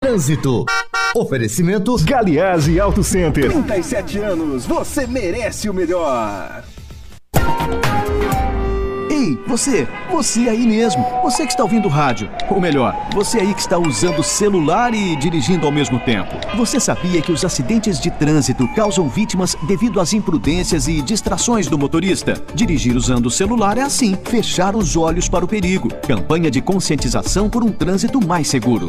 Trânsito. Oferecimento Galiase Auto Center. 37 anos, você merece o melhor. Ei, você, você aí mesmo, você que está ouvindo rádio, ou melhor, você aí que está usando celular e dirigindo ao mesmo tempo. Você sabia que os acidentes de trânsito causam vítimas devido às imprudências e distrações do motorista? Dirigir usando o celular é assim, fechar os olhos para o perigo. Campanha de conscientização por um trânsito mais seguro.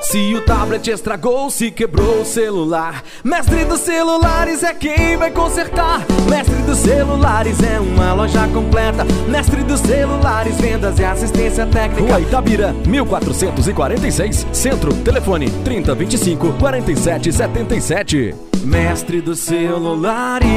se o tablet estragou, se quebrou o celular, Mestre dos Celulares é quem vai consertar. Mestre dos Celulares é uma loja completa. Mestre dos Celulares, vendas e assistência técnica. Rua Itabira, 1446, Centro, telefone 3025 4777. Mestre dos Celulares.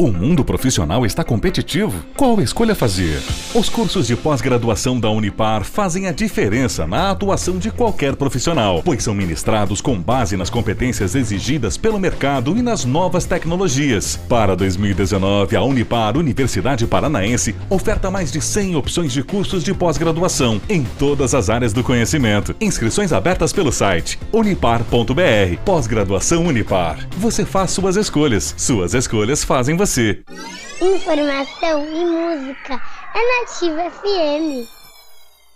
O mundo profissional está competitivo. Qual escolha fazer? Os cursos de pós-graduação da Unipar fazem a diferença na atuação de qualquer profissional, pois são ministrados com base nas competências exigidas pelo mercado e nas novas tecnologias. Para 2019, a Unipar Universidade Paranaense oferta mais de 100 opções de cursos de pós-graduação em todas as áreas do conhecimento. Inscrições abertas pelo site unipar.br. Pós-graduação Unipar. Você faz suas escolhas. Suas escolhas fazem você. Informação e música é Nativa FM.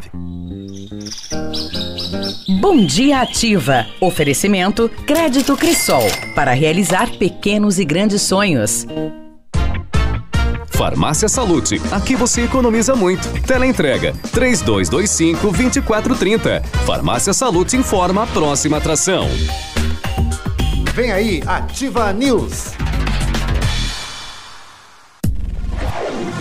04001244-2019. Bom dia ativa. Oferecimento Crédito Crisol para realizar pequenos e grandes sonhos. Farmácia Salute, aqui você economiza muito. Teleentrega 3225 2430. Farmácia Salute informa a próxima atração. Vem aí, Ativa News.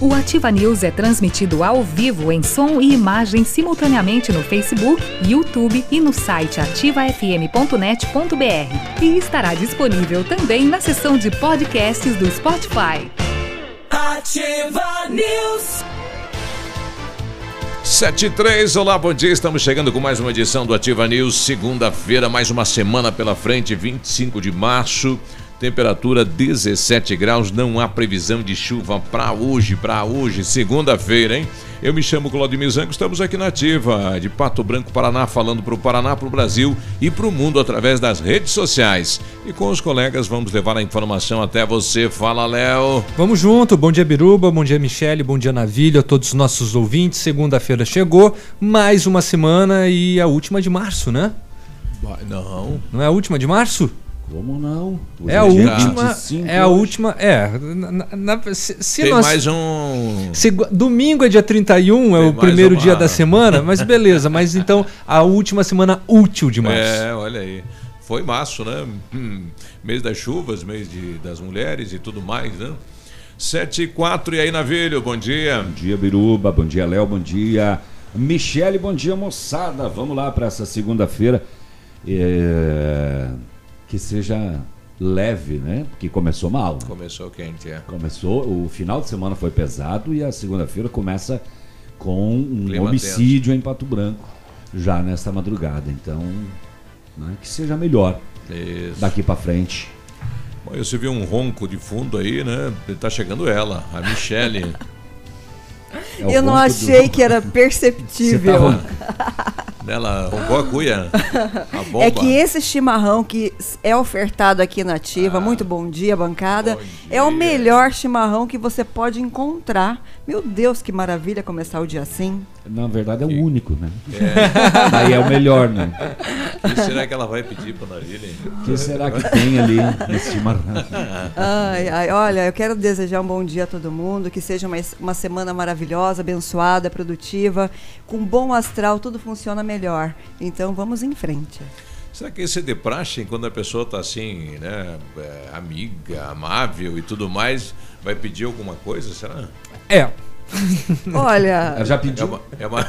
O Ativa News é transmitido ao vivo em som e imagem simultaneamente no Facebook, YouTube e no site ativafm.net.br. E estará disponível também na seção de podcasts do Spotify. Ativa News. 73, olá, bom dia. Estamos chegando com mais uma edição do Ativa News. Segunda-feira, mais uma semana pela frente, 25 de março. Temperatura 17 graus, não há previsão de chuva para hoje, para hoje, segunda-feira, hein? Eu me chamo Claudio Mizanco, estamos aqui na Ativa, de Pato Branco, Paraná, falando para o Paraná, para o Brasil e para o mundo através das redes sociais. E com os colegas vamos levar a informação até você. Fala, Léo. Vamos junto. Bom dia, Biruba. Bom dia, Michele. Bom dia, Navilha. A todos os nossos ouvintes. Segunda-feira chegou, mais uma semana e a última de março, né? Não. Não é a última de março? Como não? Hoje é a última. É a última. É. Na, na, se, se Tem nós, mais um. se, domingo é dia 31, é o primeiro uma... dia da semana, mas beleza. Mas então, a última semana útil de março. É, olha aí. Foi março, né? Hum, mês das chuvas, mês de, das mulheres e tudo mais, né? 7 e 4, e aí, Navilho, bom dia. Bom dia, Biruba, bom dia, Léo, bom dia, Michele, bom dia, moçada. Vamos lá para essa segunda-feira. É que seja leve, né? Porque começou mal. Né? Começou quente, é. Começou, o final de semana foi pesado e a segunda-feira começa com um Clima homicídio tenso. em Pato Branco, já nesta madrugada. Então, né, que seja melhor Isso. daqui para frente. Bom, você viu um ronco de fundo aí, né? Tá chegando ela, a Michele. É eu não achei do... que era perceptível. Ela roubou a cuia. A é que esse chimarrão que é ofertado aqui na Ativa, ah, muito bom dia, bancada, bom dia. é o melhor chimarrão que você pode encontrar. Meu Deus, que maravilha começar o dia assim. Na verdade é o único, né? É. Aí é o melhor, né? O que será que ela vai pedir para Navilha? O que será que tem ali nesse chimarrão? Ai, ai, olha, eu quero desejar um bom dia a todo mundo, que seja uma, uma semana maravilhosa, abençoada, produtiva, com bom astral, tudo funciona melhor. Então vamos em frente. Será que esse é de praxe, quando a pessoa está assim, né, é, amiga, amável e tudo mais, vai pedir alguma coisa, será? É. Olha. Ela já pediu. É uma, é uma...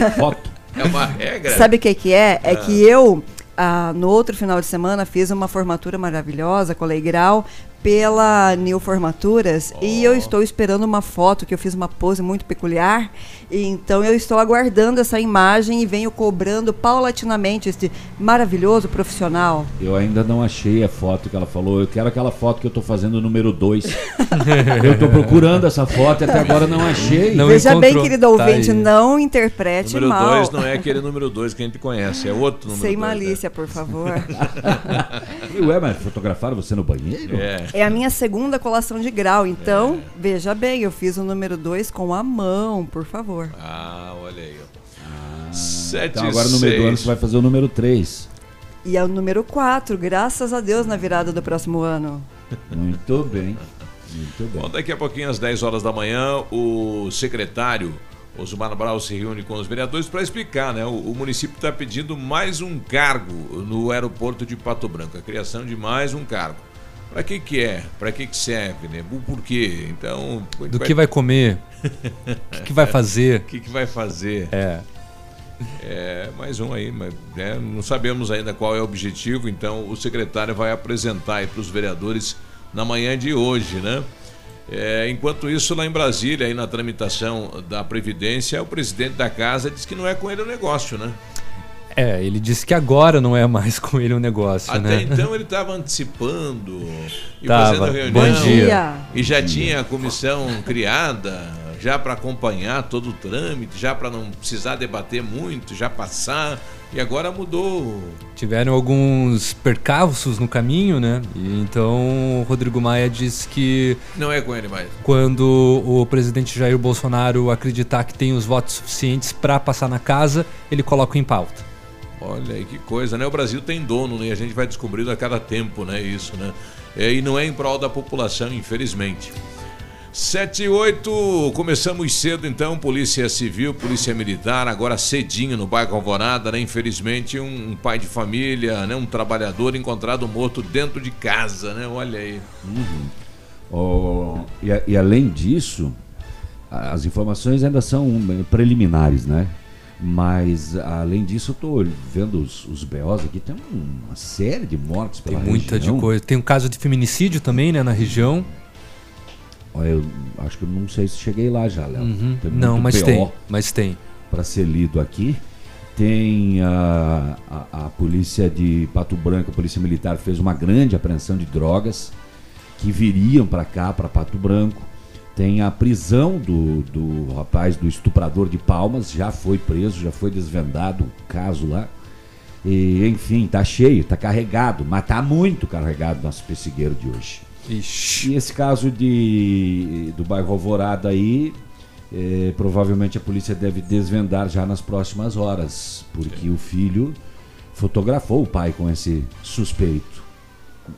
uma foto. É uma regra. Sabe o que, que é? É ah. que eu, ah, no outro final de semana, fiz uma formatura maravilhosa, colei grau, pela New Formaturas oh. e eu estou esperando uma foto que eu fiz uma pose muito peculiar. Então eu estou aguardando essa imagem e venho cobrando paulatinamente este maravilhoso profissional. Eu ainda não achei a foto que ela falou. Eu quero aquela foto que eu estou fazendo número 2. eu estou procurando essa foto e até agora não achei. Não Veja encontrou. bem, querido tá ouvinte, não interprete número mal. Número 2 não é aquele número 2 que a gente conhece, é outro número Sem dois, né? malícia, né? por favor. Ué, mas fotografaram você no banheiro? É. É a minha segunda colação de grau, então, é. veja bem, eu fiz o número 2 com a mão, por favor. Ah, olha aí. Ah, Sete, então agora no meio do ano você vai fazer o número 3. E é o número 4, graças a Deus, na virada do próximo ano. Muito bem. Muito bem. Bom, daqui a pouquinho, às 10 horas da manhã, o secretário Osmar Brau se reúne com os vereadores para explicar, né? O, o município está pedindo mais um cargo no aeroporto de Pato Branco, a criação de mais um cargo. Para que que é? Para que que serve, né? O porquê? Então... Do vai... que vai comer? O que, que vai fazer? O que, que vai fazer? É. É, mais um aí, mas né, não sabemos ainda qual é o objetivo, então o secretário vai apresentar para os vereadores na manhã de hoje, né? É, enquanto isso, lá em Brasília, aí na tramitação da Previdência, o presidente da casa diz que não é com ele o negócio, né? É, ele disse que agora não é mais com ele um negócio, Até né? então ele estava antecipando e tava. fazendo reunião. Bom dia. E já tinha a comissão criada, já para acompanhar todo o trâmite, já para não precisar debater muito, já passar. E agora mudou. Tiveram alguns percalços no caminho, né? E então o Rodrigo Maia disse que. Não é com ele mais. Quando o presidente Jair Bolsonaro acreditar que tem os votos suficientes para passar na casa, ele coloca em pauta. Olha aí que coisa, né? O Brasil tem dono, né? E a gente vai descobrindo a cada tempo, né? Isso, né? É, e não é em prol da população, infelizmente. 7 e 8, começamos cedo então, Polícia Civil, Polícia Militar, agora cedinho no bairro Alvorada, né? Infelizmente, um, pai de família, né? um trabalhador encontrado morto dentro de casa, né? Olha aí. Uhum. Oh, e, e além disso, as informações ainda são preliminares, né? Mas, além disso, eu estou vendo os, os BOs aqui, tem uma série de mortes pela Tem muita região. de coisa. Tem um caso de feminicídio também, né, na região. Olha, eu acho que eu não sei se cheguei lá já, Léo. Uhum. Não, mas tem, mas tem. Para ser lido aqui. Tem a, a, a, polícia de Pato Branco, a polícia militar fez uma grande apreensão de drogas que viriam para cá, para Pato Branco. Tem a prisão do, do rapaz, do estuprador de Palmas, já foi preso, já foi desvendado o caso lá. E, enfim, tá cheio, tá carregado, mas tá muito carregado nosso pessegueiro de hoje. Ixi. E esse caso de, do bairro Alvorada aí, é, provavelmente a polícia deve desvendar já nas próximas horas, porque o filho fotografou o pai com esse suspeito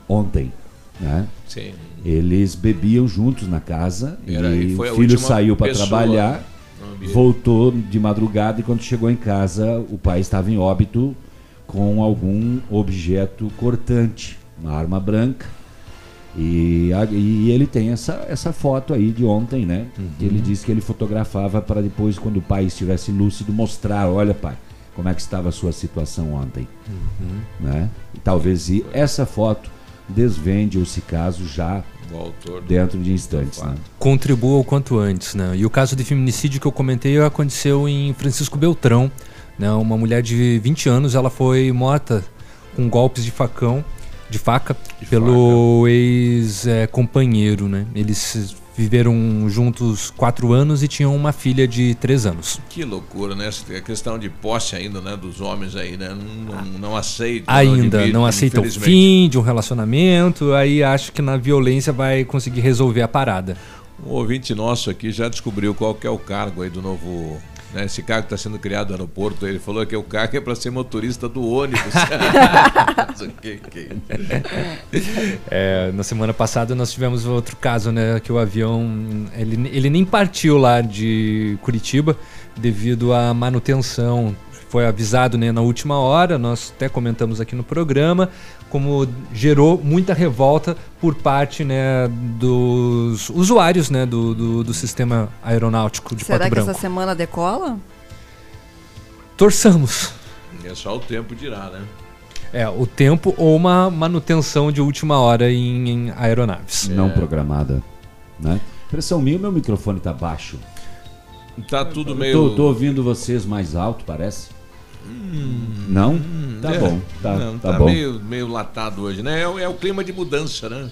ontem. Né? Sim. Eles bebiam juntos na casa Era, e, e o filho saiu para trabalhar, voltou de madrugada e quando chegou em casa o pai estava em óbito com algum objeto cortante, uma arma branca. E, a, e ele tem essa, essa foto aí de ontem, né? Uhum. Ele disse que ele fotografava para depois, quando o pai estivesse lúcido, mostrar: olha, pai, como é que estava a sua situação ontem. Uhum. Né? E talvez essa foto desvende ou se caso já dentro de instantes. Né? Contribua o quanto antes. Né? E o caso de feminicídio que eu comentei aconteceu em Francisco Beltrão. Né? Uma mulher de 20 anos ela foi morta com golpes de facão, de faca, de pelo ex-companheiro. né? Eles viveram juntos quatro anos e tinham uma filha de três anos. Que loucura, né? A questão de posse ainda, né? Dos homens aí, né? Não, não, não aceitam. Ainda não, não aceitam o fim de um relacionamento, aí acho que na violência vai conseguir resolver a parada. Um ouvinte nosso aqui já descobriu qual que é o cargo aí do novo né? Esse carro que está sendo criado no aeroporto, ele falou que o carro é para ser motorista do ônibus. é, na semana passada nós tivemos outro caso, né? Que o avião ele, ele nem partiu lá de Curitiba devido à manutenção foi avisado né, na última hora, nós até comentamos aqui no programa, como gerou muita revolta por parte né, dos usuários né, do, do, do sistema aeronáutico de Será Pato que Branco. essa semana decola? Torçamos. É só o tempo dirá, né? É, o tempo ou uma manutenção de última hora em, em aeronaves. Não programada. Né? Pressão minha, meu microfone está baixo. Tá tudo meio. Tô, tô ouvindo vocês mais alto, parece. Hum, não? Tá é, bom. Tá, não, tá, tá bom. Meio, meio latado hoje, né? É, o- é o clima de mudança, né?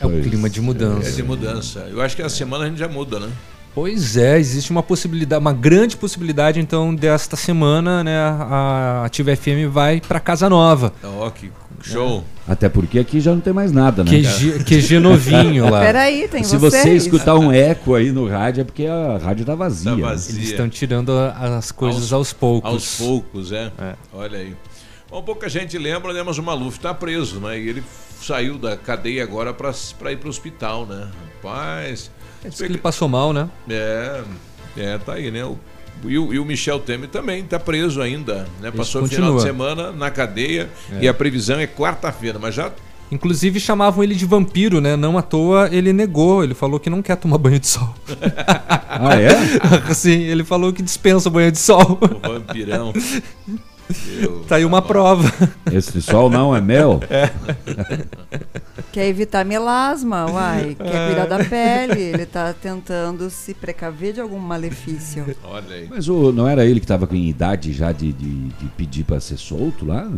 É o clima de mudança. É de mudança. Eu acho que a semana a gente já muda, né? Pois é, existe uma possibilidade, uma grande possibilidade, então, desta semana, né, a Ativa FM vai para Casa Nova. Ó, que show. Até porque aqui já não tem mais nada, né? QG, QG novinho lá. Peraí, tem Se vocês. você escutar um eco aí no rádio, é porque a rádio tá vazia. Tá né? vazia. Eles estão tirando as coisas aos, poucos. Aos poucos, é. Olha aí. Bom, pouca gente lembra, né? Mas o Maluf tá preso, né? E ele saiu da cadeia agora para ir pro hospital, né? Rapaz. Diz que ele passou mal, né? É, é, tá aí, né? O, e, o, e o Michel Temer também tá preso ainda, né? Passou o final de semana na cadeia É. e a previsão é quarta-feira, mas já Inclusive chamavam ele de vampiro, né? Não à toa ele negou, ele falou que não quer tomar banho de sol. Ah, é? Sim, ele falou que dispensa o banho de sol. o vampirão. Meu Tá aí uma prova. Esse sol não é mel? É. Quer evitar melasma, uai. Quer É. cuidar da pele. Ele tá tentando se precaver de algum malefício. Olha aí. Mas o, não era ele que estava com idade já de, de, de pedir para ser solto lá?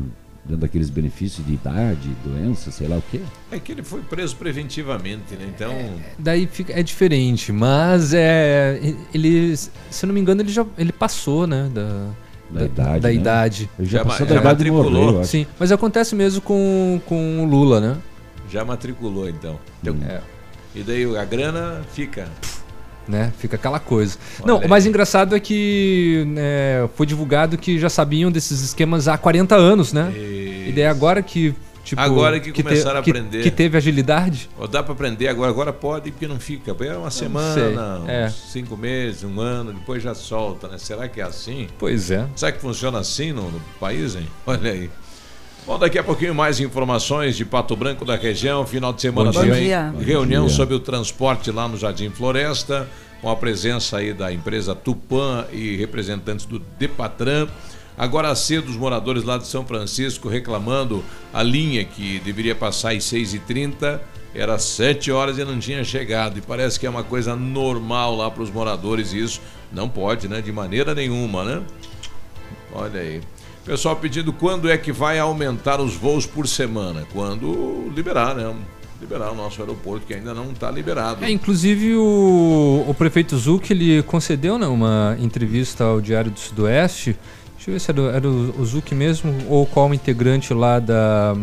Dando aqueles benefícios de idade, doença, sei lá o quê? É que ele foi preso preventivamente, né? Então. Daí fica, é diferente, mas é ele, se eu não me engano, ele já ele passou, né, da Da idade, da né? idade. Ele já Já passou da já idade de matriculou. morrer. Sim, mas acontece mesmo com, com o Lula, né? Já matriculou, então. então É. E daí a grana fica. né? Fica aquela coisa. Olha Não, aí. o mais engraçado é que né, foi divulgado que já sabiam desses esquemas há 40 anos, né? E daí agora que tipo Agora que começaram a que- aprender. que teve agilidade. Ou dá para aprender agora, agora pode, porque não fica. É uma semana. É. cinco meses, um ano, depois já solta, né? Será que é assim? Pois é. Será que funciona assim no, no país, hein? Olha aí. Bom, daqui a pouquinho mais informações de Pato Branco da região. Final de semana Bom também. dia. Reunião dia. sobre o transporte lá no Jardim Floresta, com a presença aí da empresa Tupan e representantes do Depatran. Agora cedo, os moradores lá de São Francisco reclamando a linha que deveria passar às 6h30, era 7 horas e não tinha chegado. E parece que é uma coisa normal lá para os moradores isso. Não pode, né? De maneira nenhuma, né? Olha aí. Pessoal pedindo quando é que vai aumentar os voos por semana? Quando liberar, né? Liberar o nosso aeroporto, que ainda não está liberado. É, inclusive o, o prefeito Zuc ele concedeu né, uma entrevista ao Diário do Sudoeste. Deixa eu ver se era, o- era o, Zuc mesmo ou qual integrante lá da.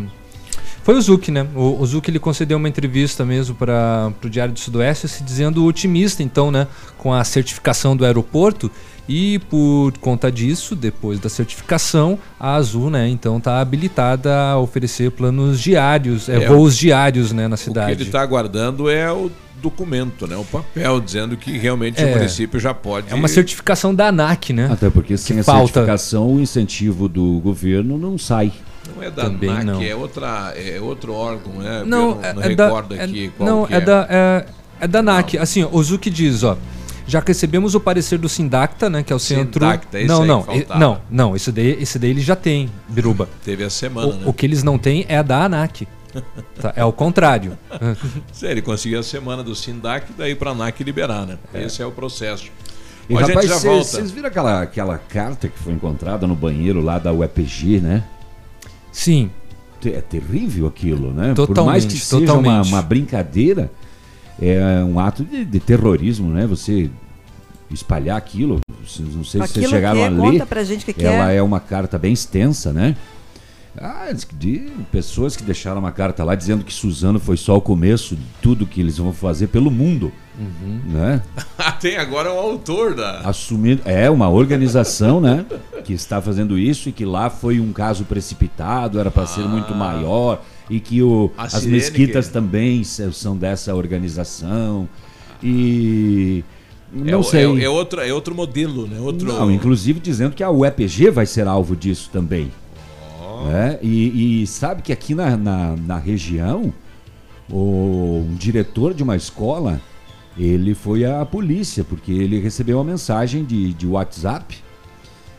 Foi o Zuc, né? O, o Zuc ele concedeu uma entrevista mesmo para o Diário do Sudoeste, se dizendo otimista, então, né? Com a certificação do aeroporto. E por conta disso, depois da certificação, a Azul, né? Então está habilitada a oferecer planos diários, é, É, voos diários, né? Na O que cidade. ele está aguardando é o documento, né? O papel dizendo que realmente o É. município já pode. É uma certificação da ANAC, né? Até porque sem que a falta. certificação, o incentivo do governo não sai. Não é da Também ANAC, não. é, outra, é outro órgão, né? Não, Eu não, é, não é recordo da, aqui é, qual não, que é, da é, é da ANAC. Assim, ó, o Zuc diz, ó. Já recebemos o parecer do Sindacta, né, que é o centro. Sindacta, esse não, aí não, e- não, não, esse daí, esse daí ele já tem, Biruba. Teve a semana, o, né? o que eles não têm é a da ANAC. Tá, é o contrário. Sim, ele conseguiu a semana do Sindac, daí para a ANAC liberar, né? Esse é o processo. E Mas a rapaz, gente já cês- volta. vocês viram aquela, aquela carta que foi encontrada no banheiro lá da UEPG, né? Sim. É terrível aquilo, né? Por mais Totalmente, que seja uma, totalmente. uma brincadeira, é um ato de, de terrorismo, né? Você espalhar aquilo, não sei se vocês chegaram que, a ler. Conta pra gente que que ela é. é uma carta bem extensa, né? Ah, de pessoas que deixaram uma carta lá dizendo que Suzano foi só o começo de tudo que eles vão fazer pelo mundo. Uhum. Né? Tem agora o autor da. Assumindo. É uma organização, né? Que está fazendo isso e que lá foi um caso precipitado, era para ah. ser muito maior. E que o, as mesquitas que... também são dessa organização. E. Não é, sei. É, é, outro, é outro modelo, né? Outro... Não, inclusive dizendo que a UEPG vai ser alvo disso também. É, e, e, sabe que aqui na, na, na região, o, um diretor de uma escola, ele foi à polícia, porque ele recebeu uma mensagem de, de WhatsApp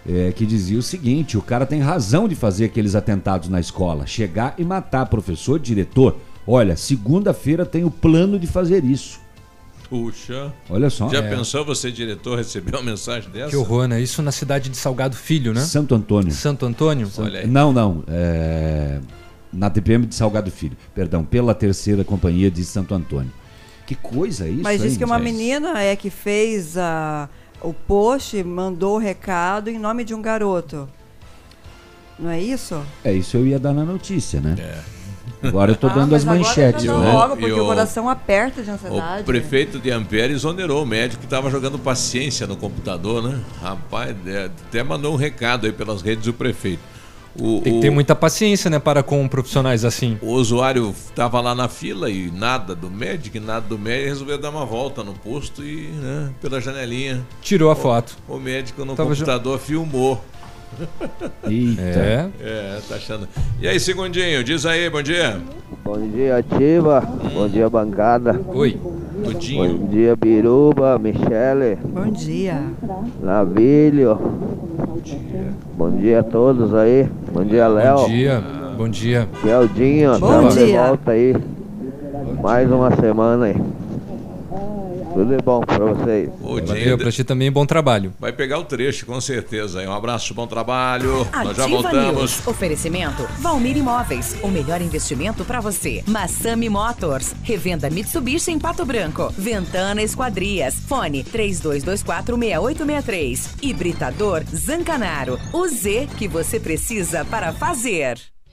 é, que dizia o seguinte: o cara tem razão de fazer aqueles atentados na escola, chegar e matar professor, diretor. Olha, segunda-feira tem o plano de fazer isso. Puxa. Olha só. Já é. pensou você, diretor, receber uma mensagem dessa? Que horror, né? Isso na cidade de Salgado Filho, né? Santo Antônio. Santo Antônio? Olha aí. Não, não. É... Na TPM de Salgado Filho. Perdão, pela terceira companhia de Santo Antônio. Que coisa isso, Mas diz que uma menina é que fez a, o post, mandou o recado em nome de um garoto. Não é isso? É, isso eu ia dar na notícia, né? É. Agora eu tô dando ah, as manchetes, né? né? Logo, porque o, o, coração aperta de ansiedade. O prefeito de Ampere exonerou o médico que estava jogando paciência no computador, né? Rapaz, é, até mandou um recado aí pelas redes do prefeito. O, Tem que ter muita paciência, né, para com profissionais assim. O usuário estava lá na fila e nada do médico, nada do médico, resolveu dar uma volta no posto e, né, pela janelinha. Tirou a foto. O médico no tava computador filmou. Eita. É. É, tá achando. E aí, segundinho, diz aí, bom dia. Bom dia, Ativa. Hum. Bom dia, bancada. Oi. Tudinho. Bom dia, Biruba, Michele. Bom dia. Navilho. Bom dia. Bom dia a todos aí. Bom dia, Léo. Bom dia. Bom dia. Keldinho, Bom dia. de volta aí. Mais uma semana aí. Tudo de bom pra vocês. Valeu, pra ti também, bom trabalho. Vai pegar o trecho, com certeza. Um abraço, bom trabalho. Ativa Nós já voltamos. News. Oferecimento Valmir Imóveis, o melhor investimento para você. Massami Motors, revenda Mitsubishi em Pato Branco. Ventana Esquadrias, fone 32246863. Hibridador Zancanaro, o Z que você precisa para fazer.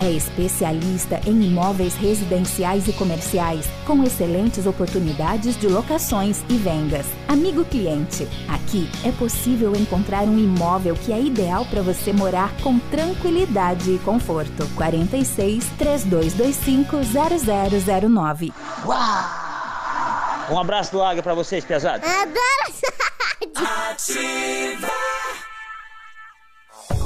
É especialista em imóveis residenciais e comerciais, com excelentes oportunidades de locações e vendas. Amigo cliente, aqui é possível encontrar um imóvel que é ideal para você morar com tranquilidade e conforto. 46 3225 0009 um abraço do Águia pra vocês, pesados. Adoro Ativa.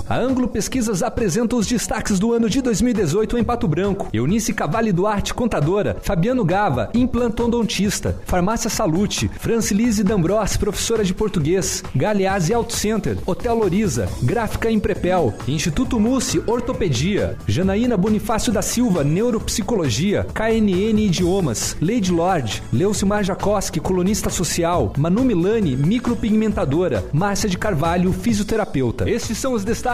A Anglo Pesquisas apresenta os destaques do ano de 2018 em Pato Branco. Eunice Cavalli Duarte, contadora. Fabiano Gava, implantodontista. Farmácia Salute. Francilise D'Ambros, professora de português. Galeazzi Auto Center. Hotel Loriza. Gráfica Imprepel. Instituto Mussi, Ortopedia. Janaína Bonifácio da Silva, Neuropsicologia. KNN Idiomas. Lady Lord. Leucimar Jacoski, colunista social. Manu Milani, micropigmentadora. Márcia de Carvalho, fisioterapeuta. Estes são os destaques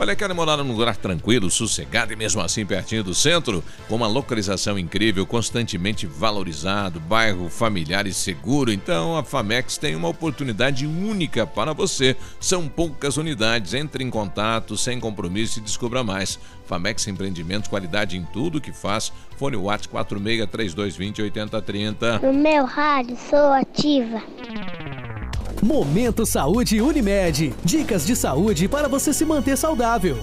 Olha, quer morar num lugar tranquilo, sossegado e mesmo assim pertinho do centro? Com uma localização incrível, constantemente valorizado, bairro familiar e seguro. Então a Famex tem uma oportunidade única para você. São poucas unidades. Entre em contato, sem compromisso e descubra mais. Famex Empreendimentos, qualidade em tudo que faz. Fone Watts 46 3220 8030. No meu rádio, sou ativa. Momento Saúde Unimed. Dicas de saúde para você se manter saudável.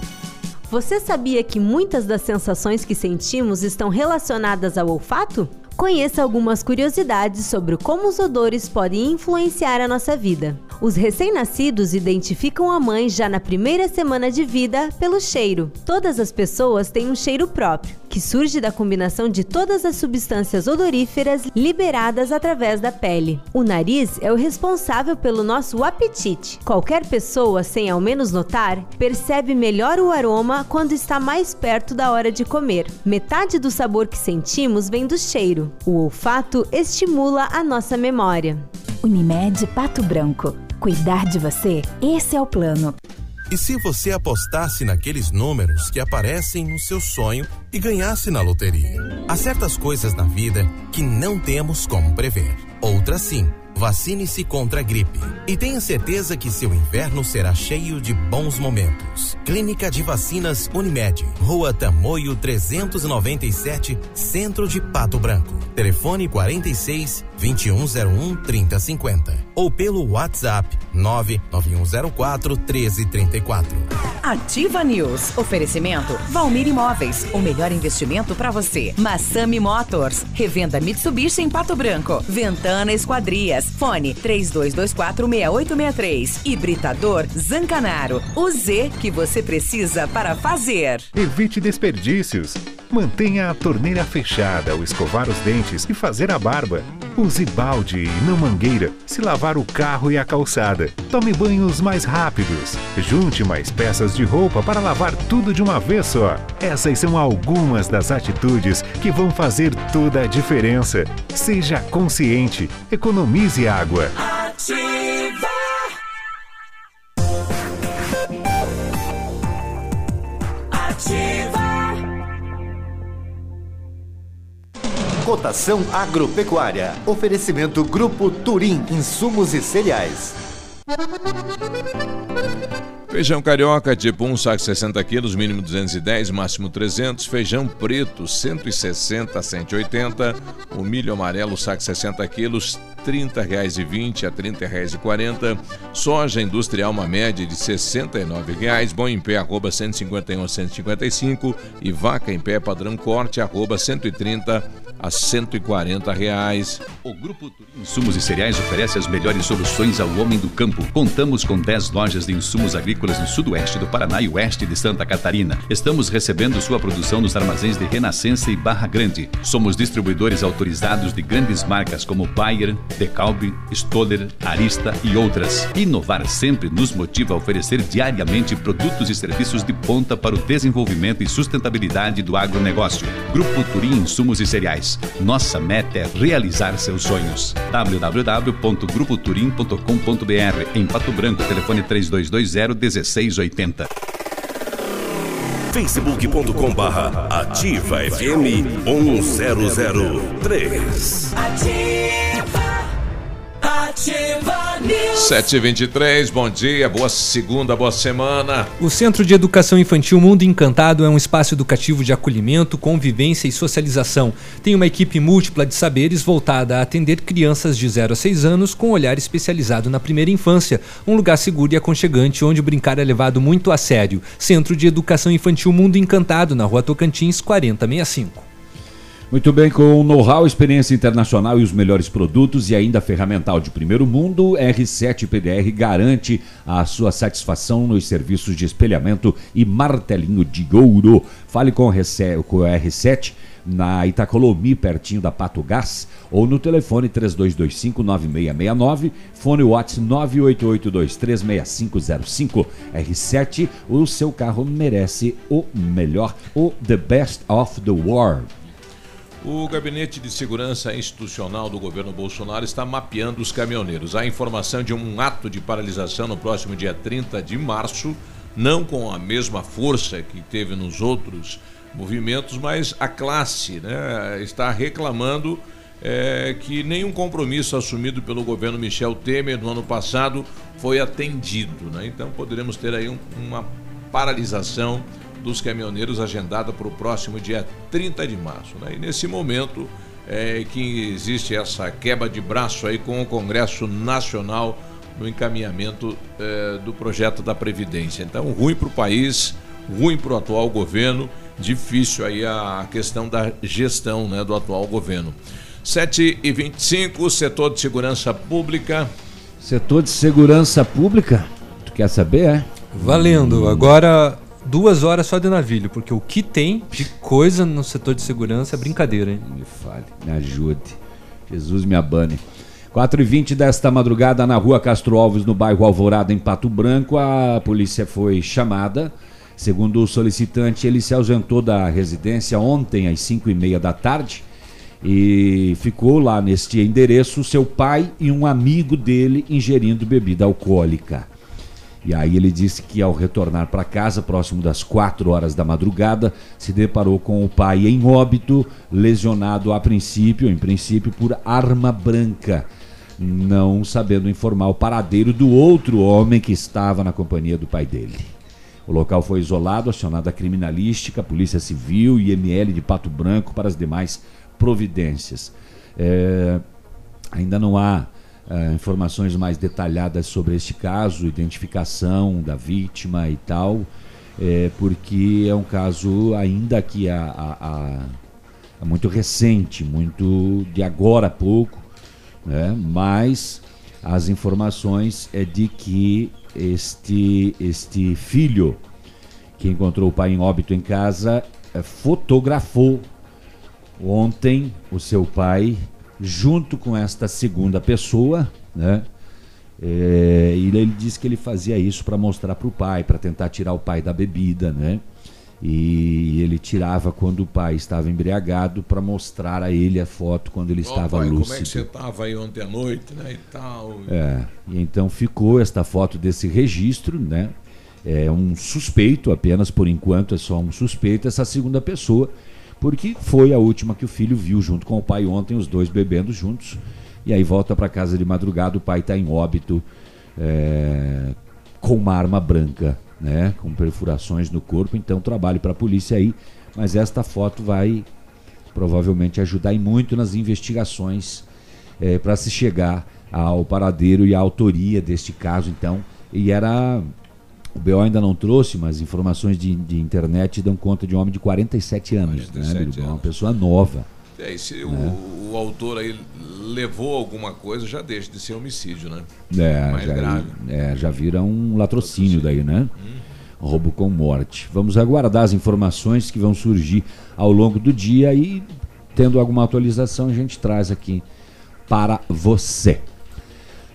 Você sabia que muitas das sensações que sentimos estão relacionadas ao olfato? Conheça algumas curiosidades sobre como os odores podem influenciar a nossa vida. Os recém-nascidos identificam a mãe já na primeira semana de vida pelo cheiro. Todas as pessoas têm um cheiro próprio, que surge da combinação de todas as substâncias odoríferas liberadas através da pele. O nariz é o responsável pelo nosso apetite. Qualquer pessoa, sem ao menos notar, percebe melhor o aroma quando está mais perto da hora de comer. Metade do sabor que sentimos vem do cheiro. O olfato estimula a nossa memória. Unimed Pato Branco. Cuidar de você, esse é o plano. E se você apostasse naqueles números que aparecem no seu sonho e ganhasse na loteria? Há certas coisas na vida que não temos como prever. Outras sim. Vacine-se contra a gripe. E tenha certeza que seu inverno será cheio de bons momentos. Clínica de Vacinas Unimed. Rua Tamoio 397, Centro de Pato Branco. Telefone 46 2101 3050. Ou pelo WhatsApp 99104 1334. Ativa News. Oferecimento Valmir Imóveis. O melhor investimento para você. Massami Motors. Revenda Mitsubishi em Pato Branco. Ventana Esquadrias. Fone 32246863. Hibridador Zancanaro. O Z que você precisa para fazer. Evite desperdícios. Mantenha a torneira fechada ao escovar os dentes e fazer a barba. Use balde e não mangueira se lavar o carro e a calçada. Tome banhos mais rápidos. Junte mais peças de roupa para lavar tudo de uma vez só. Essas são algumas das atitudes que vão fazer toda a diferença. Seja consciente. Economize água. Ativa. Ativa. Cotação agropecuária. Oferecimento Grupo Turim, insumos e cereais. Feijão carioca, tipo 1 saco 60 quilos, mínimo 210, máximo 300. Feijão preto, 160 a 180. O milho amarelo, saco 60 quilos, R$ 30,20 a R$ 30,40. Soja industrial, uma média de R$ 69,00. Bom em pé, arroba 151 a 155. E vaca em pé, padrão corte, arroba 130 a 140 reais. O Grupo Insumos e Cereais oferece as melhores soluções ao homem do campo. Contamos com 10 lojas de insumos agrícolas no sudoeste do Paraná e oeste de Santa Catarina. Estamos recebendo sua produção nos armazéns de Renascença e Barra Grande. Somos distribuidores autorizados de grandes marcas como Bayer, Decalbe, Stoller, Arista e outras. Inovar sempre nos motiva a oferecer diariamente produtos e serviços de ponta para o desenvolvimento e sustentabilidade do agronegócio. Grupo Turim Insumos e Cereais. Nossa meta é realizar seus sonhos. www.grupoturim.com.br Em Pato Branco, telefone 3220-1680. facebook.com barra ativa FM 1003. Ativa. Ativa News. 723, bom dia, boa segunda, boa semana. O Centro de Educação Infantil Mundo Encantado é um espaço educativo de acolhimento, convivência e socialização. Tem uma equipe múltipla de saberes voltada a atender crianças de 0 a 6 anos com olhar especializado na primeira infância. Um lugar seguro e aconchegante onde brincar é levado muito a sério. Centro de Educação Infantil Mundo Encantado, na rua Tocantins, 4065. Muito bem, com know-how, experiência internacional e os melhores produtos e ainda ferramental de primeiro mundo, R7 PDR garante a sua satisfação nos serviços de espelhamento e martelinho de ouro. Fale com o R7 na Itacolomi, pertinho da Pato Gás, ou no telefone 3225-9669, fone WhatsApp 988236505. R7, o seu carro merece o melhor, o The Best of the World. O Gabinete de Segurança Institucional do governo Bolsonaro está mapeando os caminhoneiros. Há informação de um ato de paralisação no próximo dia 30 de março, não com a mesma força que teve nos outros movimentos, mas a classe né, está reclamando é, que nenhum compromisso assumido pelo governo Michel Temer no ano passado foi atendido. Né? Então poderemos ter aí um, uma paralisação dos caminhoneiros agendada para o próximo dia 30 de março. Né? E nesse momento é que existe essa quebra de braço aí com o Congresso Nacional no encaminhamento é, do projeto da Previdência. Então, ruim para o país, ruim para o atual governo, difícil aí a questão da gestão né, do atual governo. 7 e 25 setor de segurança pública. Setor de segurança pública? Tu quer saber, é? Valendo. Agora, duas horas só de navilho, porque o que tem de coisa no setor de segurança é brincadeira, hein? Me fale, me ajude. Jesus me abane. 4 e 20 desta madrugada na rua Castro Alves, no bairro Alvorada, em Pato Branco, a polícia foi chamada. Segundo o solicitante, ele se ausentou da residência ontem às 5 e meia da tarde e ficou lá neste endereço seu pai e um amigo dele ingerindo bebida alcoólica. E aí ele disse que ao retornar para casa, próximo das 4 horas da madrugada, se deparou com o pai em óbito, lesionado a princípio, em princípio, por arma branca, não sabendo informar o paradeiro do outro homem que estava na companhia do pai dele. O local foi isolado, acionada a criminalística, Polícia Civil e IML de Pato Branco para as demais providências. É, ainda não há é, informações mais detalhadas sobre este caso, identificação da vítima e tal, é, porque é um caso ainda que a, a, a, muito recente, muito de agora a pouco, né? mas as informações é de que este, este filho que encontrou o pai em óbito em casa é, fotografou ontem o seu pai junto com esta segunda pessoa, né? É, e ele disse que ele fazia isso para mostrar para o pai, para tentar tirar o pai da bebida, né? E ele tirava quando o pai estava embriagado para mostrar a ele a foto quando ele Ó, estava pai, lúcido. Como é que você estava aí ontem à noite, né? E tal. É, e então ficou esta foto desse registro, né? É um suspeito apenas por enquanto, é só um suspeito, essa segunda pessoa, porque foi a última que o filho viu junto com o pai ontem, os dois bebendo juntos. E aí volta para casa de madrugada, o pai está em óbito é, com uma arma branca, né? Com perfurações no corpo. Então trabalho para a polícia aí, mas esta foto vai provavelmente ajudar e muito nas investigações é, para se chegar ao paradeiro e à autoria deste caso, então. E era. O BO ainda não trouxe, mas informações de, de internet dão conta de um homem de 47 anos, 47 né, Bilbao? Uma pessoa nova. É, e se É. o, o autor aí levou alguma coisa, já deixa de ser homicídio, né? É, Mais já, grave. é, já vira um latrocínio daí, né? Roubo com morte. Vamos aguardar as informações que vão surgir ao longo do dia e, tendo alguma atualização, a gente traz aqui para você.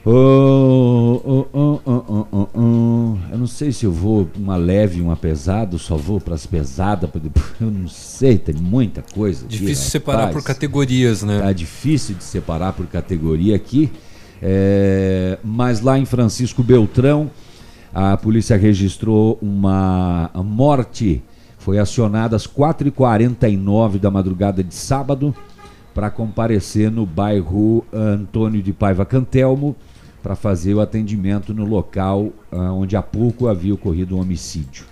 Ô, ô, ô, ô, ô, ô. Eu não sei se eu vou uma leve e uma pesada, só vou para as pesadas, eu não sei, tem muita coisa. aqui, Difícil separar rapaz. por categorias, né? Tá difícil de separar por categoria aqui. É, mas lá em Francisco Beltrão, a polícia registrou uma morte. Foi acionada às 4h49 da madrugada de sábado para comparecer no bairro Antônio de Paiva Cantelmo para fazer o atendimento no local ah, onde há pouco havia ocorrido um homicídio.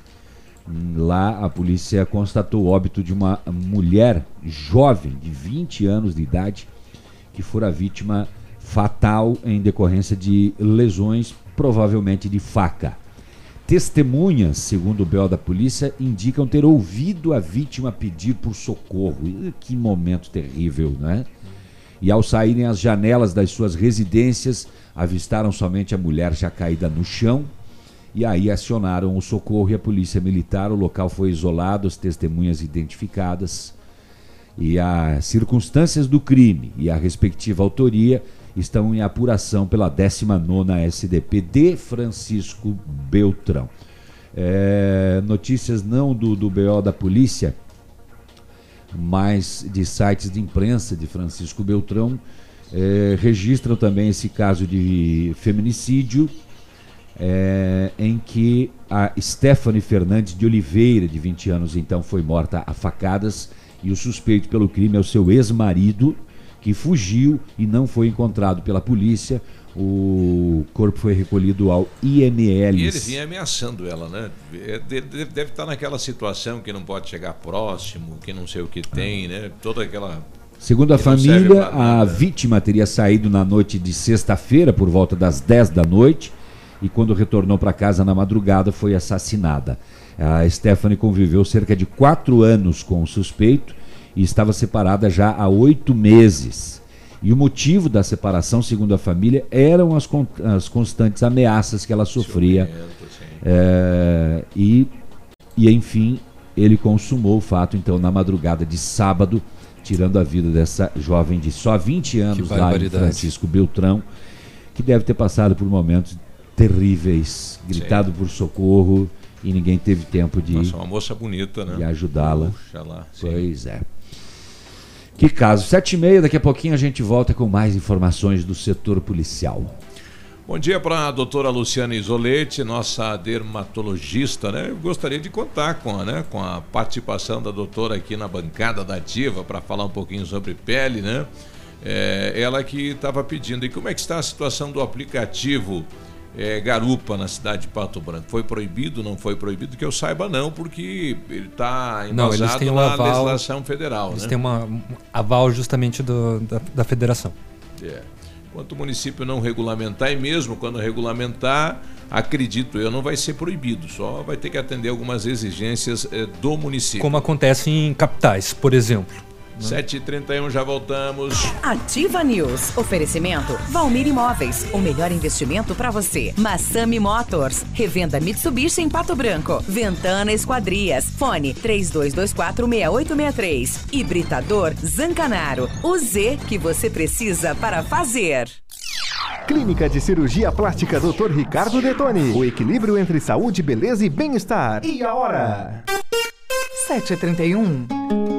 Lá a polícia constatou o óbito de uma mulher jovem de 20 anos de idade que fora vítima fatal em decorrência de lesões, provavelmente de faca. Testemunhas, segundo o BO da polícia, indicam ter ouvido a vítima pedir por socorro. Que momento terrível, né? E ao saírem as janelas das suas residências, avistaram somente a mulher já caída no chão. E aí acionaram o socorro e a polícia militar. O local foi isolado, as testemunhas identificadas. E as circunstâncias do crime e a respectiva autoria estão em apuração pela 19ª SDP de Francisco Beltrão. É, notícias não do, do BO da polícia, mas de sites de imprensa de Francisco Beltrão, é, registram também esse caso de feminicídio, é, em que a Stephanie Fernandes de Oliveira, de 20 anos, então foi morta a facadas, e o suspeito pelo crime é o seu ex-marido, que fugiu e não foi encontrado pela polícia. O corpo foi recolhido ao IML. E ele vinha ameaçando ela, né? É, de- de- Deve estar naquela situação que não pode chegar próximo, que não sei o que tem, né? Toda aquela. Segundo a serve família, a vítima teria saído na noite de sexta-feira, por volta das 10 da noite, e quando retornou para casa na madrugada foi assassinada. A Stephanie conviveu cerca de quatro anos com o suspeito e estava separada já há oito meses. E o motivo da separação, segundo a família, eram as, con as constantes ameaças que ela sofria. É, e, e, enfim, ele consumou o fato, então, na madrugada de sábado, tirando a vida dessa jovem de só 20 anos lá em Francisco Beltrão, que deve ter passado por momentos terríveis, gritado Sim. por socorro e ninguém teve tempo de, Nossa, uma moça bonita, né? de ajudá-la. Pois é. Que caso. Sete e meia, daqui a pouquinho a gente volta com mais informações do setor policial. Bom dia para a doutora Luciana Isolete, nossa dermatologista, né? Eu gostaria de contar com a, né, com a participação da doutora aqui na bancada da Ativa para falar um pouquinho sobre pele, né? É, ela que estava pedindo. E como é que está a situação do aplicativo é, garupa na cidade de Pato Branco. Foi proibido, não foi proibido? Que eu saiba não, porque ele está embasado um na aval, legislação federal. Eles né? têm uma, um aval justamente do, da, da federação. É. Enquanto o município não regulamentar, e mesmo quando regulamentar, acredito eu, não vai ser proibido, só vai ter que atender algumas exigências é, do município. Como acontece em capitais, por exemplo. 7h31, já voltamos. Ativa News. Oferecimento Valmir Imóveis. O melhor investimento para você. Massami Motors. Revenda Mitsubishi em Pato Branco. Ventana Esquadrias. Fone 32246863. Hibridador Zancanaro. O Z que você precisa para fazer. Clínica de Cirurgia Plástica Dr. Ricardo Detoni. O equilíbrio entre saúde, beleza e bem-estar. E a hora? 7h31.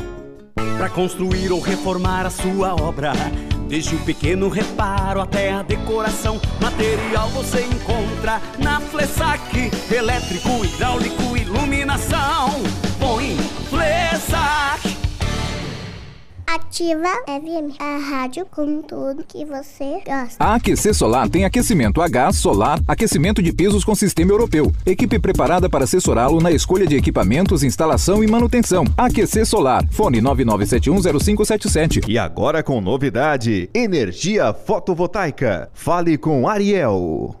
Para construir ou reformar a sua obra. Desde o pequeno reparo até a decoração, material você encontra na Flessac. Elétrico, hidráulico, iluminação. Põe Flessac. Ativa FM, a rádio com tudo que você gosta. A Aquecer Solar tem aquecimento a gás, solar, aquecimento de pisos com sistema europeu. Equipe preparada para assessorá-lo na escolha de equipamentos, instalação e manutenção. Aquecer Solar. Fone 99710577. E agora com novidade: energia fotovoltaica. Fale com Ariel.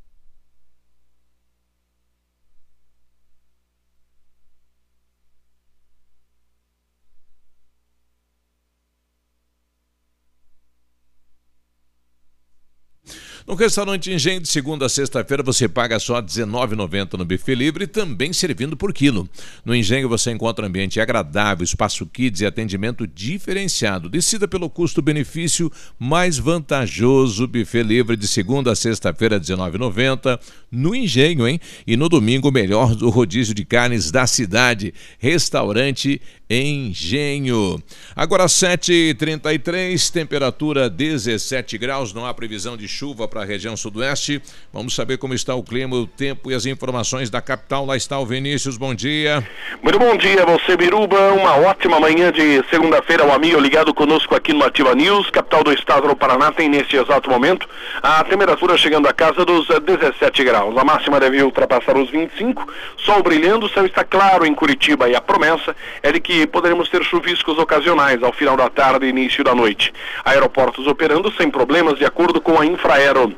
No restaurante Engenho, de segunda a sexta-feira, você paga só R$ 19,90 no buffet livre, também servindo por quilo. No Engenho você encontra ambiente agradável, espaço kids e atendimento diferenciado. Decida pelo custo-benefício mais vantajoso. Buffet livre de segunda a sexta-feira, R$ 19,90 no Engenho, hein? E no domingo, melhor do rodízio de carnes da cidade. Restaurante Engenho. Agora 7h33, temperatura 17 graus, não há previsão de chuva para a região sudoeste. Vamos saber como está o clima, o tempo e as informações da capital. Lá está o Vinícius, bom dia. Muito bom dia, você Biruba. Uma ótima manhã de segunda-feira, um amigo ligado conosco aqui no Ativa News, capital do estado do Paraná, tem neste exato momento a temperatura chegando a casa dos 17 graus. A máxima deve ultrapassar os 25, sol brilhando, o céu está claro em Curitiba e a promessa é de que poderemos ter chuviscos ocasionais ao final da tarde e início da noite. Aeroportos operando sem problemas de acordo com a Infraero.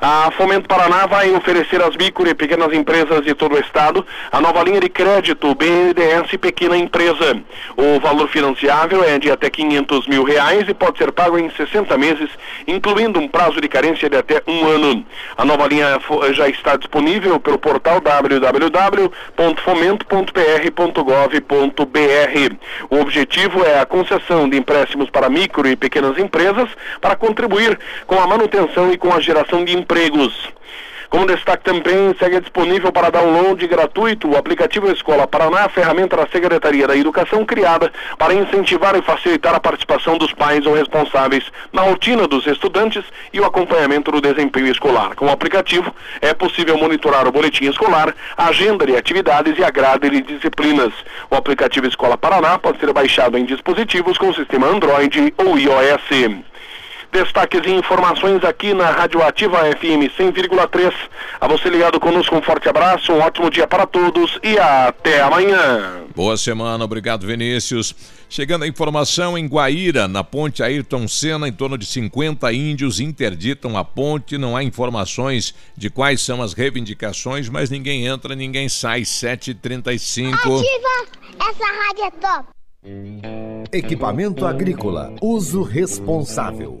A Fomento Paraná vai oferecer às micro e pequenas empresas de todo o estado a nova linha de crédito BNDES Pequena Empresa. O valor financiável é de até 500 mil reais e pode ser pago em 60 meses, incluindo um prazo de carência de até um ano. A nova linha já está disponível pelo portal www.fomento.pr.gov.br. O objetivo é a concessão de empréstimos para micro e pequenas empresas para contribuir com a manutenção e com a geração de empregos. Como destaque também, segue disponível para download gratuito o aplicativo Escola Paraná, ferramenta da Secretaria da Educação criada para incentivar e facilitar a participação dos pais ou responsáveis na rotina dos estudantes e o acompanhamento do desempenho escolar. Com o aplicativo, é possível monitorar o boletim escolar, a agenda de atividades e a grade de disciplinas. O aplicativo Escola Paraná pode ser baixado em dispositivos com sistema Android ou iOS. Destaques e informações aqui na Rádio Ativa FM 100,3. A você ligado conosco, um forte abraço, um ótimo dia para todos e até amanhã. Boa semana, obrigado Vinícius. Chegando a informação em Guaíra, na ponte Ayrton Senna, em torno de 50 índios interditam a ponte. Não há informações de quais são as reivindicações, mas ninguém entra, ninguém sai. 7h35. Ativa! Essa rádio é top! Equipamento agrícola, uso responsável.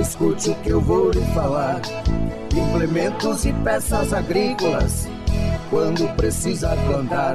escute o que eu vou lhe falar. Implementos e peças agrícolas, quando precisa plantar.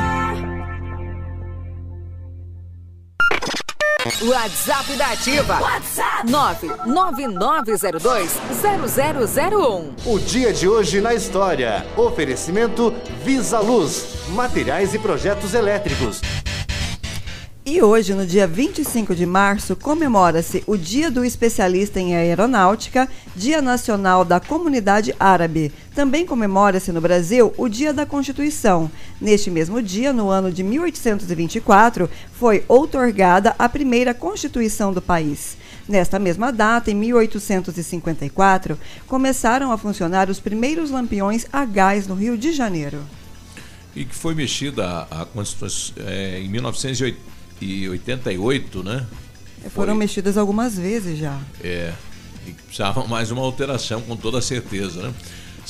WhatsApp da Ativa. WhatsApp 999020001. O dia de hoje na história. Oferecimento Visa Luz, materiais e projetos elétricos. E hoje, no dia 25 de março, comemora-se o Dia do Especialista em Aeronáutica, Dia Nacional da Comunidade Árabe. Também comemora-se no Brasil o Dia da Constituição. Neste mesmo dia, no ano de 1824, foi outorgada a primeira Constituição do país. Nesta mesma data, em 1854, começaram a funcionar os primeiros lampiões a gás no Rio de Janeiro. E que foi mexida a, Constituição é, em 1988, né? Foram mexidas algumas vezes já. É, e precisava mais uma alteração, com toda certeza, né?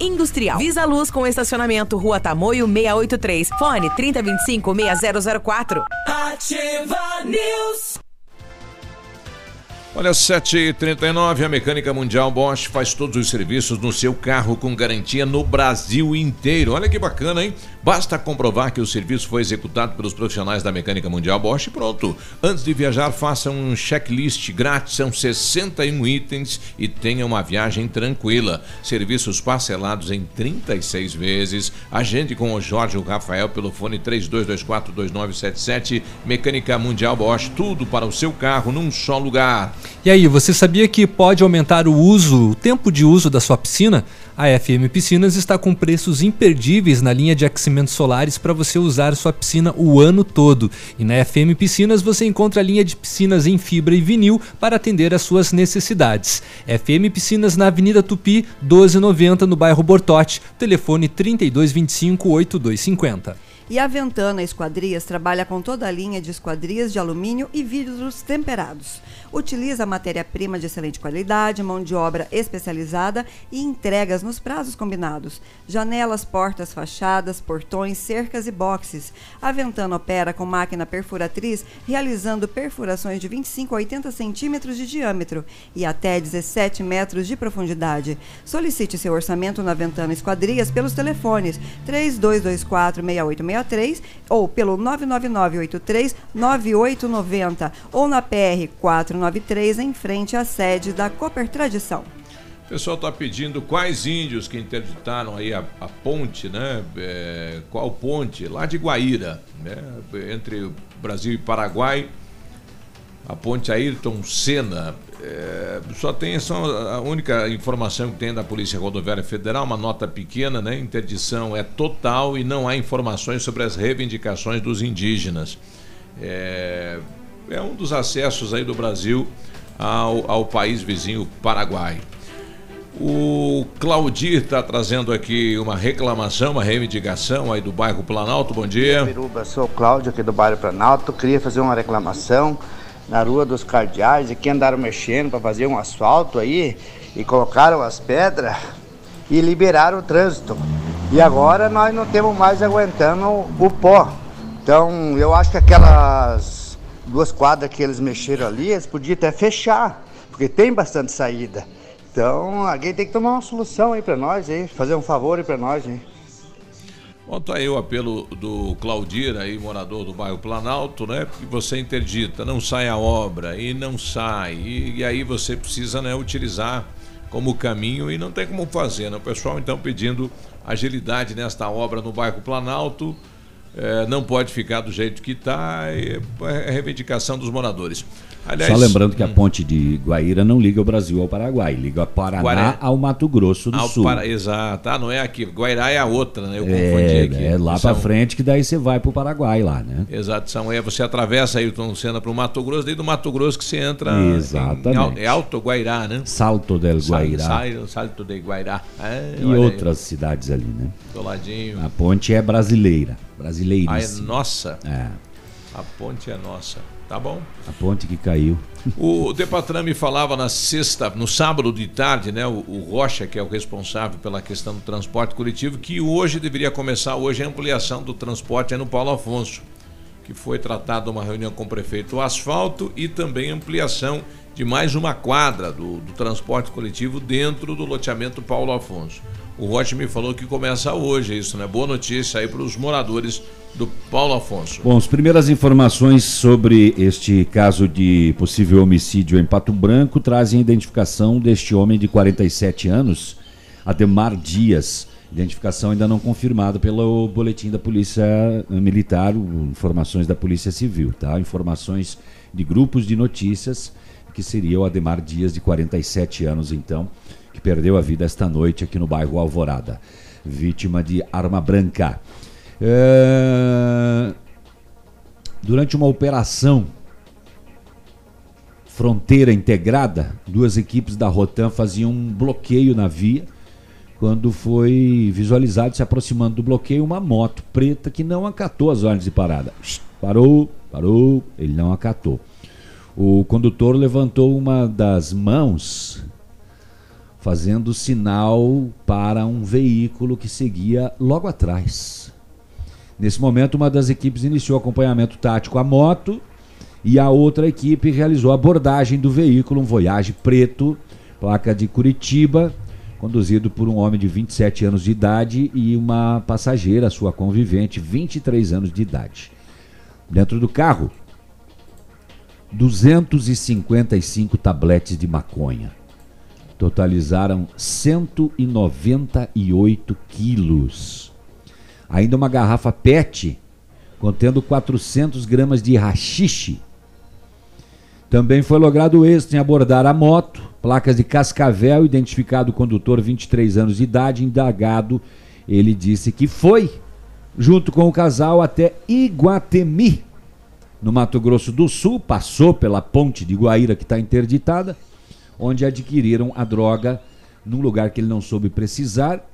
industrial. Visa Luz com estacionamento Rua Tamoio 683. Fone 3025 6004. Ativa News. Olha, 7h39, a Mecânica Mundial Bosch faz todos os serviços no seu carro com garantia no Brasil inteiro. Olha que bacana, hein? Basta comprovar que o serviço foi executado pelos profissionais da Mecânica Mundial Bosch e pronto. Antes de viajar, faça um checklist grátis, são 61 itens e tenha uma viagem tranquila. Serviços parcelados em 36 vezes. Agende com o Jorge o Rafael pelo fone 32242977. Mecânica Mundial Bosch, tudo para o seu carro num só lugar. E aí, você sabia que pode aumentar o uso, o tempo de uso da sua piscina? A FM Piscinas está com preços imperdíveis na linha de aquecimentos solares para você usar sua piscina o ano todo. E na FM Piscinas você encontra a linha de piscinas em fibra e vinil para atender às suas necessidades. FM Piscinas na Avenida Tupi, 1290, no bairro Bortote. Telefone 3225 8250. E a Ventana Esquadrias trabalha com toda a linha de esquadrias de alumínio e vidros temperados. Utiliza matéria-prima de excelente qualidade, mão de obra especializada e entregas nos prazos combinados. Janelas, portas, fachadas, portões, cercas e boxes. A Ventana opera com máquina perfuratriz, realizando perfurações de 25 a 80 centímetros de diâmetro e até 17 metros de profundidade. Solicite seu orçamento na Ventana Esquadrias pelos telefones 3224-6863 ou pelo 999-83-9890 ou na PR 493 em frente à sede da Cooper Tradição. O pessoal está pedindo quais índios que interditaram aí a, a ponte, né? É, qual ponte? Lá de Guaíra, né? Entre Brasil e Paraguai. A ponte Ayrton Senna. É, só tem só a única informação que tem da Polícia Rodoviária Federal, uma nota pequena, né? Interdição é total e não há informações sobre as reivindicações dos indígenas. É, é um dos acessos aí do Brasil ao, ao país vizinho Paraguai. O Claudir está trazendo aqui uma reclamação, uma reivindicação aí do bairro Planalto. Bom dia. Biruba, sou o Cláudio aqui do bairro Planalto. Queria fazer uma reclamação na Rua dos Cardeais, aqui andaram mexendo para fazer um asfalto aí e colocaram as pedras e liberaram o trânsito. E agora nós não temos mais aguentando o pó. Então eu acho que aquelas duas quadras que eles mexeram ali, eles podiam até fechar, porque tem bastante saída. Então, alguém tem que tomar uma solução aí para nós, aí, fazer um favor aí para nós, hein? Bom, tá aí o apelo do Claudir, aí, morador do bairro Planalto, né? Que você interdita, não sai a obra e não sai. E, e, aí você precisa né, utilizar como caminho e não tem como fazer, né? O pessoal então pedindo agilidade nesta obra no bairro Planalto. É, não pode ficar do jeito que está, é a reivindicação dos moradores. Aliás, Só lembrando que a ponte de Guaíra não liga o Brasil ao Paraguai, liga o Paraná Guará, ao Mato Grosso do Sul. Para, exato, ah, não é aqui, Guairá é a outra, né? Eu é, confundi aqui. É lá para frente que daí você vai para o Paraguai lá, né? Exato, são, é, você atravessa Ayrton Senna para o Mato Grosso, daí do Mato Grosso que você entra Exatamente. Em, é Alto Guairá, né? Salto del Guairá. Sal, Salto del Guairá. É, e outras aí. cidades ali, né? Do ladinho. A ponte é brasileira, brasileiríssima. Ah, é nossa? É. A ponte é nossa. Tá bom. A ponte que caiu. O Depatran me falava na sexta, no sábado de tarde, né? O, o, Rocha, que é o responsável pela questão do transporte coletivo, que hoje deveria começar hoje a ampliação do transporte no Paulo Afonso, que foi tratado uma reunião com o prefeito asfalto e também ampliação de mais uma quadra do, do transporte coletivo dentro do loteamento Paulo Afonso. O Rocha me falou que começa hoje isso, né? Boa notícia aí para os moradores do Paulo Afonso. Bom, as primeiras informações sobre este caso de possível homicídio em Pato Branco trazem a identificação deste homem de 47 anos, Ademar Dias. Identificação ainda não confirmada pelo boletim da Polícia Militar, informações da Polícia Civil, tá? Informações de grupos de notícias que seria o Ademar Dias, de 47 anos, então, que perdeu a vida esta noite aqui no bairro Alvorada, vítima de arma branca. É... Durante uma operação fronteira integrada, duas equipes da Rotan faziam um bloqueio na via. Quando foi visualizado se aproximando do bloqueio uma moto preta que não acatou as ordens de parada. Parou, parou, ele não acatou. O condutor levantou uma das mãos, fazendo sinal para um veículo que seguia logo atrás. Nesse momento, uma das equipes iniciou acompanhamento tático à moto e a outra equipe realizou a abordagem do veículo, um Voyage preto, placa de Curitiba, conduzido por um homem de 27 anos de idade e uma passageira, sua convivente, 23 anos de idade. Dentro do carro, 255 tabletes de maconha. Totalizaram 198 quilos ainda uma garrafa PET contendo 400 gramas de rachixe. Também foi logrado êxito em abordar a moto, placas de Cascavel, identificado o condutor, 23 anos de idade, indagado. Ele disse que foi, junto com o casal, até Iguatemi, no Mato Grosso do Sul, passou pela ponte de Guaíra, que está interditada, onde adquiriram a droga num lugar que ele não soube precisar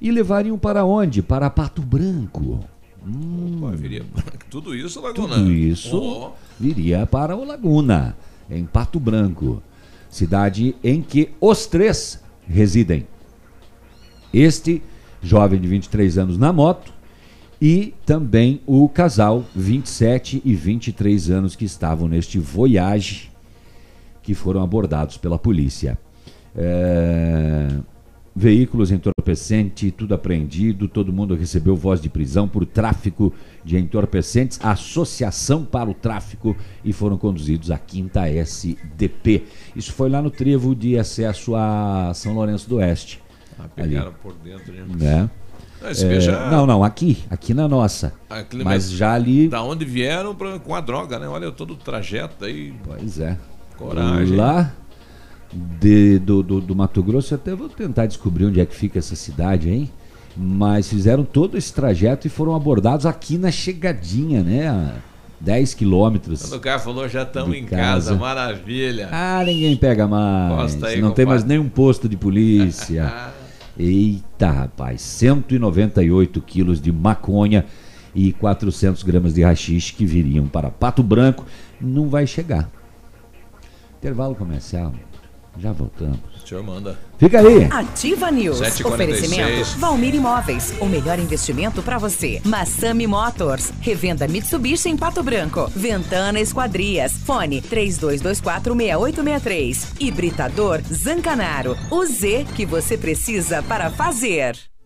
e levariam para onde? Para Pato Branco. Hum, viria, tudo isso, Laguna. Tudo isso oh. viria para o Laguna. em Pato Branco, cidade em que os três residem. Este jovem de 23 anos na moto e também o casal 27 e 23 anos que estavam neste Voyage que foram abordados pela polícia. É, Veículos entorpecentes, tudo apreendido, todo mundo recebeu voz de prisão por tráfico de entorpecentes, associação para o tráfico e foram conduzidos à quinta SDP. Isso foi lá no trevo de acesso a São Lourenço do Oeste. Ah, pegaram por dentro, né? né? Não, esse é, já- não, não, aqui, aqui na nossa. Aquele Mas já ali. Da onde vieram pra, com a droga, né? Olha todo o trajeto aí. Pois é. Coragem. Lá de- do, do, do Mato Grosso, até vou tentar descobrir onde é que fica essa cidade, hein? Mas fizeram todo esse trajeto e foram abordados aqui na chegadinha, né? A 10 quilômetros. Quando o cara falou, já estamos em casa, casa. maravilha. Ah, ninguém pega mais. Aí, Não tem mais compadre. nenhum posto de polícia. Eita, rapaz. 198 quilos de maconha e 400 gramas de rachixe que viriam para Pato Branco. Não vai chegar. Intervalo comercial. Já voltamos. O senhor manda. Fica aí. Ativa News. 7h46. Oferecimento Valmir Imóveis. O melhor investimento para você. Massami Motors. Revenda Mitsubishi em Pato Branco. Ventana Esquadrias. Fone 32246863. Hibridador Zancanaro. O Z que você precisa para fazer.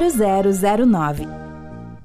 0009.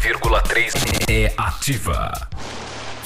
100,3 é ativa.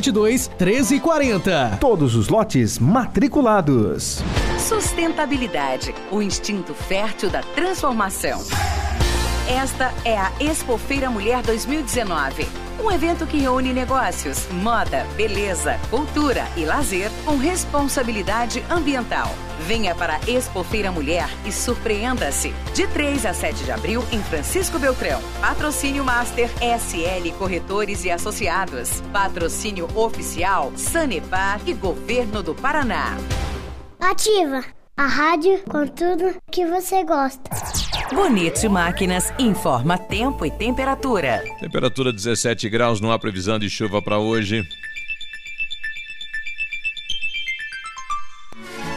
99972 1340. Todos os lotes matriculados. Sustentabilidade, o instinto fértil da transformação. Esta é a Expofeira Mulher 2019. Um evento que reúne negócios, moda, beleza, cultura e lazer com responsabilidade ambiental. Venha para a Expofeira Mulher e surpreenda-se. De 3 a 7 de abril em Francisco Beltrão. Patrocínio Master SL Corretores e Associados. Patrocínio oficial Sanepar e Governo do Paraná. Ativa a rádio com tudo que você gosta. Bonito Máquinas informa tempo e temperatura. Temperatura 17 graus, não há previsão de chuva para hoje.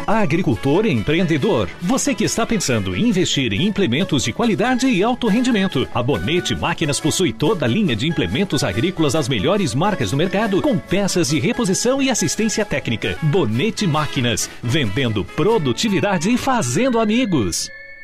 Agricultor e empreendedor, você que está pensando em investir em implementos de qualidade e alto rendimento, a Bonete Máquinas possui toda a linha de implementos agrícolas das melhores marcas do mercado, com peças de reposição e assistência técnica. Bonete Máquinas, vendendo produtividade e fazendo amigos.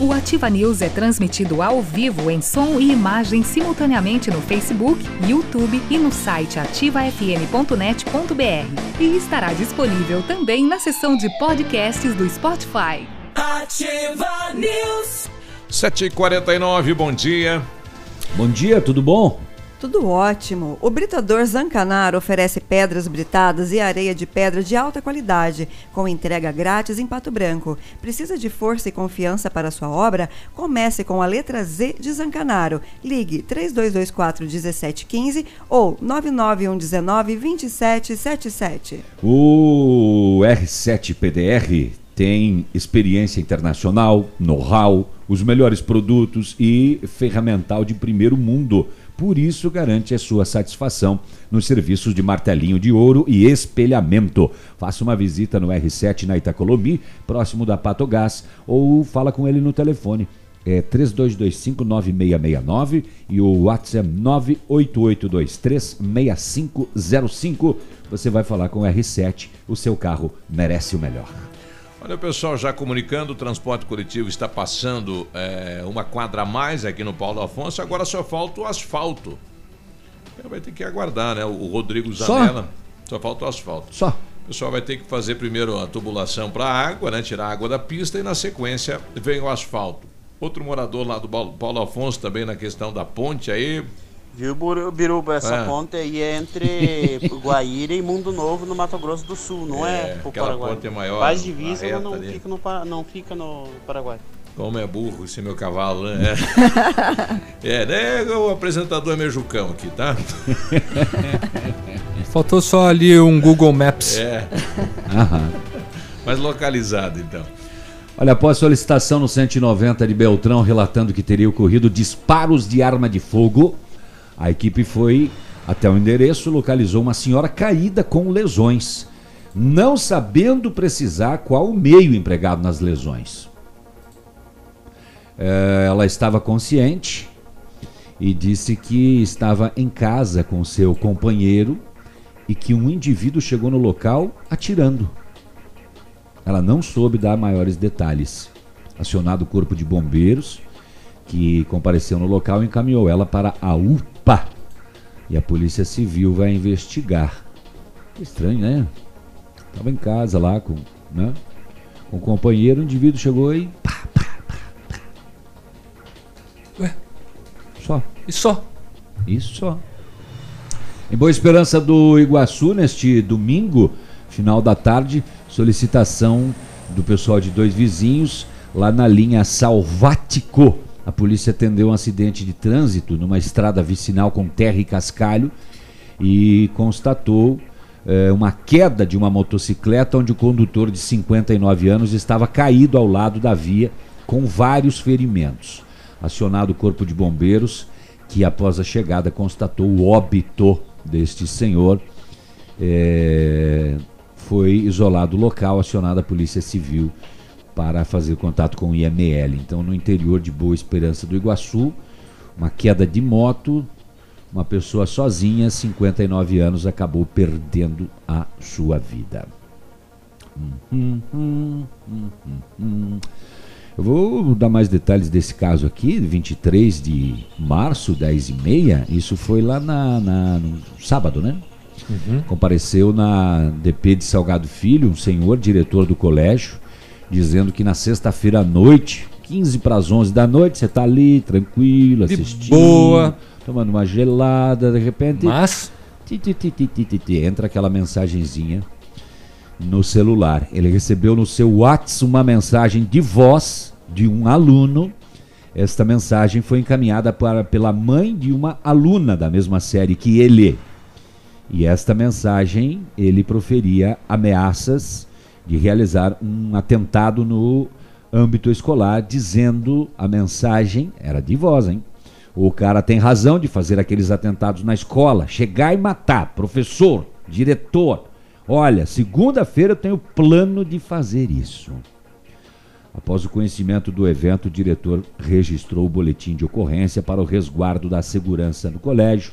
O Ativa News é transmitido ao vivo em som e imagem simultaneamente no Facebook, YouTube e no site ativafm.net.br. E estará disponível também na seção de podcasts do Spotify. Ativa News. 7h49, bom dia. Bom dia, tudo bom? Tudo ótimo. O Britador Zancanaro oferece pedras britadas e areia de pedra de alta qualidade, com entrega grátis em Pato Branco. Precisa de força e confiança para sua obra? Comece com a letra Z de Zancanaro. Ligue 3224 1715 ou 99119 2777. O R7 PDR tem experiência internacional, know-how, os melhores produtos e ferramental de primeiro mundo. Por isso, garante a sua satisfação nos serviços de martelinho de ouro e espelhamento. Faça uma visita no R7 na Itacolomi, próximo da Patogás, ou fala com ele no telefone. É 32259669 e o WhatsApp 988236505. Você vai falar com o R7, o seu carro merece o melhor. Olha o pessoal já comunicando, o transporte coletivo está passando é, uma quadra a mais aqui no Paulo Afonso, agora só falta o asfalto. Vai ter que aguardar, né? O Rodrigo Zanella. Só, só falta o asfalto. Só. O pessoal vai ter que fazer primeiro a tubulação para a água, né? Tirar a água da pista e na sequência vem o asfalto. Outro morador lá do Paulo Afonso também na questão da ponte aí, Viu, Biruba? Essa É. ponte aí é entre Guaíra e Mundo Novo, no Mato Grosso do Sul, não é, É, pro aquela Paraguai. ponte é maior, Faz divisa, mas não ali. fica, no, não fica no Paraguai. Como é burro esse meu cavalo, né? É, né? O apresentador é meio jucão aqui, tá? Faltou só ali um Google Maps. É. Aham. Mais localizado, então. Olha, após solicitação no 190 de Beltrão relatando que teria ocorrido disparos de arma de fogo, a equipe foi até o endereço, localizou uma senhora caída com lesões, não sabendo precisar qual o meio empregado nas lesões. É, ela estava consciente e disse que estava em casa com seu companheiro e que um indivíduo chegou no local atirando. Ela não soube dar maiores detalhes. Acionado o corpo de bombeiros, que compareceu no local, encaminhou ela para a UPA. E a Polícia Civil vai investigar. Estranho, né? Estava em casa lá com, né? com o companheiro, o indivíduo chegou e. Pá, pá, pá, pá. Ué? Só. E só? Isso só. Em Boa Esperança do Iguaçu, neste domingo, final da tarde, solicitação do pessoal de dois vizinhos lá na linha Salvático. A polícia atendeu um acidente de trânsito numa estrada vicinal com terra e cascalho e constatou eh, uma queda de uma motocicleta onde o condutor de 59 anos estava caído ao lado da via com vários ferimentos. Acionado o corpo de bombeiros, que após a chegada constatou o óbito deste senhor, eh, foi isolado o local, acionada a Polícia Civil para fazer contato com o IML. Então, no interior de Boa Esperança do Iguaçu, uma queda de moto, uma pessoa sozinha, 59 anos, acabou perdendo a sua vida. Hum, hum, hum. Eu vou dar mais detalhes desse caso aqui, 23 de março, 10 e meia. Isso foi lá na, na- no sábado, né? Uhum. Compareceu na DP de Salgado Filho, um senhor, diretor do colégio, dizendo que na sexta-feira à noite, 15 para as 11 da noite, você tá ali, tranquilo, De assistindo, boa. tomando uma gelada, de repente. Mas. ti, ti, ti, entra aquela mensagenzinha no celular. Ele recebeu no seu WhatsApp uma mensagem de voz de um aluno. Esta mensagem foi encaminhada para, pela mãe de uma aluna da mesma série que ele. E esta mensagem ele proferia ameaças de realizar um atentado no âmbito escolar, dizendo a mensagem era de voz, hein? O cara tem razão de fazer aqueles atentados na escola, chegar e matar professor, diretor. Olha, segunda-feira eu tenho plano de fazer isso. Após o conhecimento do evento, o diretor registrou o boletim de ocorrência para o resguardo da segurança no colégio,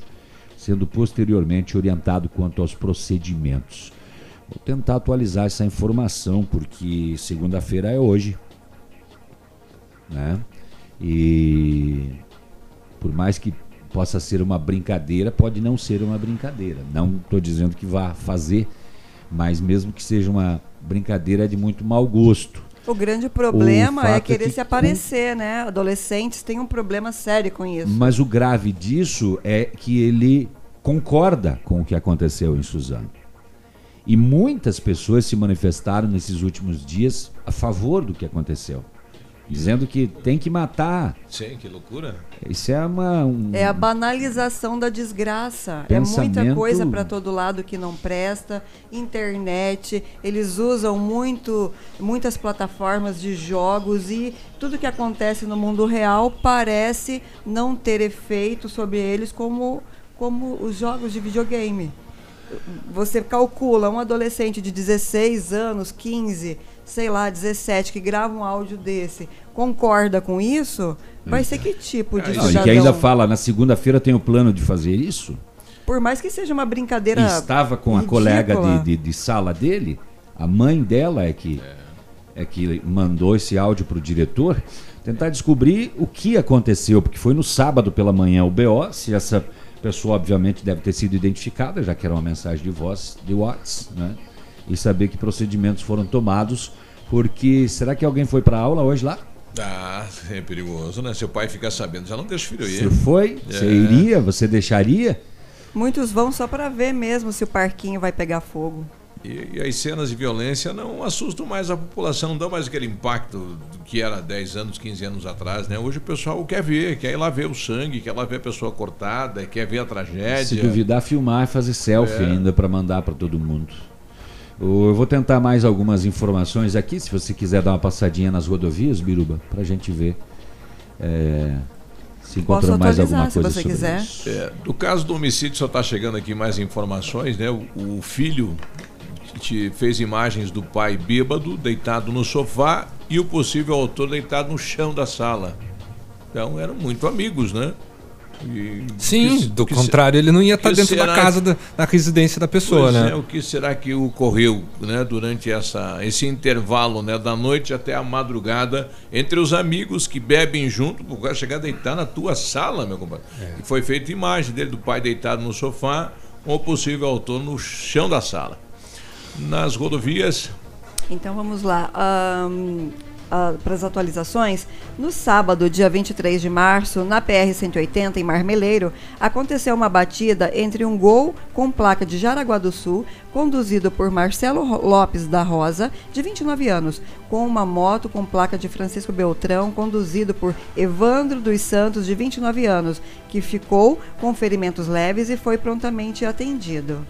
sendo posteriormente orientado quanto aos procedimentos. Vou tentar atualizar essa informação, porque segunda-feira é hoje. Né? E por mais que possa ser uma brincadeira, pode não ser uma brincadeira. Não estou dizendo que vá fazer, mas mesmo que seja uma brincadeira é de muito mau gosto. O grande problema O é fato é querer que se aparecer, né? Adolescentes têm um problema sério com isso. Mas o grave disso é que ele concorda com o que aconteceu em Suzano. E muitas pessoas se manifestaram nesses últimos dias a favor do que aconteceu, dizendo que tem que matar. Sim, que loucura. Isso é uma um, É a banalização da desgraça. É muita Pensamento- coisa para todo lado que não presta. Internet, eles usam muito, muitas plataformas de jogos e tudo que acontece no mundo real parece não ter efeito sobre eles como, como os jogos de videogame. Você calcula um adolescente de 16 anos, 15, sei lá, 17, que grava um áudio desse, concorda com isso? Vai ser que tipo de Não, e cidadão? que ainda fala, na segunda-feira tem o plano de fazer isso. Por mais que seja uma brincadeira. E estava com a ridícula. colega de, de, de sala dele, a mãe dela é que, é. que mandou esse áudio para o diretor, tentar descobrir o que aconteceu, porque foi no sábado pela manhã o BO, se essa pessoa obviamente deve ter sido identificada, já que era uma mensagem de voz de WhatsApp, né? E saber que procedimentos foram tomados, porque será que alguém foi para aula hoje lá? Ah, é perigoso, né? Seu pai ficar sabendo, já não deixa o filho ir. Você foi? Você É. iria? Você deixaria? Muitos vão só para ver mesmo se o parquinho vai pegar fogo. E, e as cenas de violência não assustam mais a população, não dão mais aquele impacto que era 10 anos, 15 anos atrás, né? Hoje o pessoal quer ver, quer ir lá ver o sangue, quer lá ver a pessoa cortada, quer ver a tragédia. Se duvidar, filmar e fazer selfie É. ainda para mandar para todo mundo. Eu vou tentar mais algumas informações aqui, se você quiser dar uma passadinha nas rodovias, Biruba, para a gente ver é, se encontrou mais alguma coisa sobre isso. É, do caso do homicídio, só está chegando aqui mais informações, né? O, o filho fez imagens do pai bêbado, deitado no sofá, e o possível autor deitado no chão da sala. Então eram muito amigos, né? E- Sim, que- do que contrário, ele não ia estar dentro da casa, que- da, da residência da pessoa, né? é, o que será que ocorreu né, durante essa, esse intervalo né, da noite até a madrugada entre os amigos que bebem junto, o cara chegar a deitar na tua sala, meu compadre. E foi feita imagem dele do pai deitado no sofá, com o possível autor no chão da sala. Nas rodovias, Então vamos lá. para as atualizações, no sábado, dia 23 de março, na PR-180, em Marmeleiro, aconteceu uma batida entre um gol com placa de Jaraguá do Sul, conduzido por Marcelo Lopes da Rosa, de 29 anos, com uma moto com placa de Francisco Beltrão, conduzido por Evandro dos Santos, de 29 anos, que ficou com ferimentos leves e foi prontamente atendido.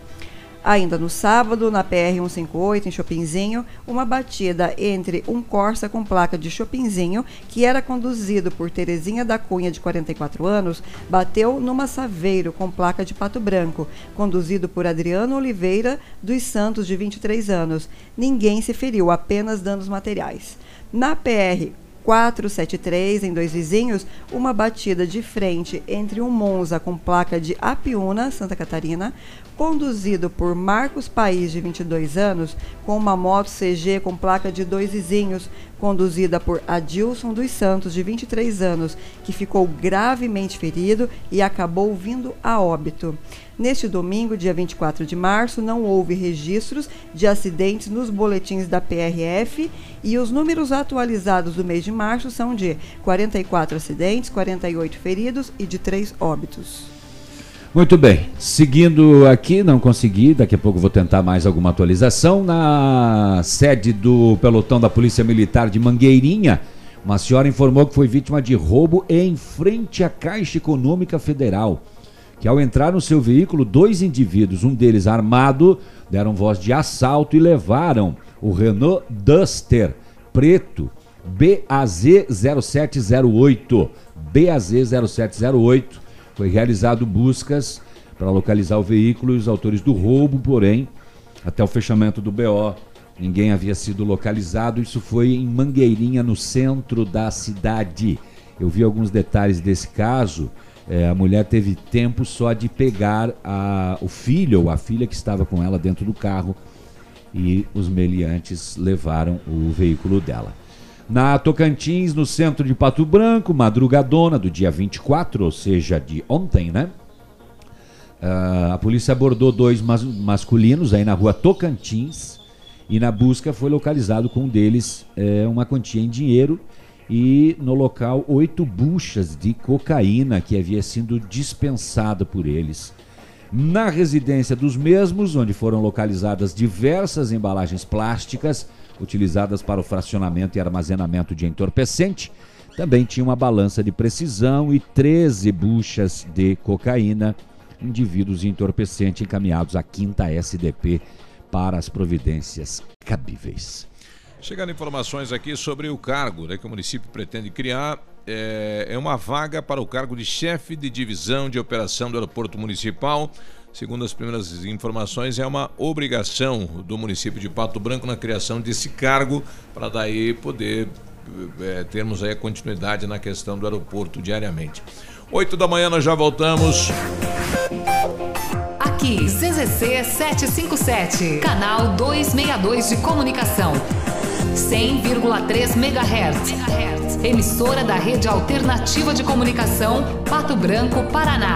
Ainda no sábado, na PR-158, em Chopinzinho, uma batida entre um Corsa com placa de Chopinzinho, que era conduzido por Terezinha da Cunha, de 44 anos, bateu numa Saveiro com placa de Pato Branco, conduzido por Adriano Oliveira dos Santos, de 23 anos. Ninguém se feriu, apenas danos materiais. Na PR 473, em dois vizinhos, uma batida de frente entre um Monza com placa de Apiúna, Santa Catarina, conduzido por Marcos País, de 22 anos, com uma moto CG com placa de dois vizinhos, conduzida por Adilson dos Santos, de 23 anos, que ficou gravemente ferido e acabou vindo a óbito. Neste domingo, dia 24 de março, não houve registros de acidentes nos boletins da PRF e os números atualizados do mês de março são de 44 acidentes, 48 feridos e de 3 óbitos. Muito bem, seguindo aqui, não consegui, daqui a pouco vou tentar mais alguma atualização. Na sede do pelotão da Polícia Militar de Mangueirinha, uma senhora informou que foi vítima de roubo em frente à Caixa Econômica Federal. Que ao entrar no seu veículo, dois indivíduos, um deles armado, deram voz de assalto e levaram o Renault Duster preto BAZ 0708. BAZ 0708 foi realizado buscas para localizar o veículo e os autores do roubo, porém, até o fechamento do BO, ninguém havia sido localizado. Isso foi em Mangueirinha, no centro da cidade. Eu vi alguns detalhes desse caso. É, a mulher teve tempo só de pegar a- o filho ou a filha que estava com ela dentro do carro e os meliantes levaram o veículo dela. Na Tocantins, no centro de Pato Branco, madrugadona do dia 24, ou seja, de ontem, né? Ah, a polícia abordou dois mas- masculinos aí na rua Tocantins. E na busca foi localizado com um deles é, uma quantia em dinheiro e no local oito buchas de cocaína que havia sido dispensada por eles. Na residência dos mesmos, onde foram localizadas diversas embalagens plásticas utilizadas para o fracionamento e armazenamento de entorpecente, também tinha uma balança de precisão e 13 buchas de cocaína, indivíduos entorpecente encaminhados à quinta SDP para as providências cabíveis. Chegando informações aqui sobre o cargo né, que o município pretende criar. É, é uma vaga para o cargo de chefe de divisão de operação do aeroporto municipal. Segundo as primeiras informações, é uma obrigação do município de Pato Branco na criação desse cargo para daí poder é, termos aí a continuidade na questão do aeroporto diariamente. 8 da manhã nós já voltamos. Aqui, CZC 757, canal 262 de comunicação. 100,3 MHz. Emissora da Rede Alternativa de Comunicação, Pato Branco, Paraná.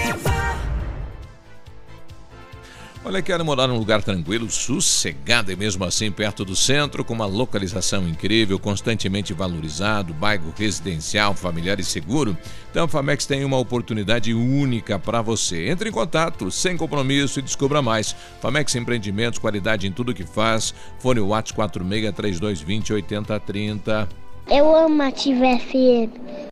Olha, quero morar num lugar tranquilo, sossegado e mesmo assim perto do centro, com uma localização incrível, constantemente valorizado, bairro residencial, familiar e seguro. Então a Famex tem uma oportunidade única para você. Entre em contato, sem compromisso e descubra mais. Famex Empreendimentos, qualidade em tudo que faz. Fone Whats 46 3220 8030. Eu amo Ativa FM.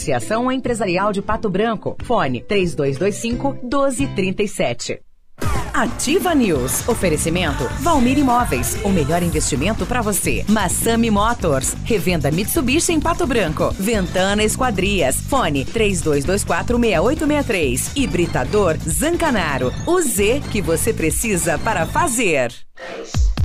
Associação Empresarial de Pato Branco. Fone 3225 1237. Ativa News. Oferecimento Valmir Imóveis. O melhor investimento para você. Massami Motors. Revenda Mitsubishi em Pato Branco. Ventana Esquadrias. Fone 32246863. Hibridador Zancanaro. O Z que você precisa para fazer.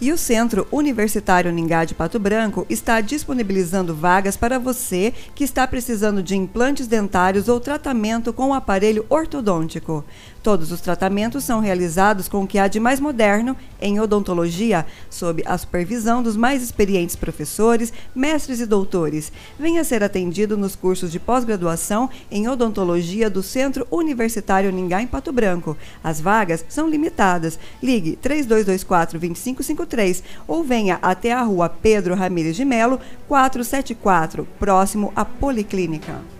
E o Centro Universitário Ningá de Pato Branco está disponibilizando vagas para você que está precisando de implantes dentários ou tratamento com aparelho ortodôntico. Todos os tratamentos são realizados com o que há de mais moderno em odontologia, sob a supervisão dos mais experientes professores, mestres e doutores. Venha ser atendido nos cursos de pós-graduação em odontologia do Centro Universitário Ningá em Pato Branco. As vagas são limitadas. Ligue 3224 2553 ou venha até a rua Pedro Ramires de Melo, 474, próximo à Policlínica.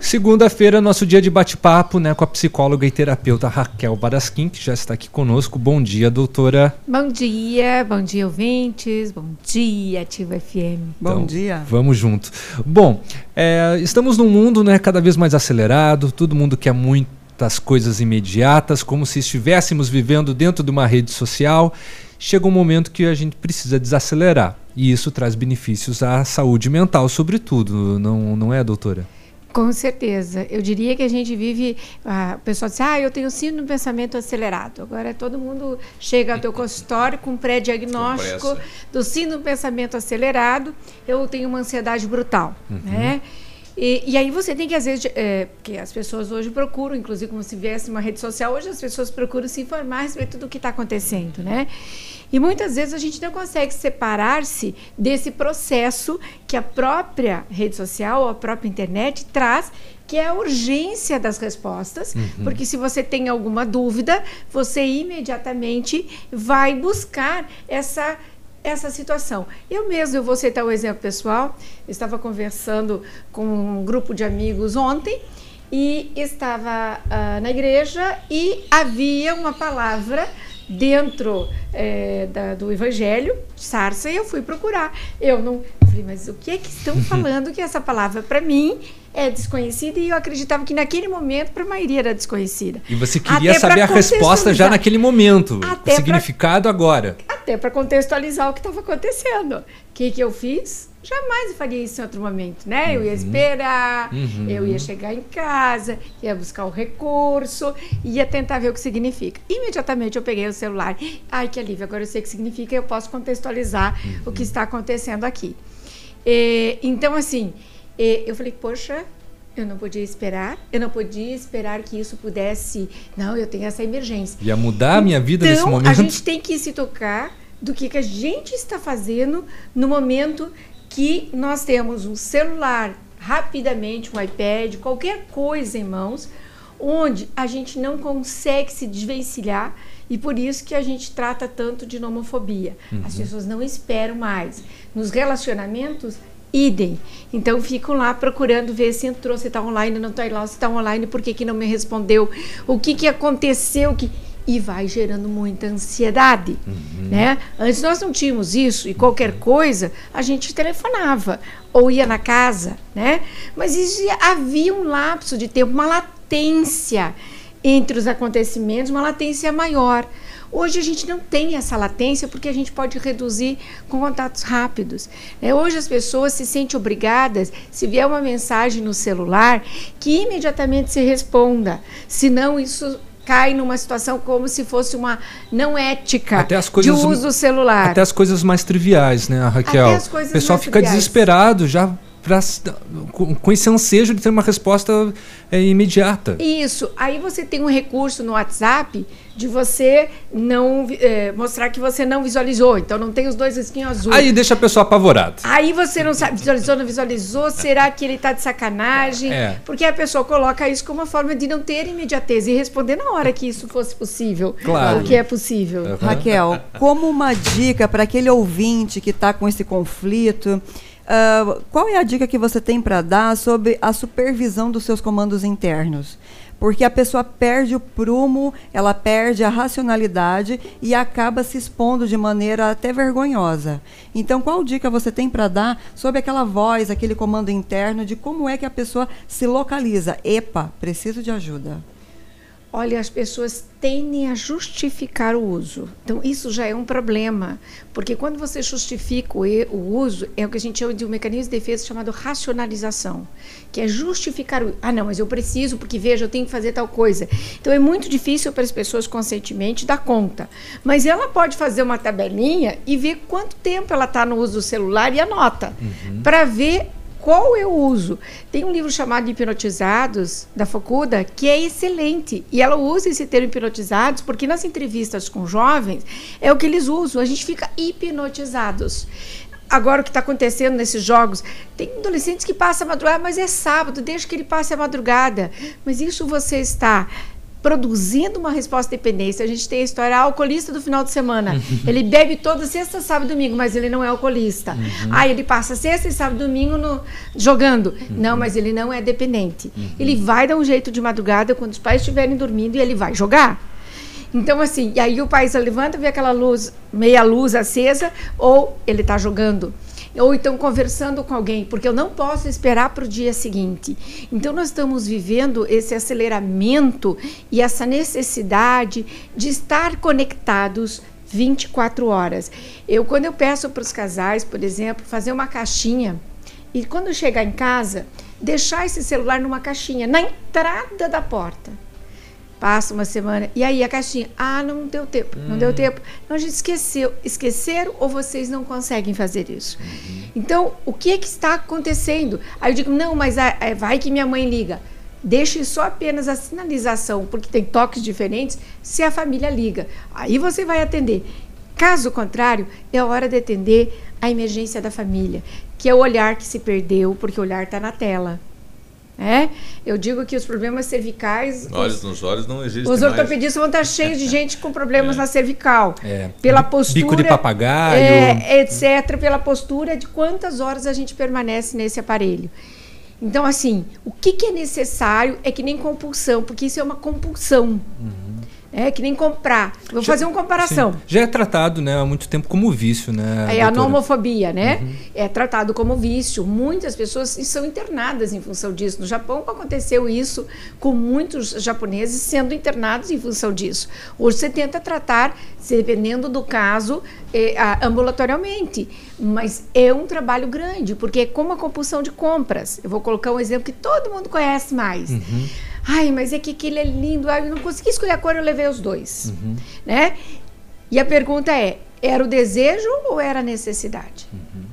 Segunda-feira, nosso dia de bate-papo né, com a psicóloga e terapeuta Raquel Barasquim, que já está aqui conosco. Bom dia, doutora. Bom dia, bom dia, ouvintes. Bom dia, Ativa FM. Bom Então, dia. Vamos junto. Bom, é, estamos num mundo né, cada vez mais acelerado, todo mundo quer muitas coisas imediatas, como se estivéssemos vivendo dentro de uma rede social. Chega um momento que a gente precisa desacelerar. E isso traz benefícios à saúde mental, sobretudo, não, não é, doutora? Com certeza. Eu diria que a gente vive. ah, o pessoal diz, ah, eu tenho síndrome do pensamento acelerado. Agora todo mundo chega ao teu consultório com pré-diagnóstico Com pressa. do síndrome do pensamento acelerado. Eu tenho uma ansiedade brutal. Uhum. Né? E, e aí você tem que, às vezes, é, porque as pessoas hoje procuram, inclusive como se viesse uma rede social, hoje as pessoas procuram se informar a respeito do que está acontecendo, né? E muitas vezes a gente não consegue separar-se desse processo que a própria rede social ou a própria internet traz, que é a urgência das respostas, Uhum. porque se você tem alguma dúvida, você imediatamente vai buscar essa essa situação. Eu mesmo, eu vou citar um exemplo pessoal, eu estava conversando com um grupo de amigos ontem e estava ah, na igreja e havia uma palavra dentro eh, da- do evangelho, sarça, e eu fui procurar. Eu não. eu falei, mas o que é que estão falando que essa palavra para mim é desconhecida e eu acreditava que naquele momento para a maioria era desconhecida. E você queria Até pra saber a resposta já naquele momento, Até o pra- significado agora. Até para contextualizar o que estava acontecendo. O que, que eu fiz? Jamais eu faria isso em outro momento, né? Eu ia esperar, Uhum. eu ia chegar em casa, ia buscar o recurso, ia tentar ver o que significa. Imediatamente eu peguei o celular. Ai, que alívio, agora eu sei o que significa, eu posso contextualizar o que está acontecendo aqui. Eh, então, assim, eh, eu falei, poxa, eu não podia esperar, eu não podia esperar que isso pudesse. Não, eu tenho essa emergência. Ia mudar a minha vida nesse Então, momento. a gente tem que se tocar do que, que a gente está fazendo no momento que nós temos um celular, rapidamente, um iPad, qualquer coisa em mãos, onde a gente não consegue se desvencilhar e por isso que a gente trata tanto de nomofobia. As Uhum. pessoas não esperam mais. Nos relacionamentos, idem. Então ficam lá procurando ver se entrou, se está online, não está lá, se está online, por que, que não me respondeu, o que, que aconteceu, que e vai gerando muita ansiedade, né? Antes nós não tínhamos isso e qualquer coisa a gente telefonava ou ia na casa, né? Mas isso havia um lapso de tempo, uma latência entre os acontecimentos, uma latência maior. Hoje a gente não tem essa latência porque a gente pode reduzir com contatos rápidos. né? Hoje as pessoas se sentem obrigadas, se vier uma mensagem no celular, que imediatamente se responda. Senão isso cai numa situação como se fosse uma não ética Até as coisas, de uso do celular. Até as coisas mais triviais, né, Raquel? Até as coisas o pessoal mais fica triviais. desesperado já pra, com, com esse ansejo de ter uma resposta é, imediata. Isso. Aí você tem um recurso no WhatsApp de você não eh, mostrar que você não visualizou. Então não tem os dois risquinhos azuis. Aí deixa a pessoa apavorada. Aí você não sabe, visualizou, não visualizou, será que ele está de sacanagem? É. Porque a pessoa coloca isso como uma forma de não ter imediatez e responder na hora que isso fosse possível. Claro. O que é possível. Raquel, como uma dica para aquele ouvinte que está com esse conflito, ah, qual é a dica que você tem para dar sobre a supervisão dos seus comandos internos? Porque a pessoa perde o prumo, ela perde a racionalidade e acaba se expondo de maneira até vergonhosa. Então, qual dica você tem para dar sobre aquela voz, aquele comando interno, de como é que a pessoa se localiza? Epa, preciso de ajuda. Olha, as pessoas tendem a justificar o uso. Então, isso já é um problema. Porque quando você justifica o, e- o uso, é o que a gente chama de um mecanismo de defesa chamado racionalização, que é justificar o. Ah, não, mas eu preciso, porque veja, eu tenho que fazer tal coisa. Então, é muito difícil para as pessoas conscientemente dar conta. Mas ela pode fazer uma tabelinha e ver quanto tempo ela está no uso do celular e anota, para ver qual eu uso? Tem um livro chamado Hipnotizados, da Focuda, que é excelente. E ela usa esse termo hipnotizados porque nas entrevistas com jovens é o que eles usam. A gente fica hipnotizados. Agora, o que está acontecendo nesses jogos? Tem adolescentes que passam a madrugada, mas é sábado, deixa que ele passe a madrugada. Mas isso você está produzindo uma resposta de dependência. A gente tem a história ah, alcoolista do final de semana. ele bebe toda sexta, sábado e domingo, mas ele não é alcoolista. Uhum. Ah, ele passa sexta e sábado e domingo no, jogando. Uhum. Não, mas ele não é dependente. Uhum. Ele vai dar um jeito de madrugada quando os pais estiverem dormindo e ele vai jogar. Então, assim, e aí o pai se levanta, vê aquela luz, meia luz acesa, ou ele está jogando ou então conversando com alguém, porque eu não posso esperar para o dia seguinte. Então, nós estamos vivendo esse aceleramento e essa necessidade de estar conectados 24 horas. Eu, quando eu peço para os casais, por exemplo, fazer uma caixinha, e quando chegar em casa, deixar esse celular numa caixinha, na entrada da porta Passa uma semana. E aí a caixinha, ah, não deu tempo, não deu hum. tempo. Então a gente esqueceu. Esqueceram ou vocês não conseguem fazer isso? Uhum. Então, o que é que está acontecendo? Aí eu digo, não, mas é, vai que minha mãe liga. Deixe só apenas a sinalização, porque tem toques diferentes, se a família liga. Aí você vai atender. Caso contrário, é hora de atender a emergência da família, que é o olhar que se perdeu, porque o olhar está na tela. É? Eu digo que os problemas cervicais. Olhos os, nos olhos não existem. Os ortopedistas vão estar cheios de gente com problemas é. na cervical. É. Pela postura. Bico de papagaio. É, etc. Pela postura de quantas horas a gente permanece nesse aparelho. Então, assim, o que, que é necessário é que nem compulsão, porque isso é uma compulsão. Uhum. É que nem comprar. Vou já, fazer uma comparação. Sim. Já é tratado né, há muito tempo como vício, né? É a nomofobia, né? Uhum. É tratado como vício. Muitas pessoas são internadas em função disso. No Japão aconteceu isso com muitos japoneses sendo internados em função disso. Hoje você tenta tratar, dependendo do caso, é, ambulatorialmente. Mas é um trabalho grande, porque é como a compulsão de compras. Eu vou colocar um exemplo que todo mundo conhece mais. Uhum. Ai, mas é que aquele é lindo. Ai, eu não consegui escolher a cor, eu levei os dois. Uhum. Né? E a pergunta é: era o desejo ou era a necessidade? Uhum.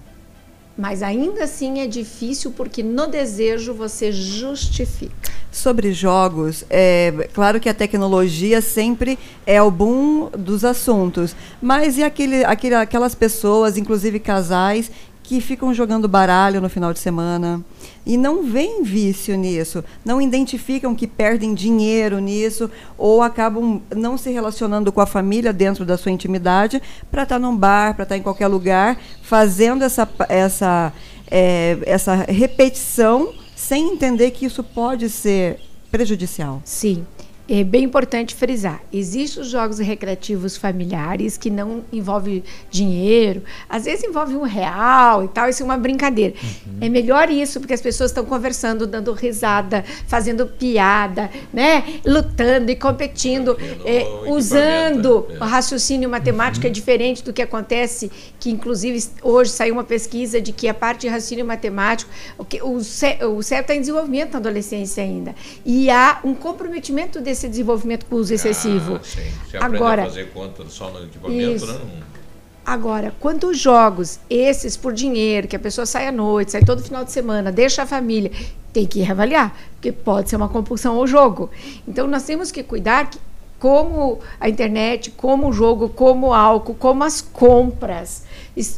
Mas ainda assim é difícil porque no desejo você justifica. Sobre jogos, é claro que a tecnologia sempre é o boom dos assuntos, mas e aquele, aquele, aquelas pessoas, inclusive casais, que ficam jogando baralho no final de semana e não veem vício nisso, não identificam que perdem dinheiro nisso ou acabam não se relacionando com a família dentro da sua intimidade para estar tá num bar, para estar tá em qualquer lugar, fazendo essa, essa, é, essa repetição sem entender que isso pode ser prejudicial. Sim é bem importante frisar: existem os jogos recreativos familiares que não envolvem dinheiro, às vezes envolve um real e tal, isso é uma brincadeira. Uhum. É melhor isso, porque as pessoas estão conversando, dando risada, fazendo piada, né? lutando e competindo, é, usando é. o raciocínio matemático uhum. é diferente do que acontece, que inclusive hoje saiu uma pesquisa de que a parte de raciocínio matemático, o, que, o, cérebro está em desenvolvimento na adolescência ainda. E há um comprometimento desse esse desenvolvimento com uso excessivo. Ah, sim. Agora, a fazer conta só no equipamento, isso. não. Agora, quantos jogos, esses por dinheiro, que a pessoa sai à noite, sai todo final de semana, deixa a família, tem que reavaliar, porque pode ser uma compulsão ao jogo. Então, nós temos que cuidar que, como a internet, como o jogo, como o álcool, como as compras,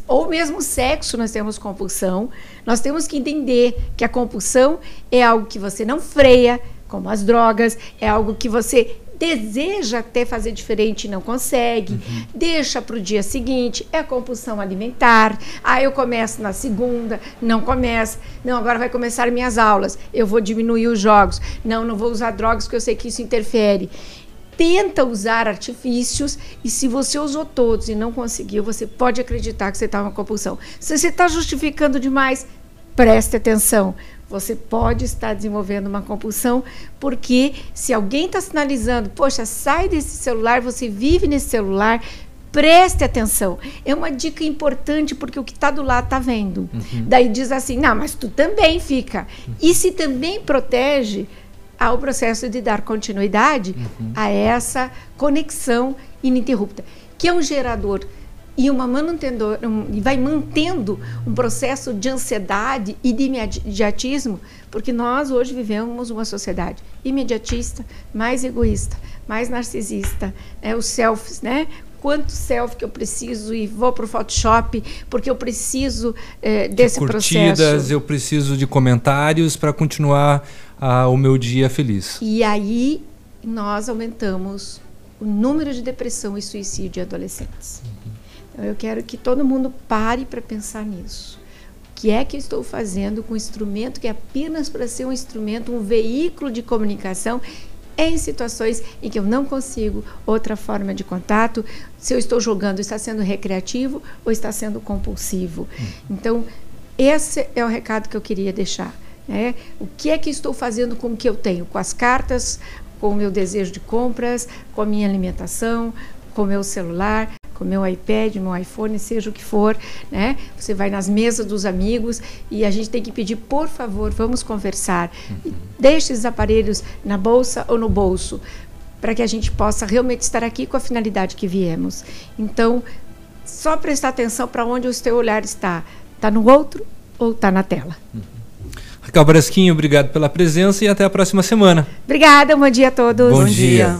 ou mesmo sexo, nós temos compulsão. Nós temos que entender que a compulsão é algo que você não freia, como as drogas, é algo que você deseja até fazer diferente e não consegue, uhum. deixa para o dia seguinte, é compulsão alimentar. Ah, eu começo na segunda, não começa. Não, agora vai começar minhas aulas, eu vou diminuir os jogos. Não, não vou usar drogas porque eu sei que isso interfere. Tenta usar artifícios e se você usou todos e não conseguiu, você pode acreditar que você está uma compulsão. Se você está justificando demais, preste atenção você pode estar desenvolvendo uma compulsão, porque se alguém está sinalizando, poxa, sai desse celular, você vive nesse celular, preste atenção. É uma dica importante, porque o que está do lado está vendo. Uhum. Daí diz assim, não, mas tu também fica. Uhum. E se também protege ao processo de dar continuidade uhum. a essa conexão ininterrupta, que é um gerador e uma manutendor, um, vai mantendo um processo de ansiedade e de imediatismo, porque nós hoje vivemos uma sociedade imediatista, mais egoísta, mais narcisista, né, os selfies, né? Quanto selfie que eu preciso e vou para o Photoshop porque eu preciso eh, desse de curtidas, processo. eu preciso de comentários para continuar ah, o meu dia feliz. E aí nós aumentamos o número de depressão e suicídio de adolescentes. Então eu quero que todo mundo pare para pensar nisso. O que é que eu estou fazendo com um instrumento que é apenas para ser um instrumento, um veículo de comunicação em situações em que eu não consigo outra forma de contato, se eu estou jogando, está sendo recreativo ou está sendo compulsivo. Então, esse é o recado que eu queria deixar. Né? O que é que estou fazendo com o que eu tenho? Com as cartas, com o meu desejo de compras, com a minha alimentação, com o meu celular, com meu iPad, meu iPhone, seja o que for, né? Você vai nas mesas dos amigos e a gente tem que pedir, por favor, vamos conversar. Uhum. Deixe esses aparelhos na bolsa ou no bolso, para que a gente possa realmente estar aqui com a finalidade que viemos. Então, só prestar atenção para onde o seu olhar está. Está no outro ou está na tela? Uhum. Raquel Brasquinho, obrigado pela presença e até a próxima semana. Obrigada, bom dia a todos. Bom, bom dia. dia.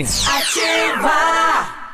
Ativa!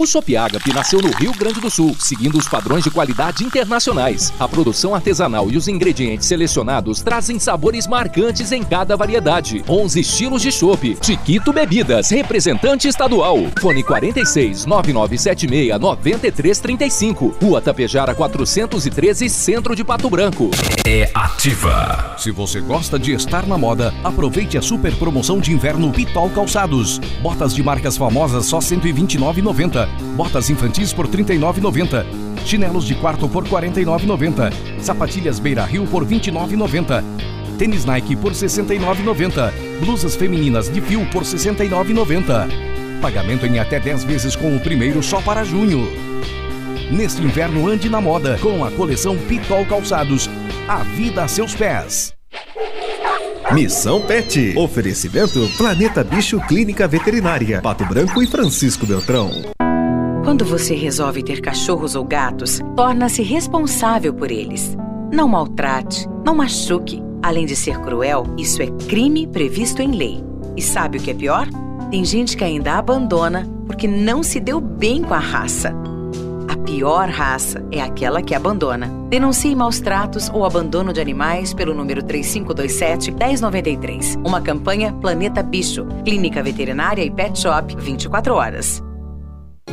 O Shop Agape nasceu no Rio Grande do Sul, seguindo os padrões de qualidade internacionais. A produção artesanal e os ingredientes selecionados trazem sabores marcantes em cada variedade. 11 estilos de chopp. Chiquito Bebidas, representante estadual. Fone 46 9976 9335. Rua Tapejara 413, Centro de Pato Branco. É ativa. Se você gosta de estar na moda, aproveite a super promoção de inverno Pitol Calçados. Botas de marcas famosas só R$ 129,90. Botas infantis por R$ 39,90. Chinelos de quarto por R$ 49,90. Sapatilhas Beira Rio por R$ 29,90. Tênis Nike por R$ 69,90. Blusas femininas de fio por R$ 69,90. Pagamento em até 10 vezes com o primeiro só para junho. Neste inverno ande na moda com a coleção Pitol Calçados. A vida a seus pés. Missão Pet. Oferecimento Planeta Bicho Clínica Veterinária. Pato Branco e Francisco Beltrão. Quando você resolve ter cachorros ou gatos, torna-se responsável por eles. Não maltrate, não machuque. Além de ser cruel, isso é crime previsto em lei. E sabe o que é pior? Tem gente que ainda abandona porque não se deu bem com a raça. A pior raça é aquela que abandona. Denuncie maus tratos ou abandono de animais pelo número 3527-1093. Uma campanha Planeta Bicho, Clínica Veterinária e Pet Shop 24 horas.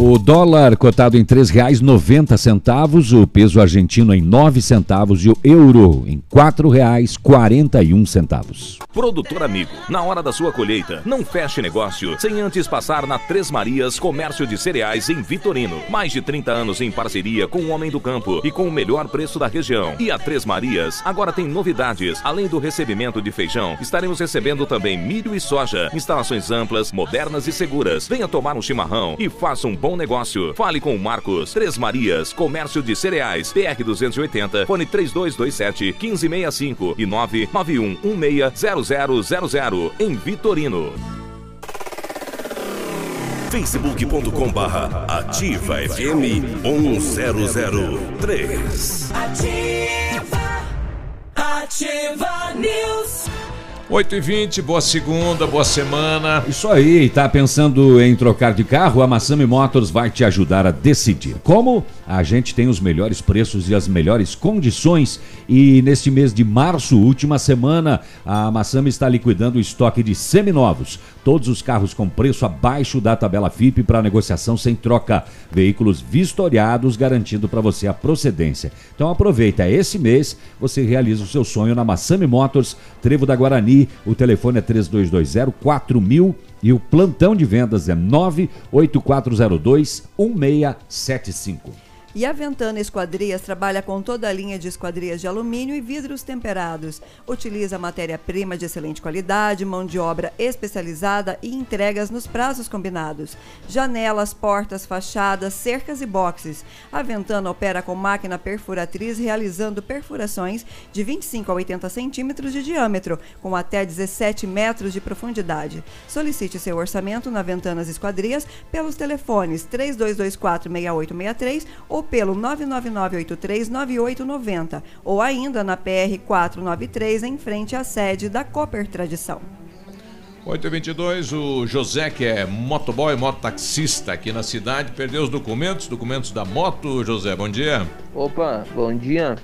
O dólar cotado em R$ 3,90, o peso argentino em 9 centavos e o euro em R$ 4,41. Produtor amigo, na hora da sua colheita, não feche negócio sem antes passar na Três Marias Comércio de Cereais em Vitorino. Mais de 30 anos em parceria com o Homem do Campo e com o melhor preço da região. E a Três Marias agora tem novidades. Além do recebimento de feijão, estaremos recebendo também milho e soja. Instalações amplas, modernas e seguras. Venha tomar um chimarrão e faça um bom negócio. Fale com o Marcos. Três Marias, Comércio de Cereais, PR 280, fone 3227 1565 e 991 160000 em Vitorino. facebook.com barra ativa FM 1003. Ativa. Ativa News. 8 e 20 boa segunda, boa semana. Isso aí, tá pensando em trocar de carro? A Massami Motors vai te ajudar a decidir. Como? A gente tem os melhores preços e as melhores condições e neste mês de março, última semana, a Massami está liquidando o estoque de seminovos. Todos os carros com preço abaixo da tabela FIP para negociação sem troca. Veículos vistoriados garantindo para você a procedência. Então aproveita esse mês, você realiza o seu sonho na Massami Motors, Trevo da Guarani. O telefone é 3220 4000 e o plantão de vendas é 98402 1675. E a Ventana Esquadrias trabalha com toda a linha de esquadrias de alumínio e vidros temperados. Utiliza matéria-prima de excelente qualidade, mão de obra especializada e entregas nos prazos combinados. Janelas, portas, fachadas, cercas e boxes. A Ventana opera com máquina perfuratriz realizando perfurações de 25 a 80 centímetros de diâmetro, com até 17 metros de profundidade. Solicite seu orçamento na Ventanas Esquadrias pelos telefones 3224 6863 ou pelo 999839890 ou ainda na PR 493 em frente à sede da Cooper Tradição. 822, o José, que é motoboy, mototaxista aqui na cidade, perdeu os documentos, documentos da moto. José, bom dia. Opa, bom dia.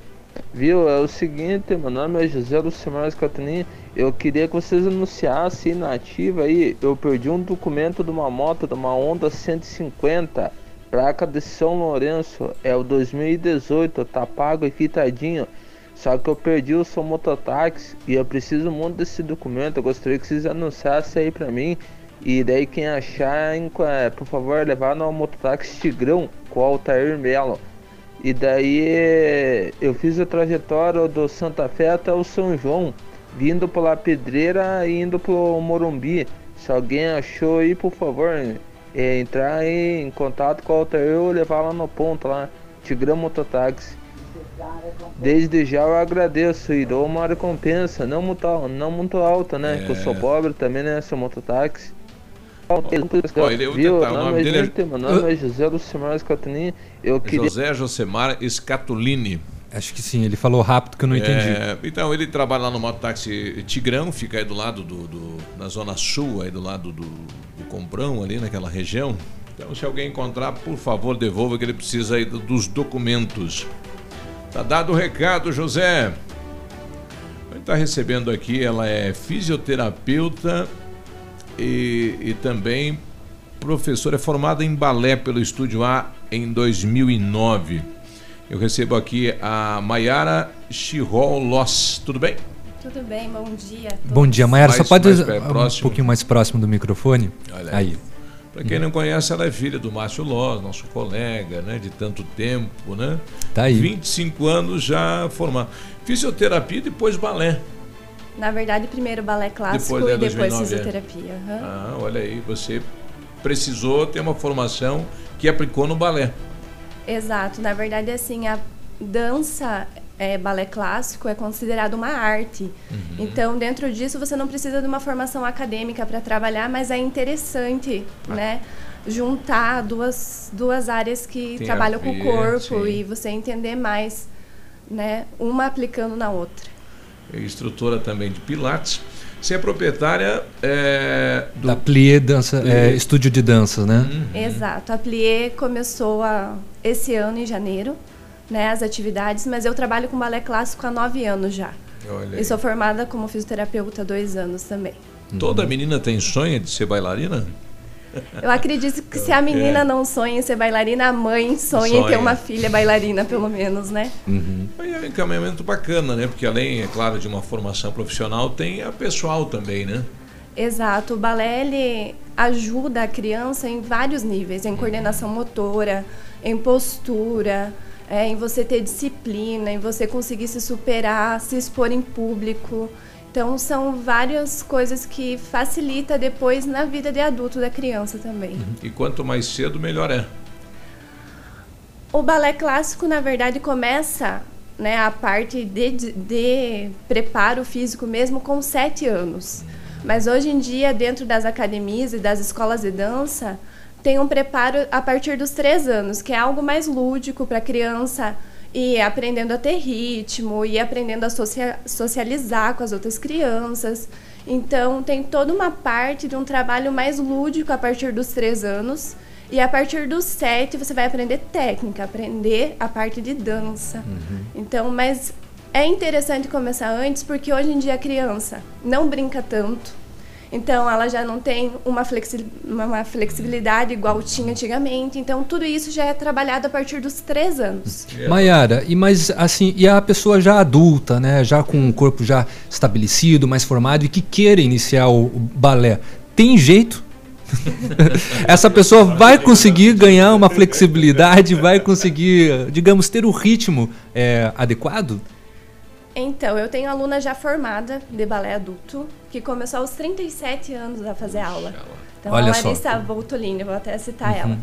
Viu, é o seguinte, meu nome é José Lucimar Catani. Eu queria que vocês anunciassem na ativa aí. Eu perdi um documento de uma moto, de uma Honda 150, placa de São Lourenço. É o 2018, tá pago e fitadinho. Só que eu perdi o seu mototáxi e eu preciso muito desse documento. Eu gostaria que vocês anunciassem aí pra mim. E daí quem achar, por favor, levar no mototáxi Tigrão com o Altair Melo. E daí eu fiz a trajetória do Santa Fé até o São João, vindo pela Pedreira e indo pro Morumbi. Se alguém achou aí, por favor, é, entrar em contato com o Altair ou levar lá no ponto lá, Tigrão Mototáxi. Desde já eu agradeço e dou uma recompensa, não muito, não muito alta, né? Que eu sou É. pobre também, né? Sou mototáxi. Ó, ele- eu vou Viu? tentar, o nome dele é- meu nome é José Lucimar Scatini. Eu queria. José Josemar Scatolini. Acho que sim, ele falou rápido que eu não entendi. É, então, ele trabalha lá no mototáxi Tigrão, fica aí do lado do, do- na zona sul, aí do lado do, do Comprão, ali naquela região. Então, se alguém encontrar, por favor, devolva que ele precisa aí do- dos documentos. Tá dado o recado, José. A gente está recebendo aqui, ela é fisioterapeuta e, e também professora, é formada em balé pelo Estúdio A em 2009. Eu recebo aqui a Maiara Chirol Loss. Tudo bem? Tudo bem, bom dia. Bom dia, Mayara. Só pode mais, um é, próximo. pouquinho mais próximo do microfone? Olha aí. Para quem não conhece, ela é filha do Márcio Loz, nosso colega, né, de tanto tempo, né? Tá aí. 25 anos já formado. Fisioterapia e depois balé. Na verdade, primeiro balé clássico Depois, né, e depois 2009, é. fisioterapia. aham. Ah, olha aí, você precisou ter uma formação que aplicou no balé. Exato. Na verdade, assim, a dança, é, balé clássico, é considerado uma arte. Uhum. Então, dentro disso, você não precisa de uma formação acadêmica para trabalhar, mas é interessante, Ah. né? Juntar duas, duas áreas que Tem a trabalham com o corpo sim. e você entender mais, né? Uma aplicando na outra. É instrutora também de Pilates. Você é proprietária é, do Da Plié dança, é, estúdio de dança, né? Exato. A Plié começou a, esse ano, em janeiro, né, as atividades, mas eu trabalho com balé clássico há nove anos já. Olha aí. E sou formada como fisioterapeuta há dois anos também. Toda menina tem sonho de ser bailarina? Eu acredito que se a menina É. não sonha em ser bailarina, a mãe sonha, em ter Sonha. uma filha bailarina, pelo menos, né? Aí é um encaminhamento bacana, né? Porque além, é claro, de uma formação profissional, tem a pessoal também, né? Exato. O balé ele ajuda a criança em vários níveis, em coordenação motora, em postura, é, em você ter disciplina, em você conseguir se superar, se expor em público. Então são várias coisas que facilita depois na vida de adulto da criança também. E quanto mais cedo, melhor é. O balé clássico, na verdade, começa né, a parte de, de, de preparo físico mesmo com sete anos. Mas hoje em dia, dentro das academias e das escolas de dança, tem um preparo a partir dos três anos, que é algo mais lúdico para a criança ir aprendendo a ter ritmo, ir aprendendo a socia socializar com as outras crianças. Então, tem toda uma parte de um trabalho mais lúdico a partir dos três anos. E a partir dos sete, você vai aprender técnica, aprender a parte de dança. Então, mas é interessante começar antes, porque hoje em dia a criança não brinca tanto. Então, ela já não tem uma, flexi uma flexibilidade igual tinha antigamente. Então, tudo isso já é trabalhado a partir dos três anos. Maiara, e mas assim, e a pessoa já adulta, né, já com o corpo já estabelecido, mais formado e que queira iniciar o, o balé, tem jeito? Essa pessoa vai conseguir ganhar uma flexibilidade, vai conseguir, digamos, ter o ritmo é, adequado? Então, eu tenho aluna já formada de balé adulto, que começou aos 37 anos a fazer aula. Então, Olha a só. Larissa Voltolini, vou até citar Uhum. ela.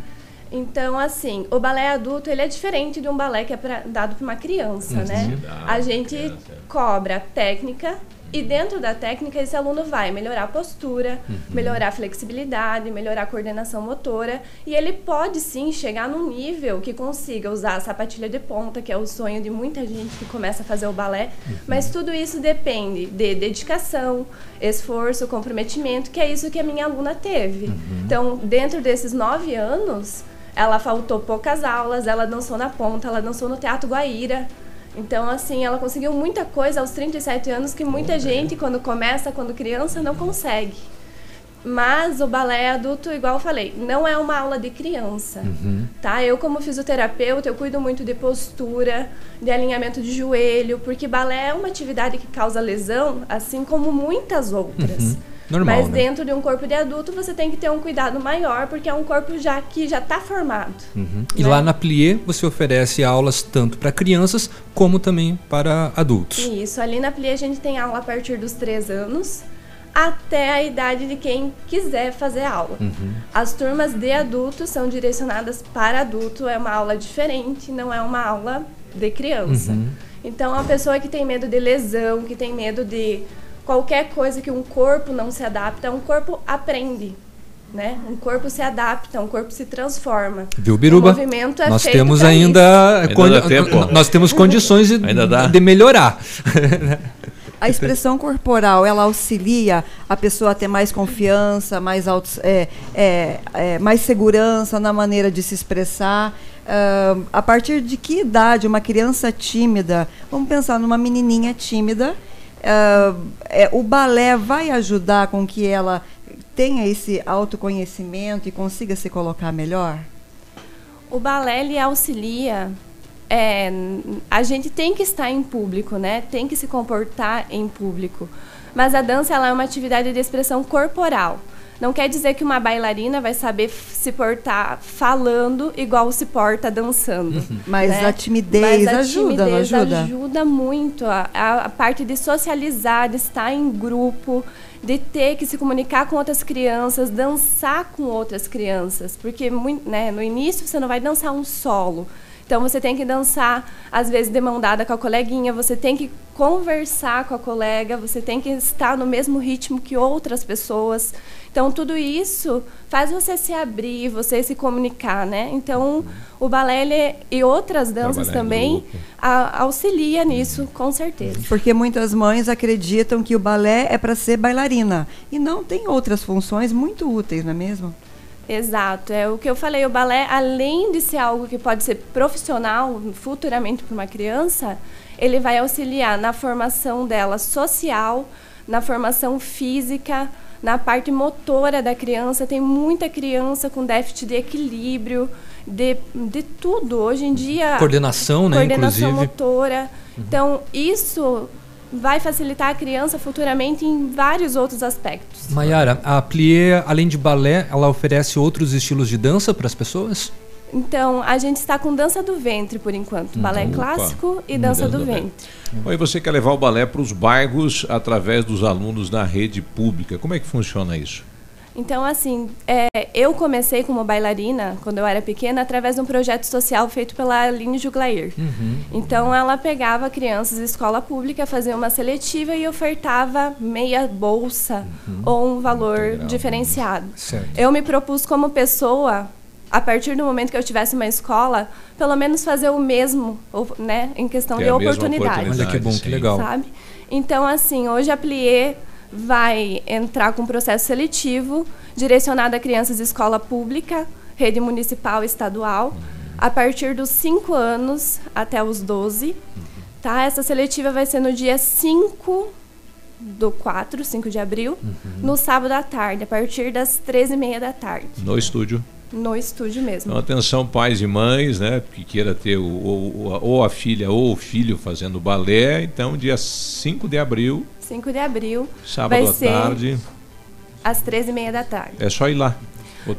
Então, assim, o balé adulto, ele é diferente de um balé que é pra- dado para uma criança, Uhum. né? A gente cobra técnica e dentro da técnica esse aluno vai melhorar a postura, Uhum. melhorar a flexibilidade, melhorar a coordenação motora e ele pode sim chegar num nível que consiga usar a sapatilha de ponta, que é o sonho de muita gente que começa a fazer o balé, mas tudo isso depende de dedicação, esforço, comprometimento, que é isso que a minha aluna teve. Então, dentro desses nove anos, ela faltou poucas aulas, ela dançou na ponta, ela dançou no Teatro Guaíra. Então, assim, ela conseguiu muita coisa aos 37 anos que muita gente, quando começa, quando criança, não consegue. Mas o balé adulto, igual eu falei, não é uma aula de criança, tá? Eu como fisioterapeuta, eu cuido muito de postura, de alinhamento de joelho, porque balé é uma atividade que causa lesão, assim como muitas outras. Uhum. Normal, Mas né? dentro de um corpo de adulto, você tem que ter um cuidado maior, porque é um corpo já que já está formado. Uhum. E Né? lá na Plié você oferece aulas tanto para crianças como também para adultos. Isso, ali na Plia a gente tem aula a partir dos 3 anos até a idade de quem quiser fazer aula. Uhum. As turmas de adultos são direcionadas para adulto, é uma aula diferente, não é uma aula de criança. Uhum. Então, a pessoa que tem medo de lesão, que tem medo de qualquer coisa que um corpo não se adapta, um corpo aprende. Né? Um corpo se adapta, um corpo se transforma. Viu, Biruba? O movimento é nós feito temos ainda, Ainda nós temos condições de, de melhorar. A expressão corporal, ela auxilia a pessoa a ter mais confiança, mais, autos, é, é, é, mais segurança na maneira de se expressar. Ah, a partir de que idade uma criança tímida, vamos pensar numa menininha tímida, ah, é, o balé vai ajudar com que ela tenha esse autoconhecimento e consiga se colocar melhor? O balé ele auxilia. é, a gente tem que estar em público, né? Tem que se comportar em público. Mas a dança ela é uma atividade de expressão corporal. Não quer dizer que uma bailarina vai saber se portar falando igual se porta dançando. Mas né? a timidez Mas a ajuda, timidez ajuda? ajuda muito. A, a- parte de socializar, de estar em grupo, de ter que se comunicar com outras crianças, dançar com outras crianças. Porque né, no início você não vai dançar um solo. Então você tem que dançar, às vezes, de mão dada com a coleguinha, você tem que conversar com a colega, você tem que estar no mesmo ritmo que outras pessoas. Então tudo isso faz você se abrir, você se comunicar, né? Então o balé ele- e outras danças Trabalhar em também a- auxilia nisso, com certeza. Porque muitas mães acreditam que o balé é para ser bailarina. E não tem outras funções muito úteis, não é mesmo? Exato, é o que eu falei, o balé, além de ser algo que pode ser profissional futuramente para uma criança, ele vai auxiliar na formação dela social, na formação física, na parte motora da criança. Tem muita criança com déficit de equilíbrio, de, de tudo. Hoje em dia. Coordenação, né, Coordenação inclusive. motora. Então, isso vai facilitar a criança futuramente em vários outros aspectos. Maiara, a Plié, além de balé, ela oferece outros estilos de dança para as pessoas? Então, a gente está com dança do ventre por enquanto, balé Opa. clássico e dança do ventre. Bom, e você quer levar o balé para os bairros através dos alunos da rede pública. Como é que funciona isso? Então, assim, é, eu comecei como bailarina, quando eu era pequena, através de um projeto social feito pela Aline Juglair. Então, ela pegava crianças de escola pública, fazia uma seletiva e ofertava meia bolsa ou um valor diferenciado. Certo. Eu me propus como pessoa, a partir do momento que eu tivesse uma escola, pelo menos fazer o mesmo, ou, né, em questão Ter de mesma oportunidade. oportunidade, Olha que bom, que sim. legal. Sabe? Então, assim, hoje a Plié vai entrar com um processo seletivo direcionado a crianças de escola pública, rede municipal e estadual, a partir dos 5 anos até os 12. Tá? Essa seletiva vai ser no dia 5 do 4, 5 de abril, no sábado à tarde, a partir das 13h30 da tarde, No estúdio. No estúdio mesmo. Então, atenção, pais e mães, né? Que queira ter o, ou, ou a filha ou o filho fazendo balé. Então, dia 5 de abril, 5 de abril, sábado à tarde, às 13h30 da tarde. é só ir lá.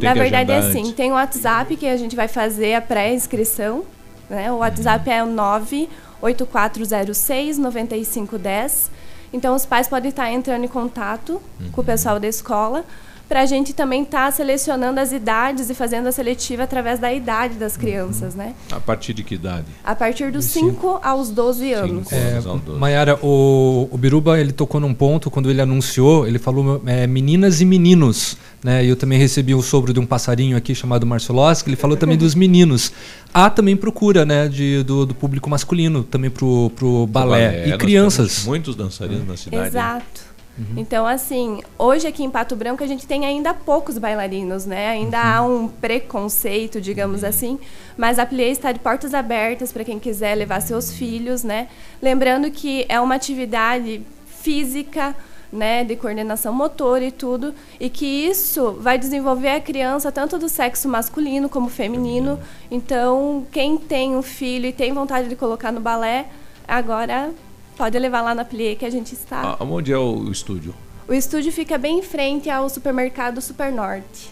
Na verdade é assim, antes. tem o WhatsApp que a gente vai fazer a pré-inscrição. Né? O WhatsApp é o 98406 9510. Então os pais podem estar entrando em contato com o pessoal da escola para a gente também estar selecionando as idades e fazendo a seletiva através da idade das crianças, né? A partir de que idade? A partir dos 5 aos 12 anos. É, Maiara, o, o Biruba ele tocou num ponto quando ele anunciou, ele falou é, meninas e meninos, né? Eu também recebi um sobre de um passarinho aqui chamado Marceloski, ele falou também dos meninos. Há também procura, né, de, do, do público masculino também pro, pro balé, e nós crianças. Muitos dançarinos na cidade. Exato. Então, assim, hoje aqui em Pato Branco a gente tem ainda poucos bailarinos, né? Ainda há um preconceito, digamos assim. Mas a Plié está de portas abertas para quem quiser levar seus filhos, né? Lembrando que é uma atividade física, né, de coordenação motora e tudo, e que isso vai desenvolver a criança tanto do sexo masculino como feminino. Então, quem tem um filho e tem vontade de colocar no balé, agora pode levar lá na Plié que a gente está. Ah, onde é o estúdio? O estúdio fica bem em frente ao supermercado Super Norte.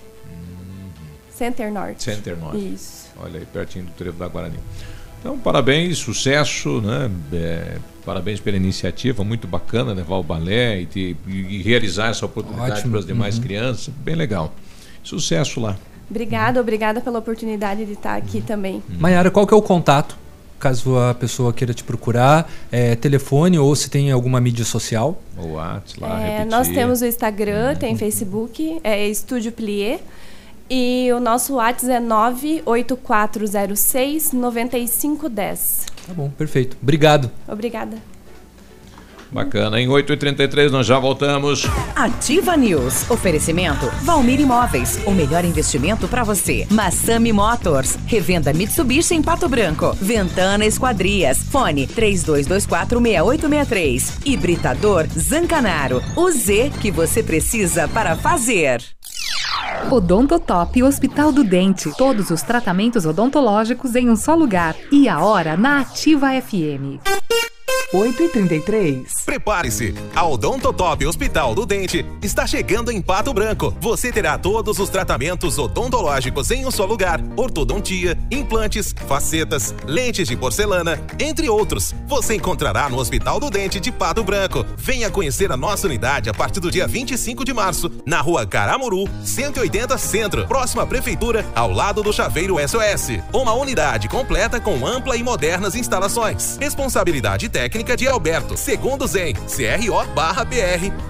Center Norte. Center Norte. Isso. Olha aí, pertinho do Trevo da Guarani. Então, parabéns, sucesso, né? É, parabéns pela iniciativa, muito bacana levar o balé e, ter- e realizar essa oportunidade Ótimo. para as demais Uhum. crianças. Bem legal. Sucesso lá. Obrigada, obrigada pela oportunidade de estar aqui também. Maiara, qual que é o contato? Caso a pessoa queira te procurar, é, telefone ou se tem alguma mídia social? O WhatsApp lá, É, nós temos o Instagram, tem Facebook, é Estúdio Plié. E o nosso WhatsApp é 98406 9510. Tá bom, perfeito. Obrigado. Obrigada. Bacana. Em 8h33 nós já voltamos. Ativa News. Oferecimento Valmir Imóveis. O melhor investimento para você. Massami Motors. Revenda Mitsubishi em Pato Branco. Ventana Esquadrias. Fone 32246863. Hibridador Zancanaro. O Z que você precisa para fazer. Odontotop Hospital do Dente. Todos os tratamentos odontológicos em um só lugar. E a hora na Ativa FM. 8 e 33. Prepare-se! A Odontotop Hospital do Dente está chegando em Pato Branco. Você terá todos os tratamentos odontológicos em um só lugar: ortodontia, implantes, facetas, lentes de porcelana, entre outros. Você encontrará no Hospital do Dente de Pato Branco. Venha conhecer a nossa unidade a partir do dia 25 de março, na rua Caramuru, 180 Centro, próxima à Prefeitura, ao lado do Chaveiro SOS. Uma unidade completa com ampla e modernas instalações. Responsabilidade técnica de Alberto, segundo Zen, CRO barra BR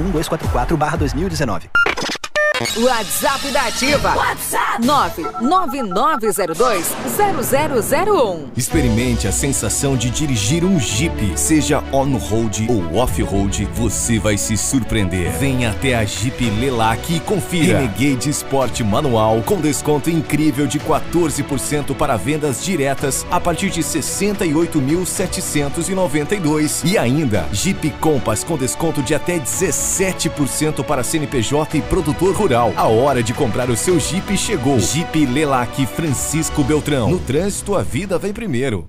04001244-2019. WhatsApp da Ativa. WhatsApp 999020001. Experimente a sensação de dirigir um Jeep, seja on-road ou off-road, você vai se surpreender. Venha até a Jeep Lelac e confira. Renegade Sport Manual com desconto incrível de 14% para vendas diretas a partir de 68.792 e ainda Jeep Compass com desconto de até 17% para CNPJ e produtor rural. A hora de comprar o seu Jeep chegou. Jeep Lelac Francisco Beltrão. No trânsito, a vida vem primeiro.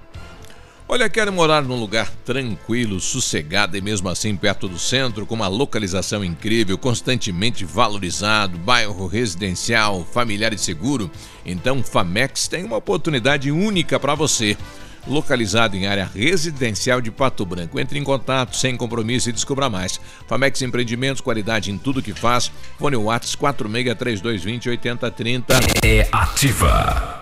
Olha, quero morar num lugar tranquilo, sossegado e mesmo assim perto do centro, com uma localização incrível, constantemente valorizado, bairro residencial, familiar e seguro. Então, Famex tem uma oportunidade única para você. Localizado em área residencial de Pato Branco. Entre em contato sem compromisso e descubra mais. Famex Empreendimentos, qualidade em tudo que faz. Fone Whats 463220 8030. É ativa.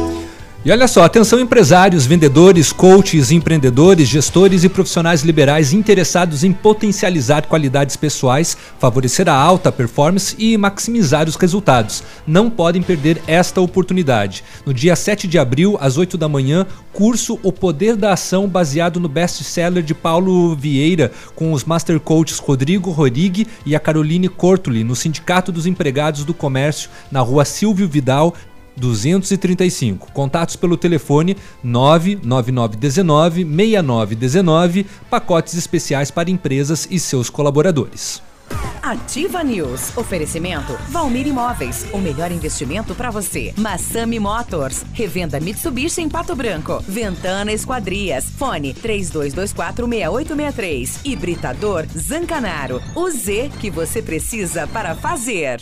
E olha só, atenção empresários, vendedores, coaches, empreendedores, gestores e profissionais liberais interessados em potencializar qualidades pessoais, favorecer a alta performance e maximizar os resultados. Não podem perder esta oportunidade. No dia 7 de abril, às 8 da manhã, curso O Poder da Ação, baseado no best-seller de Paulo Vieira, com os Master Coaches Rodrigo Rorig e a Caroline Cortoli, no Sindicato dos Empregados do Comércio, na rua Silvio Vidal, 235. Contatos pelo telefone 99919 6919, pacotes especiais para empresas e seus colaboradores. Ativa News. Oferecimento Valmir Imóveis. O melhor investimento para você. Massami Motors. Revenda Mitsubishi em Pato Branco. Ventana Esquadrias. Fone 32246863. Hibridador Zancanaro. O Z que você precisa para fazer.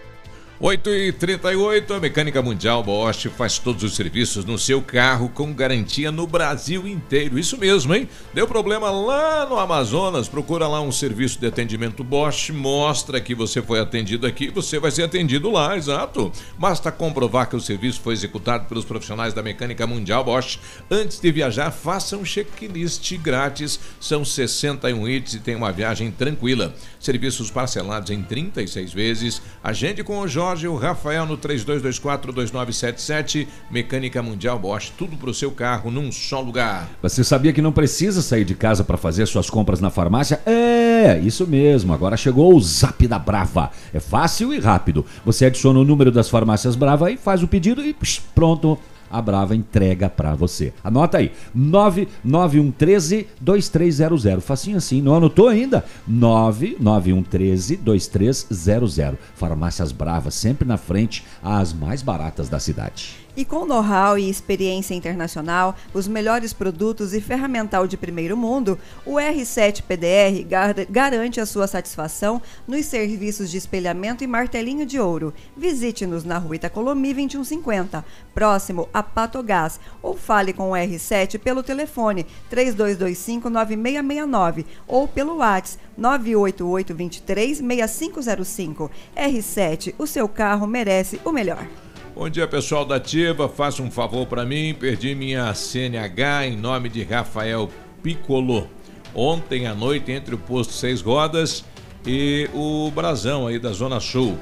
8 e 38 a Mecânica Mundial Bosch faz todos os serviços no seu carro com garantia no Brasil inteiro. Isso mesmo, hein? Deu problema lá no Amazonas, procura lá um serviço de atendimento Bosch, mostra que você foi atendido aqui, você vai ser atendido lá, exato. Basta comprovar que o serviço foi executado pelos profissionais da Mecânica Mundial Bosch. Antes de viajar, faça um checklist grátis. São 61 itens e tem uma viagem tranquila. Serviços parcelados em 36 vezes. Agende com o Jorge Jorge, o Rafael no 32242977, Mecânica Mundial Bosch, tudo para o seu carro num só lugar. Você sabia que não precisa sair de casa para fazer suas compras na farmácia? É, isso mesmo. Agora chegou o Zap da Brava. É fácil e rápido. Você adiciona o número das farmácias Brava e faz o pedido e psh, pronto a Brava entrega para você. Anota aí, 99113 2300. Facinho assim, não anotou ainda? 99113 2300. Farmácias Bravas, sempre na frente, as mais baratas da cidade. E com know-how e experiência internacional, os melhores produtos e ferramental de primeiro mundo, o R7 PDR gar garante a sua satisfação nos serviços de espelhamento e martelinho de ouro. Visite-nos na rua Itacolomi 2150, próximo a Patogás, ou fale com o R7 pelo telefone 3225-9669 ou pelo WhatsApp 988236505. R7, o seu carro merece o melhor. Bom dia, pessoal da Ativa. Faça um favor para mim. Perdi minha CNH em nome de Rafael Piccolo. Ontem à noite, entre o posto Seis Rodas e o Brasão aí da Zona Sul.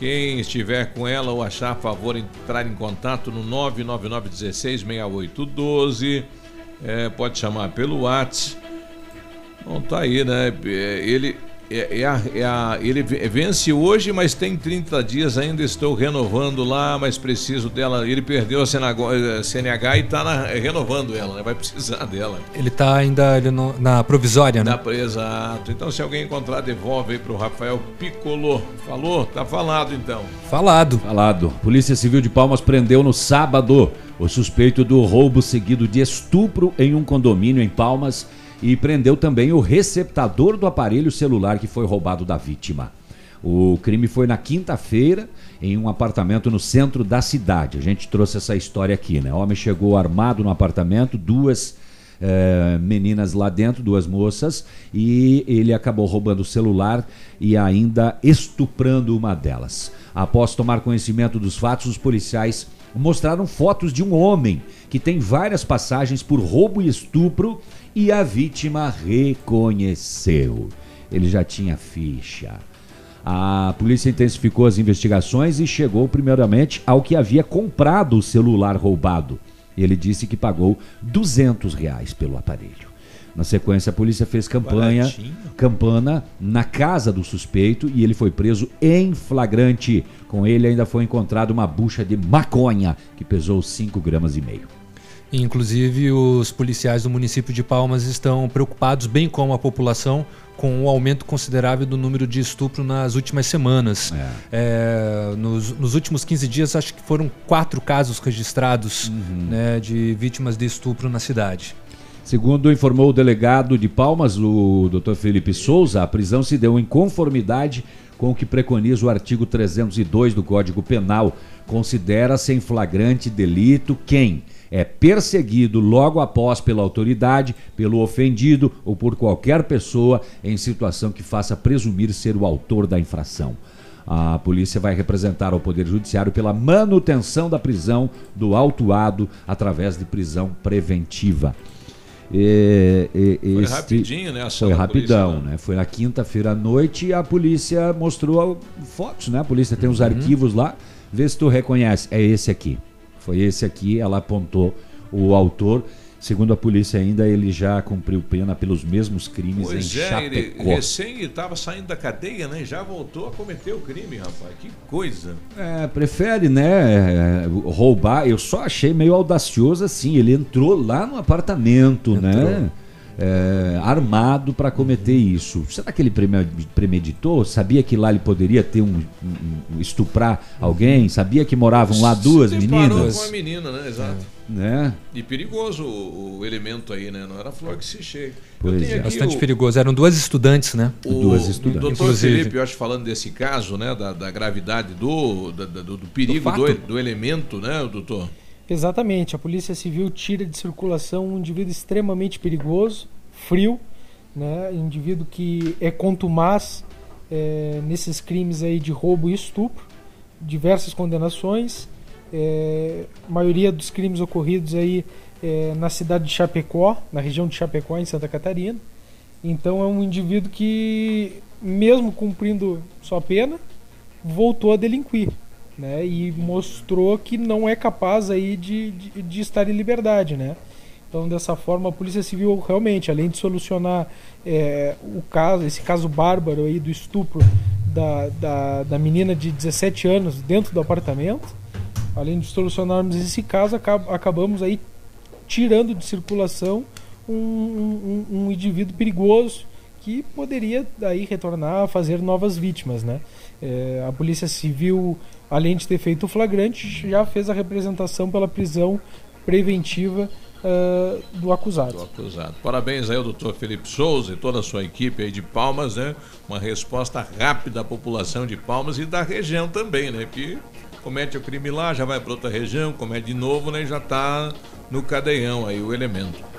Quem estiver com ela ou achar favor, entrar em contato no 999166812. É, pode chamar pelo WhatsApp. Não tá aí, né? É, ele é, é, a, é a, ele vence hoje, mas tem 30 dias ainda. Estou renovando lá, mas preciso dela. Ele perdeu a CNH e está renovando ela, né? vai precisar dela. Ele está ainda ele no, na provisória, né? Na, exato. Então, se alguém encontrar, devolve aí para o Rafael Piccolo. Falou? Tá falado então. Falado. Falado. Polícia Civil de Palmas prendeu no sábado o suspeito do roubo seguido de estupro em um condomínio em Palmas e prendeu também o receptador do aparelho celular que foi roubado da vítima. O crime foi na quinta-feira em um apartamento no centro da cidade. A gente trouxe essa história aqui, né? O homem chegou armado no apartamento, duas eh, meninas lá dentro, duas moças, e ele acabou roubando o celular e ainda estuprando uma delas. Após tomar conhecimento dos fatos, os policiais mostraram fotos de um homem que tem várias passagens por roubo e estupro e a vítima reconheceu. Ele já tinha ficha. A polícia intensificou as investigações e chegou primeiramente ao que havia comprado o celular roubado. Ele disse que pagou 200 reais pelo aparelho. Na sequência, a polícia fez campanha, campana na casa do suspeito e ele foi preso em flagrante. Com ele ainda foi encontrada uma bucha de maconha que pesou 5 gramas e meio. Inclusive, os policiais do município de Palmas estão preocupados, bem como a população, com o aumento considerável do número de estupro nas últimas semanas. É. É, nos, nos, últimos 15 dias, acho que foram quatro casos registrados uhum. né, de vítimas de estupro na cidade. Segundo informou o delegado de Palmas, o Dr. Felipe Souza, a prisão se deu em conformidade com o que preconiza o artigo 302 do Código Penal. Considera-se em flagrante delito quem é perseguido logo após pela autoridade, pelo ofendido ou por qualquer pessoa em situação que faça presumir ser o autor da infração. A polícia vai representar ao Poder Judiciário pela manutenção da prisão do autuado através de prisão preventiva. E, e, foi este, rapidinho, né? foi rapidão, polícia, né? né? Foi na quinta-feira à noite e a polícia mostrou fotos, né? A polícia tem uhum. os arquivos lá. Vê se tu reconhece. É esse aqui. Foi esse aqui, ela apontou o autor. Segundo a polícia ainda, ele já cumpriu pena pelos mesmos crimes pois em é, Chapecó. Ele recém estava saindo da cadeia, né? Já voltou a cometer o crime, rapaz. Que coisa. É, prefere, né, roubar. Eu só achei meio audacioso assim. Ele entrou lá no apartamento, né? entrou. né? É, armado para cometer isso. Será que ele preme- premeditou? Sabia que lá ele poderia ter um, um- um- estuprar alguém? Sabia que moravam lá duas Se meninas? com a menina, né? Exato. Né? E perigoso o, o elemento aí, né? Não era flor que se chega. Pois é. Bastante o, perigoso. Eram duas estudantes, né? o Duas estudantes. doutor Inclusive. Felipe, eu acho, falando desse caso, né? Da, da gravidade do, da- do, do perigo Do do, do elemento, né, doutor? Exatamente, a Polícia Civil tira de circulação um indivíduo extremamente perigoso, frio, né? indivíduo que é contumaz é, nesses crimes aí de roubo e estupro, diversas condenações, é, a maioria dos crimes ocorridos aí é, na cidade de Chapecó, na região de Chapecó, em Santa Catarina. Então é um indivíduo que, mesmo cumprindo sua pena, voltou a delinquir né, e mostrou que não é capaz aí de, de, de estar em liberdade, né? Então dessa forma a Polícia Civil realmente, além de solucionar é, o caso, esse caso bárbaro aí do estupro da, da, da menina de 17 anos dentro do apartamento, além de solucionarmos esse caso, acab- acabamos aí tirando de circulação um, um, um- indivíduo perigoso que poderia daí retornar a fazer novas vítimas, né? É, a Polícia Civil, além de ter feito o flagrante, já fez a representação pela prisão preventiva ah, do acusado. Do acusado. Parabéns aí ao doutor Felipe Souza e toda a sua equipe aí de Palmas, né? Uma resposta rápida à população de Palmas e da região também, né? Que comete o crime lá, já vai para outra região, comete de novo, né? Já está no cadeião aí o elemento.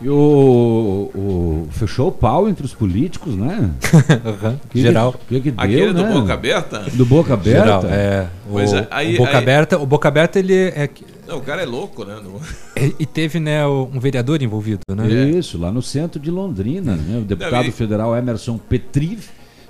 E o, o- fechou o pau entre os políticos, né? Que- Geral. Que, que deu, Aquele do né? Boca Aberta? Do Boca Aberta? Geral, é. Pois o, é, aí- o Boca aí- Aberta, o Boca Aberta ele é Não, o cara é louco, né? No- e, e teve né um vereador envolvido, né? Isso, lá no centro de Londrina, né? O deputado Não, e- federal Emerson Petriv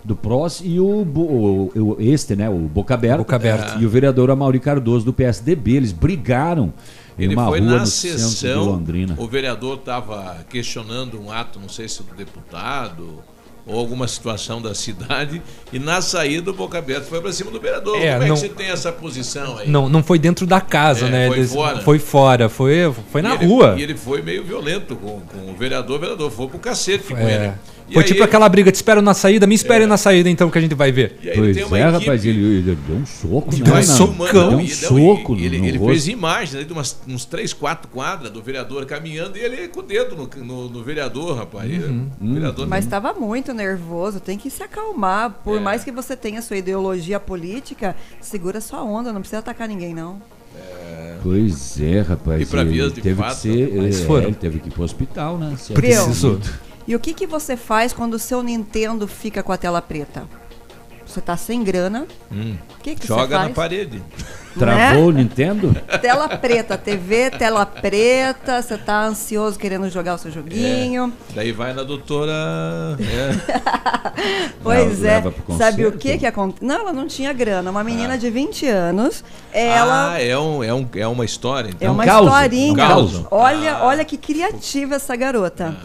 do PROS e o, o- o- este, né, o Boca Aberta, Boca Aberta. e o vereador Amaury Cardoso do PSDB, eles brigaram Ele uma foi rua na sessão, Londrina. o vereador estava questionando um ato, não sei se do deputado ou alguma situação da cidade, e na saída o Boca Aberta foi para cima do vereador. É, Como é não- que você tem essa posição aí? Não, não foi dentro da casa, É, né? foi Eles- fora. Foi fora, foi, foi na E ele- rua. E ele foi meio violento com, com o vereador, o vereador foi pro cacete com É. ele. E Foi aí tipo ele- aquela briga, te espero na saída, me espere na saída então que a gente vai ver. E aí ele tem Pois uma é, equipe- rapaz, ele, ele deu um soco, né? deu um socão. Deu um soco e ele, ele fez imagens aí de umas, uns 3, 4 quadras do vereador caminhando e ele com o dedo no, no- no vereador, rapaz. Uhum. O vereador Mas estava muito nervoso, tem que se acalmar. Por É. mais que você tenha sua ideologia política, segura sua onda, não precisa atacar ninguém, não. Pois é, rapaz. E pra ele vias de teve fato, que ser, mas é, foram. ele teve que ir pro hospital, né? Precisou. E o que, que você faz quando o seu Nintendo fica com a tela preta? Você tá sem grana. Hum. O que, que Joga você faz? na parede. Travou o Né? Nintendo? Tela preta, TV, tela preta, você tá ansioso querendo jogar o seu joguinho. Daí vai na doutora. é. Pois Não, é. Sabe o que que acontece? Não, ela não tinha grana. Uma menina de 20 anos, ela Ah, é, um, é, um, é uma história. Então. É uma caos, historinha. um. Olha, olha que criativa essa garota.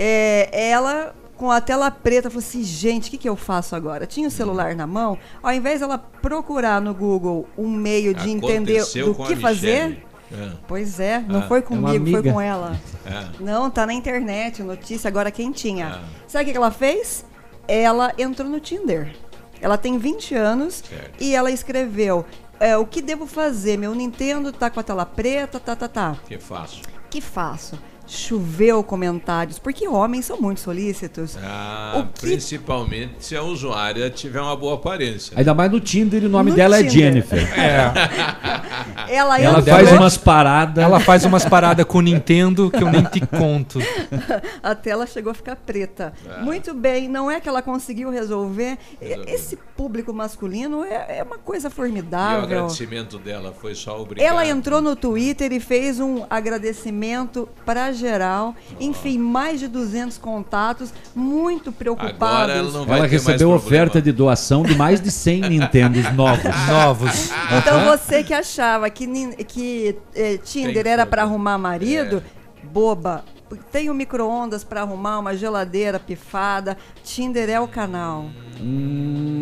É, ela com a tela preta falou assim, gente, o que, que eu faço agora? Tinha o celular na mão, ao invés dela procurar no Google um meio de entender Aconteceu do com a que fazer. É. Pois é, não Ah. foi É comigo, foi amiga. com ela. É. Não, tá na internet, notícia agora quentinha. Ah. Sabe o que que ela fez? Ela entrou no Tinder. Ela tem 20 anos Certo. e ela escreveu: é, O que devo fazer? Meu Nintendo tá com a tela preta, tá, tá, tá. Que fácil. que faço? Choveu comentários, porque homens são muito solícitos. Ah, O que- Principalmente se a usuária tiver uma boa aparência. Ainda mais no Tinder e o nome No dela é Tinder. Jennifer. Ela, Ela entrou- faz dela é- umas paradas. Ela faz umas paradas com o Nintendo que eu nem te conto. a tela chegou a ficar preta. Ah. Muito bem, não é que ela conseguiu resolver. Resolveu. Esse público masculino é, é uma coisa E o formidável. agradecimento dela foi só obrigado. Ela entrou no Twitter e fez um agradecimento para geral. Enfim, mais de 200 contatos, muito preocupados. Agora ela não vai Ela recebeu oferta de doação de mais de 100 Nintendos novos. Novos. Então você que achava que, que eh, Tinder Tem era para arrumar marido, boba. Tem um micro-ondas para arrumar, uma geladeira pifada. Tinder é o canal. Hum,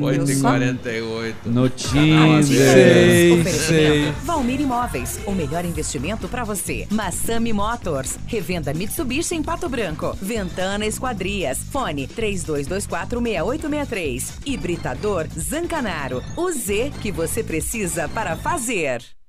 8h48. No Tinder. Sei, Oferecimento. Valmir Imóveis, o melhor investimento para você. Massami Motors, revenda Mitsubishi em Pato Branco. Ventana Esquadrias, fone 32246863. Hibridador Zancanaro, o Z que você precisa para fazer.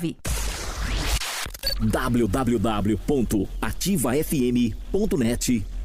9. www.ativafm.net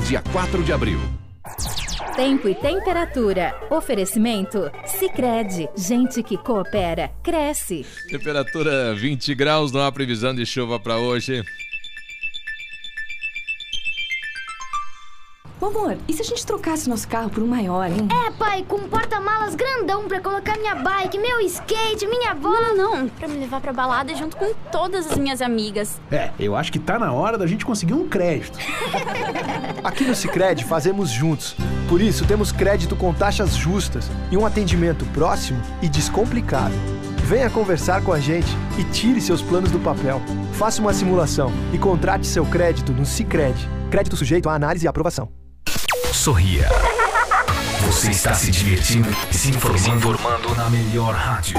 dia 4 de abril. Tempo e temperatura. Oferecimento? Sicredi Gente que coopera, cresce. Temperatura 20 graus, não há previsão de chuva para hoje. Ô amor, e se a gente trocasse nosso carro por um maior, hein? É, pai, com um porta-malas grandão pra colocar minha bike, meu skate, minha bola. Não, não, pra me levar pra balada junto com todas as minhas amigas. É, eu acho que tá na hora da gente conseguir um crédito. Aqui no Sicredi fazemos juntos. Por isso temos crédito com taxas justas e um atendimento próximo e descomplicado. Venha conversar com a gente e tire seus planos do papel. Faça uma simulação e contrate seu crédito no Sicredi. Crédito sujeito à análise e aprovação. Sorria. Você está se divertindo e se informando, informando na melhor rádio.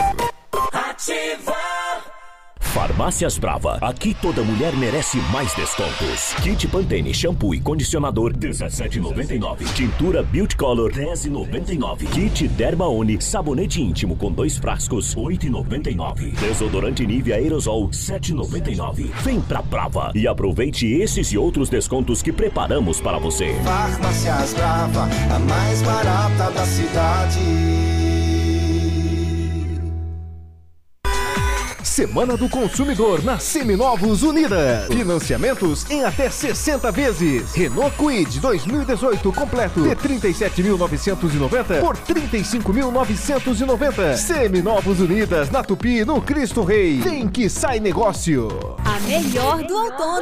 Farmácias Brava. Aqui toda mulher merece mais descontos. Kit Pantene shampoo e condicionador 17,99. Tintura Beauty Color 10,99. Kit Dermaone sabonete íntimo com dois frascos 8,99. Desodorante Nivea Aerosol 7,99. Vem pra Brava e aproveite esses e outros descontos que preparamos para você. Farmácias Brava, a mais barata da cidade. Semana do Consumidor na Seminovos Unidas. Financiamentos em até 60 vezes. Renault Kwid 2018 completo de 37.990 por 35.990. Seminovos Unidas na Tupi, no Cristo Rei. Tem que sai negócio. A melhor do outono.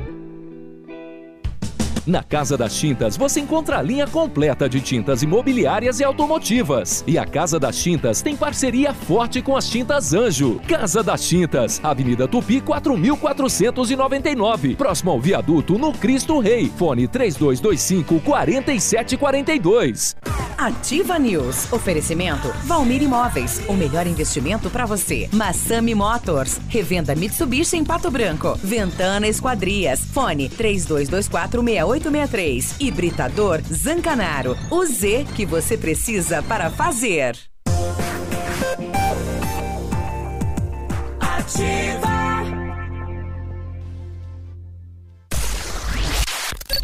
Na Casa das Tintas você encontra a linha completa de tintas imobiliárias e automotivas. E a Casa das Tintas tem parceria forte com as Tintas Anjo. Casa das Tintas, Avenida Tupi 4499, próximo ao viaduto no Cristo Rei. Fone 3225 4742. Ativa News. Oferecimento Valmir Imóveis, o melhor investimento para você. Massami Motors, revenda Mitsubishi em Pato Branco. Ventana Esquadrias. Fone 3224 6863. Hibridador Zancanaro. O Z que você precisa para fazer. Ativa!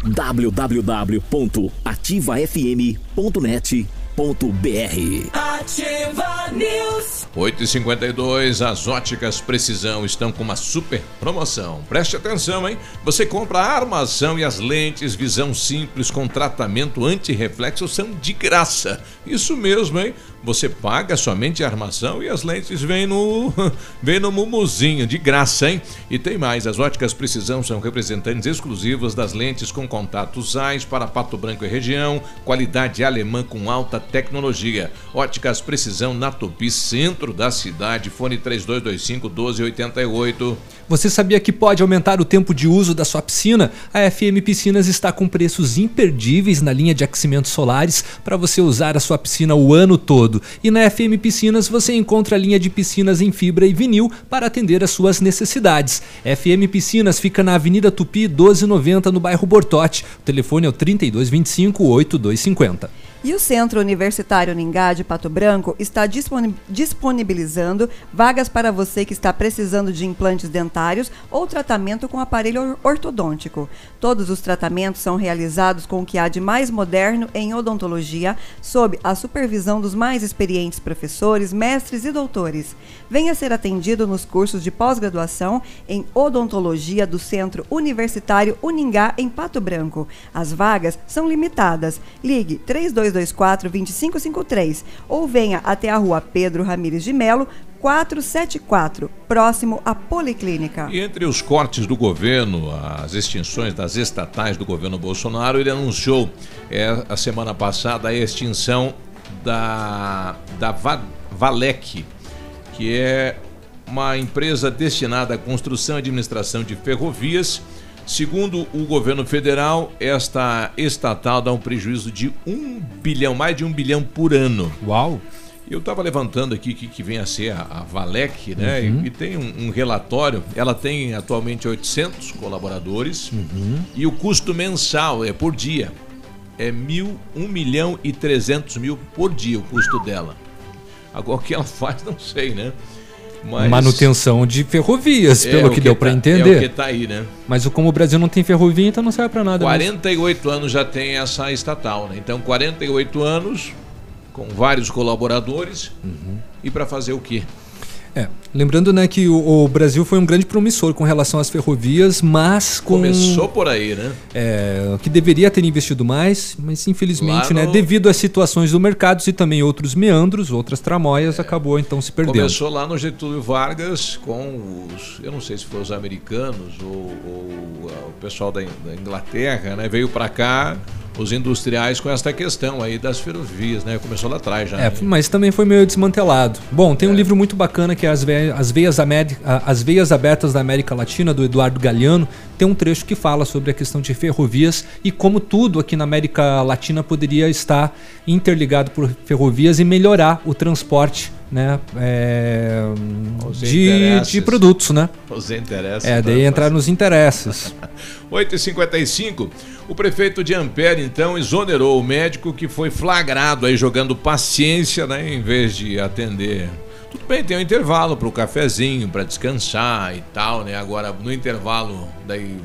www.ativafm.net.br Ativa News. 8h52, as óticas Precisão estão com uma super promoção. Preste atenção, hein? Você compra a armação e as lentes visão simples com tratamento anti-reflexo são de graça. Isso mesmo, hein? você paga somente a armação e as lentes vêm no, vêm no mumuzinho, de graça, hein? E tem mais, as óticas Precisão são representantes exclusivas das lentes com contatos AIS para Pato Branco e região, qualidade alemã com alta tecnologia. Óticas Precisão na Tupi, centro da cidade, fone 3225 1288. Você sabia que pode aumentar o tempo de uso da sua piscina? A FM Piscinas está com preços imperdíveis na linha de aquecimentos solares para você usar a sua piscina o ano todo. E na FM Piscinas você encontra a linha de piscinas em fibra e vinil para atender às suas necessidades. FM Piscinas fica na Avenida Tupi 1290 no bairro Bortote. O telefone é o 3225 8250. E o Centro Universitário Ningá de Pato Branco está disponi- disponibilizando vagas para você que está precisando de implantes dentários ou tratamento com aparelho or- ortodôntico. Todos os tratamentos são realizados com o que há de mais moderno em odontologia, sob a supervisão dos mais experientes professores, mestres e doutores. Venha ser atendido nos cursos de pós-graduação em odontologia do Centro Universitário Uningá em Pato Branco. As vagas são limitadas. Ligue 3224-2553 ou venha até a rua Pedro Ramires de Melo, 474, próximo à Policlínica. E entre os cortes do governo, as extinções das estatais do governo Bolsonaro, ele anunciou é, a semana passada a extinção da, da Va- Valec, que é uma empresa destinada à construção e administração de ferrovias. Segundo o governo federal, esta estatal dá um prejuízo de um bilhão, mais de um bilhão por ano. Uau! Eu estava levantando aqui o que, que vem a ser a, a Valec, né? Uhum. E, e tem um, um relatório. Ela tem atualmente 800 colaboradores Uhum. e o custo mensal é por dia é mil, 1 milhão e 300 mil por dia o custo dela. Agora o que ela faz, não sei, né? Mas Manutenção de ferrovias, É pelo que, que deu tá- para é o entender. que tá aí, né? Mas como o Brasil não tem ferrovia, então não serve para nada. mesmo. 48 anos já tem essa estatal, né? Então 48 anos com vários colaboradores e para fazer o quê? É, lembrando né, que o, o Brasil foi um grande promissor com relação às ferrovias, mas com. Começou por aí, né? É, que deveria ter investido mais, mas infelizmente, né, no- devido às situações do mercado e também outros meandros, outras tramóias, acabou então se perdendo. Começou lá no Getúlio Vargas com os, eu não sei se foram os americanos ou, ou, ah, o pessoal da, In- da Inglaterra, né? Veio para cá os industriais com esta questão aí das ferrovias, né? Começou lá atrás já. É, né? mas também foi meio desmantelado. Bom, tem um livro muito bacana que é As, As Veias, Ameri- a- As Veias Abertas da América Latina, do Eduardo Galeano. Tem um trecho que fala sobre a questão de ferrovias e como tudo aqui na América Latina poderia estar interligado por ferrovias e melhorar o transporte né, é, de, de produtos, né? Os interesses. É, daí entrar nos interesses. 8h55, o prefeito de Ampere, então, exonerou o médico que foi flagrado aí jogando paciência, né? Em vez de atender. Tudo bem, tem um intervalo para o cafezinho, para descansar e tal, né? Agora, no intervalo, daí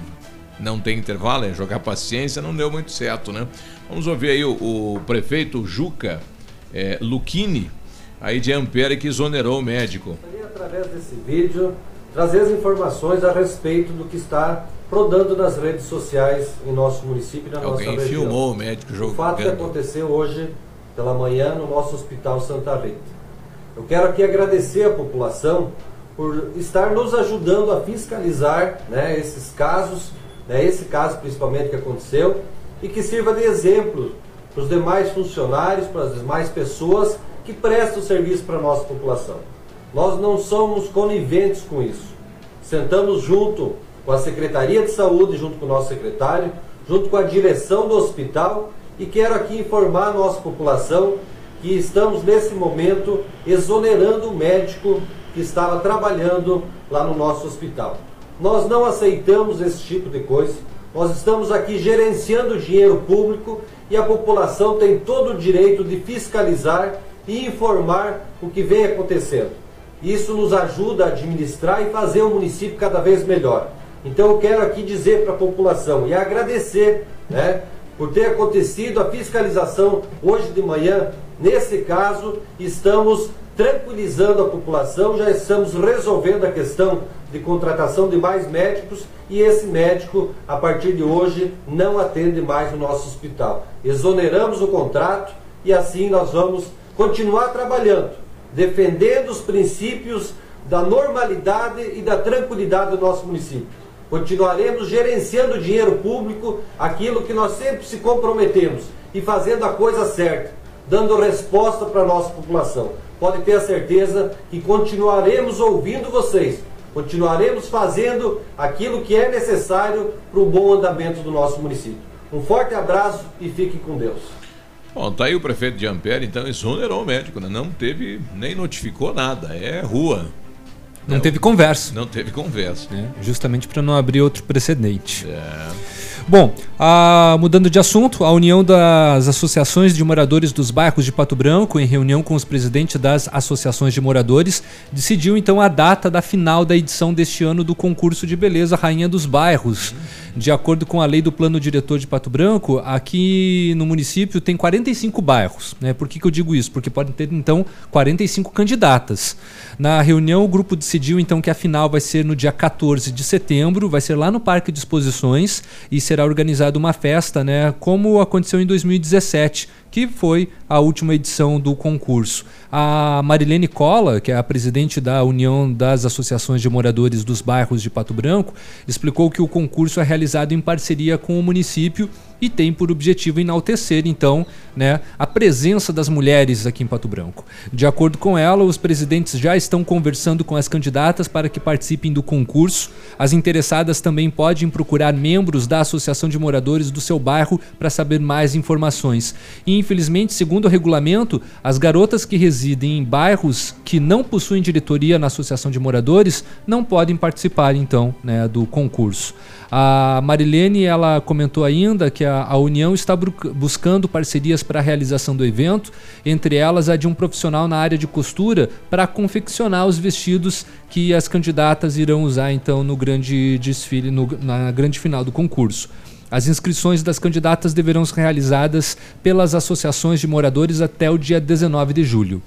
não tem intervalo, é jogar paciência, não deu muito certo, né? Vamos ouvir aí o, o prefeito Juca é, Luchini, aí de Ampere, que exonerou o médico. através desse vídeo, trazer as informações a respeito do que está rodando nas redes sociais em nosso município e na Alguém nossa região. filmou o médico O fato que jogando. aconteceu hoje pela manhã no nosso Hospital Santa Rita. Eu quero aqui agradecer a população por estar nos ajudando a fiscalizar né, esses casos, né, esse caso principalmente que aconteceu, e que sirva de exemplo para os demais funcionários, para as demais pessoas que prestam serviço para a nossa população. Nós não somos coniventes com isso. Sentamos junto com a Secretaria de Saúde, junto com o nosso secretário, junto com a direção do hospital e quero aqui informar a nossa população que estamos nesse momento exonerando o médico que estava trabalhando lá no nosso hospital. Nós não aceitamos esse tipo de coisa. Nós estamos aqui gerenciando dinheiro público e a população tem todo o direito de fiscalizar e informar o que vem acontecendo. Isso nos ajuda a administrar e fazer o município cada vez melhor. Então eu quero aqui dizer para a população e agradecer né, por ter acontecido a fiscalização hoje de manhã. Nesse caso, estamos tranquilizando a população, já estamos resolvendo a questão de contratação de mais médicos e esse médico, a partir de hoje, não atende mais no nosso hospital. Exoneramos o contrato e assim nós vamos continuar trabalhando, defendendo os princípios da normalidade e da tranquilidade do nosso município. Continuaremos gerenciando o dinheiro público, aquilo que nós sempre se comprometemos e fazendo a coisa certa, dando resposta para a nossa população. Pode ter a certeza que continuaremos ouvindo vocês, continuaremos fazendo aquilo que é necessário para o bom andamento do nosso município. Um forte abraço e fique com Deus. Bom, tá aí o prefeito de Ampere, então exonerou o médico, né? Não teve, nem notificou nada, é rua. Não teve conversa. Não teve conversa. né? Justamente para não abrir outro precedente. É. Bom, ah, mudando de assunto, a União das Associações de Moradores dos Bairros de Pato Branco, em reunião com os presidentes das associações de moradores, decidiu então a data da final da edição deste ano do concurso de beleza Rainha dos Bairros. De acordo com a lei do Plano Diretor de Pato Branco, aqui no município tem 45 bairros. Né? Por que, que eu digo isso? Porque podem ter então 45 candidatas. Na reunião, o grupo decidiu então que a final vai ser no dia 14 de setembro, vai ser lá no Parque de Exposições e será organizada uma festa, né, como aconteceu em 2017, que foi a última edição do concurso. A Marilene Cola, que é a presidente da União das Associações de Moradores dos Bairros de Pato Branco, explicou que o concurso é realizado em parceria com o município e tem por objetivo enaltecer, então, né, a presença das mulheres aqui em Pato Branco. De acordo com ela, os presidentes já estão conversando com as candidatas para que participem do concurso. As interessadas também podem procurar membros da Associação de Moradores do seu bairro para saber mais informações. E, infelizmente, segundo o regulamento, as garotas que residem em bairros que não possuem diretoria na Associação de Moradores não podem participar, então, né, do concurso. A Marilene ela comentou ainda que a, a União está buscando parcerias para a realização do evento, entre elas a de um profissional na área de costura para confeccionar os vestidos que as candidatas irão usar então no grande desfile, no- na grande final do concurso. As inscrições das candidatas deverão ser realizadas pelas associações de moradores até o dia 19 de julho.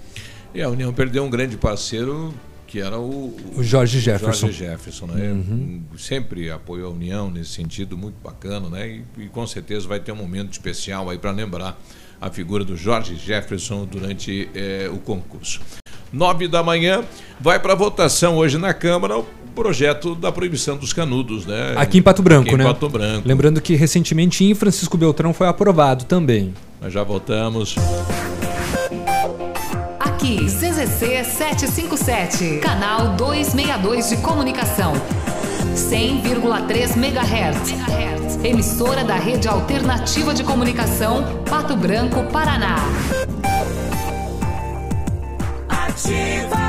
E a União perdeu um grande parceiro que era o, O Jorge Jefferson. Jorge Jefferson, né? Uhum. Sempre apoiou a União nesse sentido, muito bacana, né? E, e com certeza vai ter um momento especial aí para lembrar a figura do Jorge Jefferson durante eh, o concurso. Nove da manhã, vai para votação hoje na Câmara projeto da proibição dos canudos, né? Aqui em Pato Branco, Aqui em né? Pato Branco. Lembrando que recentemente em Francisco Beltrão foi aprovado também. Nós já votamos. Aqui, CZC 757, canal 262 de comunicação. 100,3 MHz. Emissora da Rede Alternativa de Comunicação, Pato Branco, Paraná. Ativa.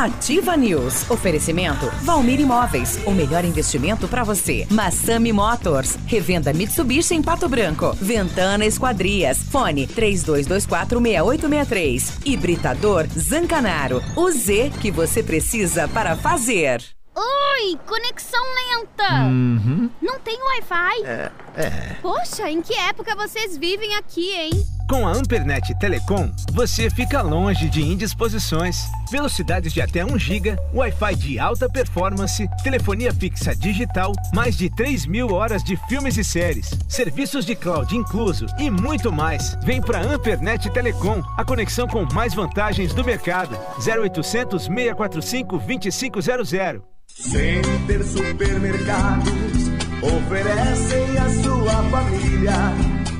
Ativa News. Oferecimento Valmir Imóveis. O melhor investimento para você. Massami Motors. Revenda Mitsubishi em Pato Branco. Ventana Esquadrias. Fone 32246863. Hibridador Zancanaro. O Z que você precisa para fazer. Oi, conexão lenta. Uhum. Não tem Wi-Fi? É, é. Poxa, em que época vocês vivem aqui, hein? Com a Ampernet Telecom, você fica longe de indisposições. Velocidades de até 1 GB, Wi-Fi de alta performance, telefonia fixa digital, mais de 3 mil horas de filmes e séries, serviços de cloud incluso e muito mais. Vem pra Ampernet Telecom, a conexão com mais vantagens do mercado. 0800 645 2500. Center Supermercados oferecem à sua família.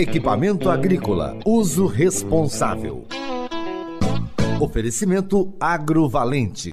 Equipamento agrícola, uso responsável. Oferecimento Agrovalente.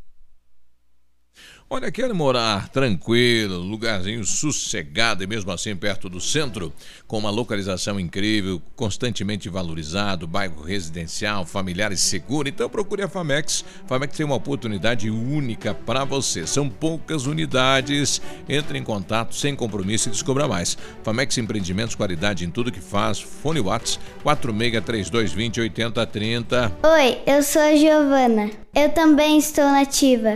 Olha, quer morar tranquilo, lugarzinho sossegado e mesmo assim perto do centro, com uma localização incrível, constantemente valorizado, bairro residencial, familiar e seguro, então procure a Famex. Famex tem uma oportunidade única para você. São poucas unidades. Entre em contato sem compromisso e descubra mais. Famex Empreendimentos, qualidade em tudo que faz. Fone Whats 463220 8030. Oi, eu sou a Giovana. Eu também estou nativa.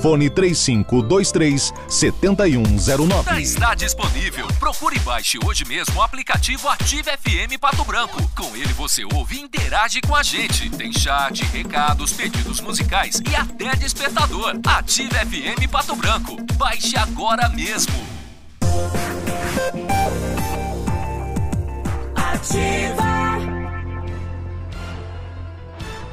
Fone 3523 7109. Já está disponível. Procure e baixe hoje mesmo o aplicativo Ative FM Pato Branco. Com ele você ouve e interage com a gente. Tem chat, recados, pedidos musicais e até despertador. Ative FM Pato Branco. Baixe agora mesmo. Ativa.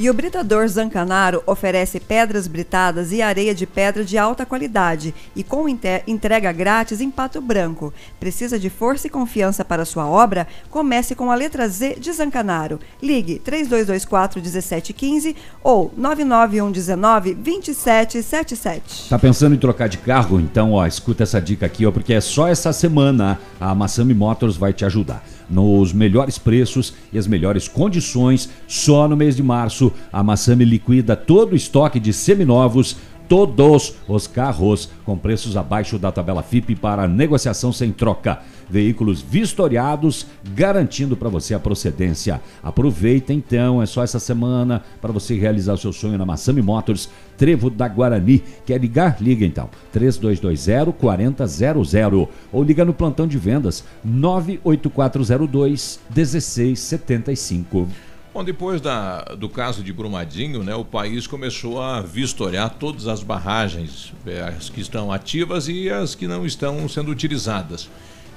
E o Britador Zancanaro oferece pedras britadas e areia de pedra de alta qualidade e com entrega grátis em Pato Branco. Precisa de força e confiança para sua obra? Comece com a letra Z de Zancanaro. Ligue 3224 1715 ou 99119 2777. Tá pensando em trocar de carro? Então, ó, escuta essa dica aqui, ó, porque é só essa semana a Massami Motors vai te ajudar. Nos melhores preços e as melhores condições, só no mês de março, a Massami liquida todo o estoque de seminovos todos os carros com preços abaixo da tabela FIP para negociação sem troca. Veículos vistoriados, garantindo para você a procedência. Aproveita então, é só essa semana para você realizar o seu sonho na Massami Motors, Trevo da Guarani. Quer ligar? Liga então, 3220 4000 ou liga no plantão de vendas 98402 1675. Bom, depois da, do caso de Brumadinho, né, o país começou a vistoriar todas as barragens, eh, as que estão ativas e as que não estão sendo utilizadas.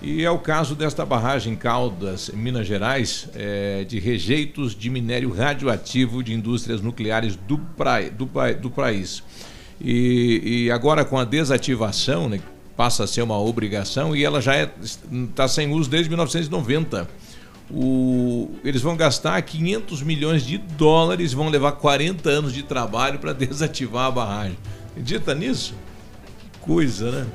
E é o caso desta barragem Caldas, Minas Gerais, eh, de rejeitos de minério radioativo de indústrias nucleares do, pra, do, do país. E, e agora com a desativação, né, passa a ser uma obrigação e ela já está sem uso desde 1990 o- eles vão gastar 500 milhões de dólares, vão levar 40 anos de trabalho para desativar a barragem. Acredita nisso? Coisa, né?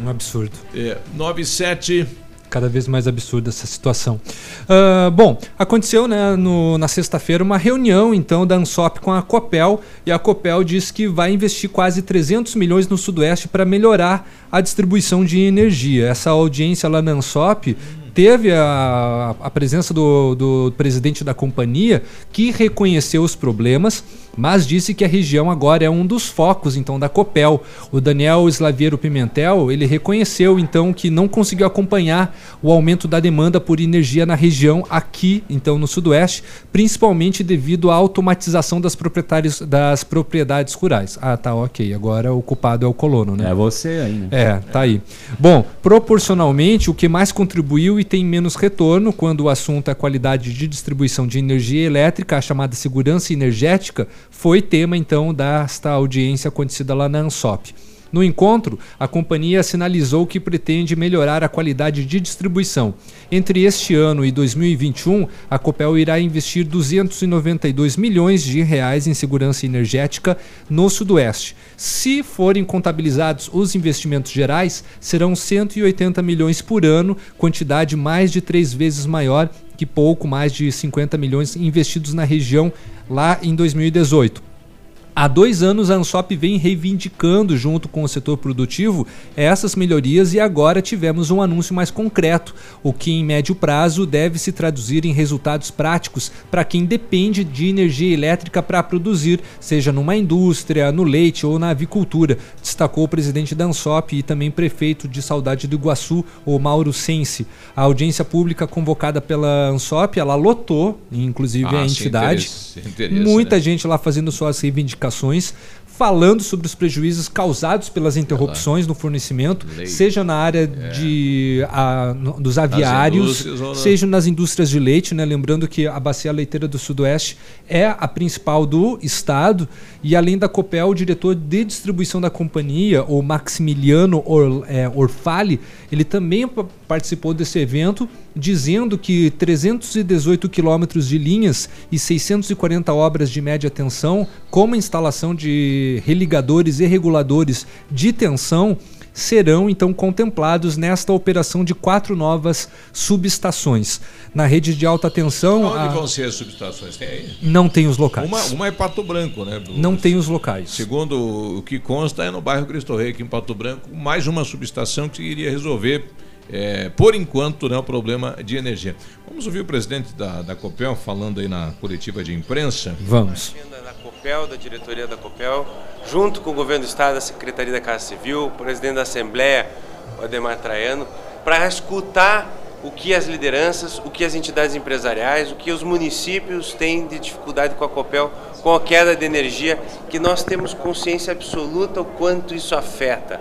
Um absurdo. É, 97. cada vez mais absurda essa situação. Uh, bom, aconteceu né, no, na sexta-feira uma reunião então da Ansop com a Copel e a Copel disse que vai investir quase 300 milhões no Sudoeste para melhorar a distribuição de energia. Essa audiência lá na Ansop teve a, a presença do, do presidente da companhia que reconheceu os problemas mas disse que a região agora é um dos focos então da Copel. O Daniel Slaviero Pimentel, ele reconheceu então que não conseguiu acompanhar o aumento da demanda por energia na região aqui, então no sudoeste, principalmente devido à automatização das proprietárias das propriedades rurais. Ah, tá, OK. Agora o culpado é o colono, né? É você aí, né? É, tá aí. Bom, proporcionalmente o que mais contribuiu e tem menos retorno quando o assunto é a qualidade de distribuição de energia elétrica, a chamada segurança energética, foi tema então desta audiência acontecida lá na ANSOP. No encontro, a companhia sinalizou que pretende melhorar a qualidade de distribuição. Entre este ano e 2021, a Copel irá investir 292 milhões de reais em segurança energética no Sudoeste. Se forem contabilizados os investimentos gerais, serão 180 milhões por ano, quantidade mais de três vezes maior que pouco mais de 50 milhões investidos na região lá em 2018. Há dois anos a Ansop vem reivindicando, junto com o setor produtivo, essas melhorias e agora tivemos um anúncio mais concreto, o que em médio prazo deve se traduzir em resultados práticos para quem depende de energia elétrica para produzir, seja numa indústria, no leite ou na avicultura, destacou o presidente da Ansop e também prefeito de Saudade do Iguaçu, o Mauro Sense. A audiência pública convocada pela Ansop, ela lotou, inclusive Ah, a entidade. interesse- interesse, Muita né? gente lá fazendo suas reivindicações, falando sobre os prejuízos causados pelas interrupções no fornecimento, Leite. seja na área de, a- dos aviários, indústrias ou na- seja nas indústrias de leite, né? lembrando que a Bacia Leiteira do Sudoeste é a principal do estado, e além da Copel, o diretor de distribuição da companhia, o Maximiliano Or, é, Orfali, ele também pa- participou desse evento, dizendo que 318 quilômetros de linhas e 640 obras de média tensão, como a instalação de religadores e reguladores de tensão, serão então contemplados nesta operação de quatro novas subestações. Na rede de alta tensão, Onde a- vão ser as subestações? Tem aí? não tem os locais. Uma, uma é Pato Branco, né? Do- Não tem os locais. Segundo o que consta, é no bairro Cristo Rei, aqui em Pato Branco, mais uma subestação que iria resolver, é, por enquanto, né, o problema de energia. Vamos ouvir o presidente da, da Copel falando aí na coletiva de imprensa. Vamos. da Copel, da diretoria da Copel, junto com o governo do estado, a Secretaria da Casa Civil, o presidente da Assembleia, o Ademar Traiano, para escutar o que as lideranças, o que as entidades empresariais, o que os municípios têm de dificuldade com a Copel, com a queda de energia, que nós temos consciência absoluta o quanto isso afeta.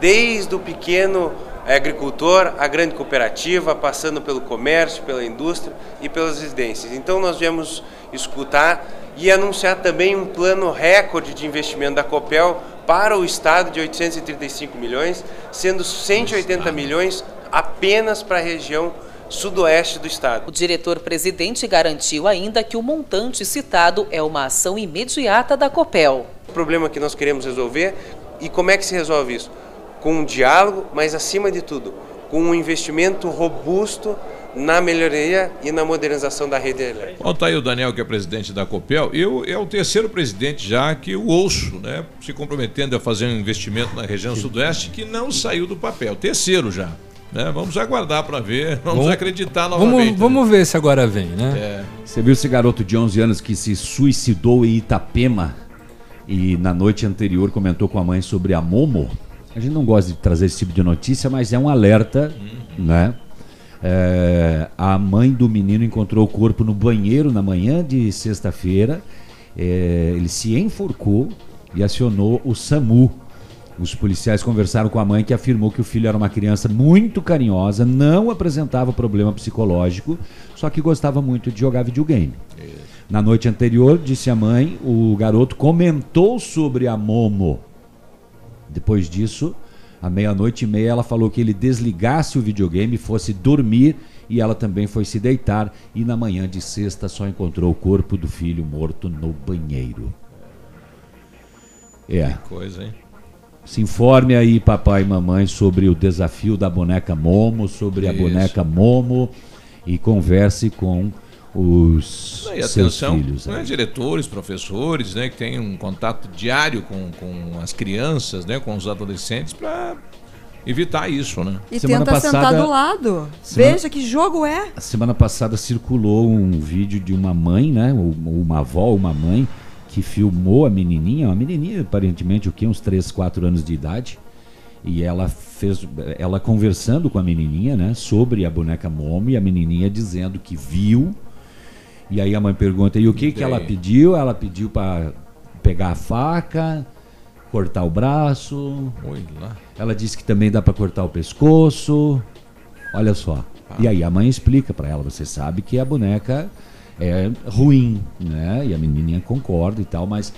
Desde o pequeno agricultor, a grande cooperativa, passando pelo comércio, pela indústria e pelas residências. Então nós viemos escutar e anunciar também um plano recorde de investimento da Copel para o estado de 835 milhões, sendo 180 milhões apenas para a região sudoeste do estado. O diretor-presidente garantiu ainda que o montante citado é uma ação imediata da Copel. O problema que nós queremos resolver e como é que se resolve isso? Com um diálogo, mas acima de tudo, com um investimento robusto na melhoria e na modernização da rede elétrica. Bom, tá aí o Daniel, que é presidente da Copel. Eu, é o terceiro presidente já que eu ouço, né? Se comprometendo a fazer um investimento na região sudoeste que não saiu do papel. Terceiro já. Né? Vamos aguardar para ver, vamos, Vamos- acreditar novamente. Vamos, vamos ver se agora vem, né? É. Você viu esse garoto de 11 anos que se suicidou em Itapema e na noite anterior comentou com a mãe sobre a Momo? A gente não gosta de trazer esse tipo de notícia, mas é um alerta, né? É, a mãe do menino encontrou o corpo no banheiro na manhã de sexta-feira. É, ele se enforcou e acionou o SAMU. Os policiais conversaram com a mãe que afirmou que o filho era uma criança muito carinhosa, não apresentava problema psicológico, só que gostava muito de jogar videogame. Na noite anterior, disse a mãe, o garoto comentou sobre a Momo. Depois disso, à meia-noite e meia, ela falou que ele desligasse o videogame, fosse dormir e ela também foi se deitar. E na manhã de sexta só encontrou o corpo do filho morto no banheiro. É. Que coisa, hein? Se informe aí, papai e mamãe, sobre o desafio da boneca Momo, sobre a boneca Momo e converse com os E seus atenção, filhos. né, aí. diretores, professores, né, que têm um contato diário com, com as crianças, né, com os adolescentes, para evitar isso, né? E tenta sentar do lado. Semana- Veja que jogo é. A semana passada circulou um vídeo de uma mãe, né? Uma avó, uma mãe, que filmou a menininha, uma menininha aparentemente o que uns 3, 4 anos de idade. E ela fez, ela conversando com a menininha, né, sobre a boneca Momo e a menininha dizendo que viu. E aí a mãe pergunta: "E o que que ela pediu?" Ela pediu para pegar a faca, cortar o braço. Oi lá. Ela disse que também dá para cortar o pescoço. Olha só. E aí a mãe explica para ela, você sabe que a boneca é ruim, né? E a menininha concorda e tal, mas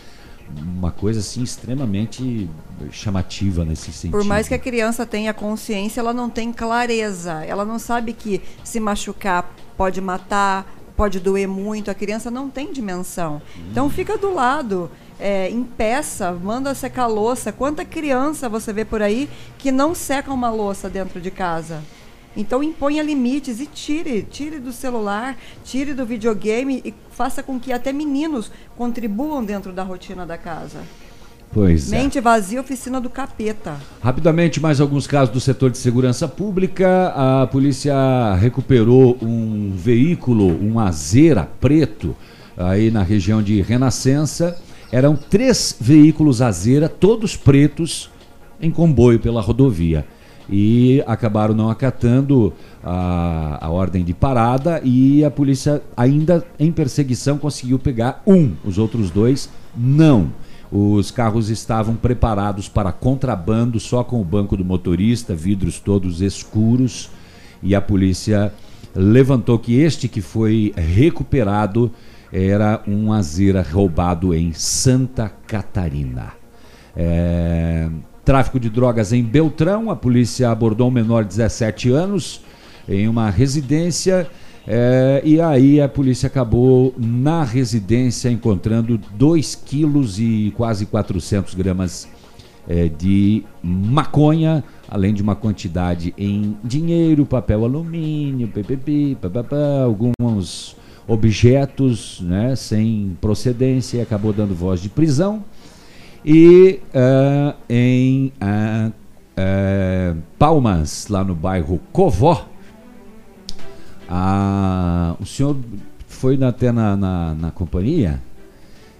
uma coisa assim extremamente chamativa nesse sentido. Por mais que a criança tenha consciência, ela não tem clareza. Ela não sabe que se machucar pode matar, pode doer muito. A criança não tem dimensão. Então fica do lado, é, impeça, manda secar a louça. Quanta criança você vê por aí que não seca uma louça dentro de casa? Então imponha limites e tire, tire do celular, tire do videogame e faça com que até meninos contribuam dentro da rotina da casa. Pois é. Mente vazia, oficina do capeta. Rapidamente, mais alguns casos do setor de segurança pública. A polícia recuperou um veículo, um Azera preto, aí na região de Renascença. Eram três veículos Azera, todos pretos, em comboio pela rodovia. E acabaram não acatando a, a ordem de parada e a polícia, ainda em perseguição, conseguiu pegar um. Os outros dois, não. Os carros estavam preparados para contrabando, só com o banco do motorista, vidros todos escuros. E a polícia levantou que este que foi recuperado era um Azera roubado em Santa Catarina. É, Tráfico de drogas em Beltrão, a polícia abordou um menor de 17 anos em uma residência. É, e aí a polícia acabou na residência encontrando 2 quilos e quase 400 gramas é, de maconha, além de uma quantidade em dinheiro, papel alumínio, PPP, alguns objetos né, sem procedência e acabou dando voz de prisão. E ah, em ah, eh, Palmas, lá no bairro Covó, o senhor foi até na, na, na companhia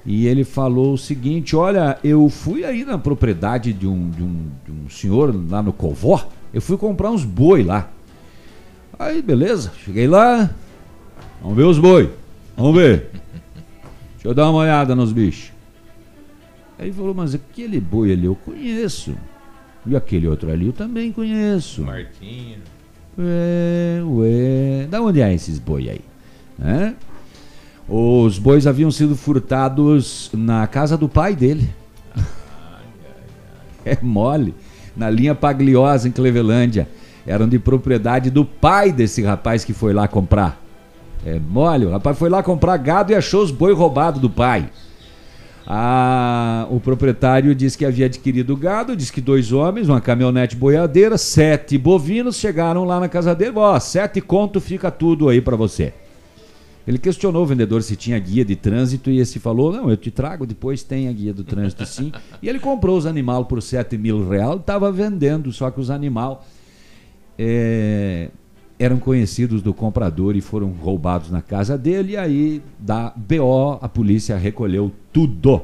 e ele falou o seguinte: Olha, eu fui aí na propriedade de um, de um, de um senhor lá no Covó, eu fui comprar uns boi lá. Aí, beleza, cheguei lá, vamos ver os boi, vamos ver. Deixa eu dar uma olhada nos bichos. Aí falou, mas aquele boi ali eu conheço. E aquele outro ali eu também conheço. Marquinho. Ué, ué. Da onde é esses boi aí? Os bois haviam sido furtados na casa do pai dele. É mole. Na linha Pagliosa, em Clevelândia. Eram de propriedade do pai desse rapaz que foi lá comprar. É mole. O rapaz foi lá comprar gado e achou os boi roubados do pai. Ah, o proprietário disse que havia adquirido gado, disse que dois homens, uma caminhonete boiadeira, sete bovinos chegaram lá na casa dele. Ó, sete conto, fica tudo aí pra você. Ele questionou o vendedor se tinha guia de trânsito e esse falou: Não, eu te trago, depois tem a guia do trânsito sim. e ele comprou os animais por 7 mil reais, estava vendendo, só que os animais é, eram conhecidos do comprador e foram roubados na casa dele. E aí, da BO, a polícia recolheu tudo.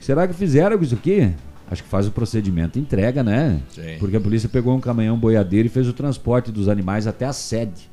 Será que fizeram isso aqui? Acho que faz o procedimento entrega, né? Sim. Porque a polícia pegou um caminhão boiadeiro e fez o transporte dos animais até a sede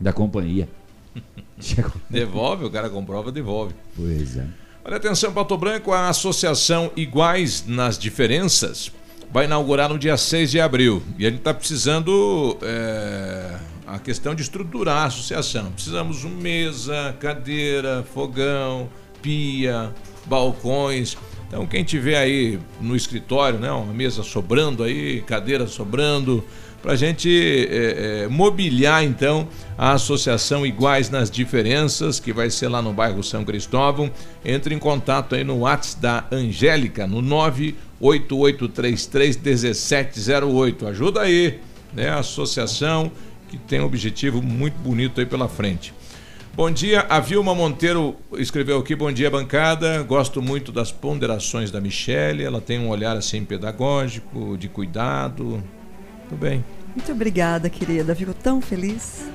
da companhia. Devolve, o cara comprova, devolve. Pois é. Olha atenção, Pato Branco, a Associação Iguais nas Diferenças vai inaugurar no dia 6 de abril. E a gente está precisando é, a questão de estruturar a associação. Precisamos de mesa, cadeira, fogão, pia, balcões. Então quem tiver aí no escritório, né, uma mesa sobrando aí, cadeira sobrando, para a gente é, é, mobiliar então a associação Iguais nas Diferenças, que vai ser lá no bairro São Cristóvão. Entre em contato aí no WhatsApp da Angélica, no 8833-1708. Ajuda aí, né? Associação que tem um objetivo muito bonito aí pela frente. Bom dia, a Vilma Monteiro escreveu aqui, bom dia bancada, gosto muito das ponderações da Michelle, ela tem um olhar assim pedagógico, de cuidado, tudo bem. Muito obrigada, querida. Fico tão feliz.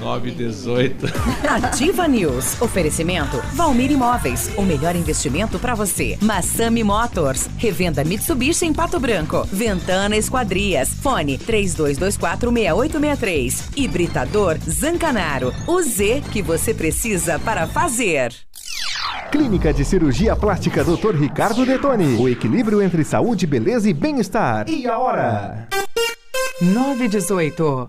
9 e 18. Ativa News. Oferecimento Valmir Imóveis. O melhor investimento para você. Massami Motors. Revenda Mitsubishi em Pato Branco. Ventana Esquadrias. Fone 32246863. Hibridador Zancanaro. O Z que você precisa para fazer. Clínica de Cirurgia Plástica Dr. Ricardo Detoni. O equilíbrio entre saúde, beleza e bem-estar. E a hora? 918.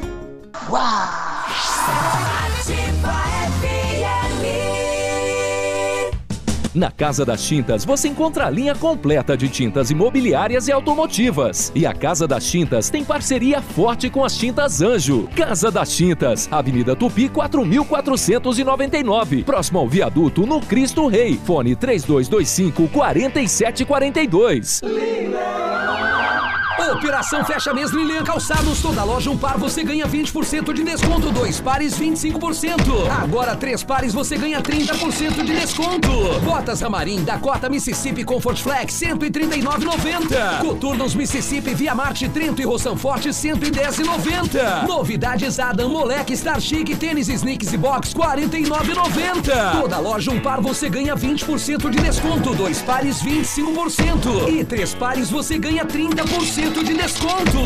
Na Casa das Tintas você encontra a linha completa de tintas imobiliárias e automotivas. E a Casa das Tintas tem parceria forte com as Tintas Anjo. Casa das Tintas, Avenida Tupi 4499, próximo ao viaduto no Cristo Rei. Fone 3225 4742. Operação Fecha Mês Lilian Calçados. Toda loja um par você ganha 20% de desconto. Dois pares 25%. Agora três pares você ganha 30% de desconto. Botas Ramarim, Dakota, Mississippi Comfort Flex 139,90. Coturnos Mississippi Via Marte Trento e Roção Forte 110,90. Novidades Adam Moleque Star Chic Tênis Sneaks e Box 49,90. Toda loja um par você ganha 20% de desconto. Dois pares 25%. E três pares você ganha 30% de desconto.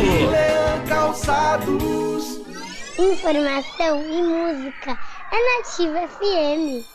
Calçados. Informação e música é Nativa FM.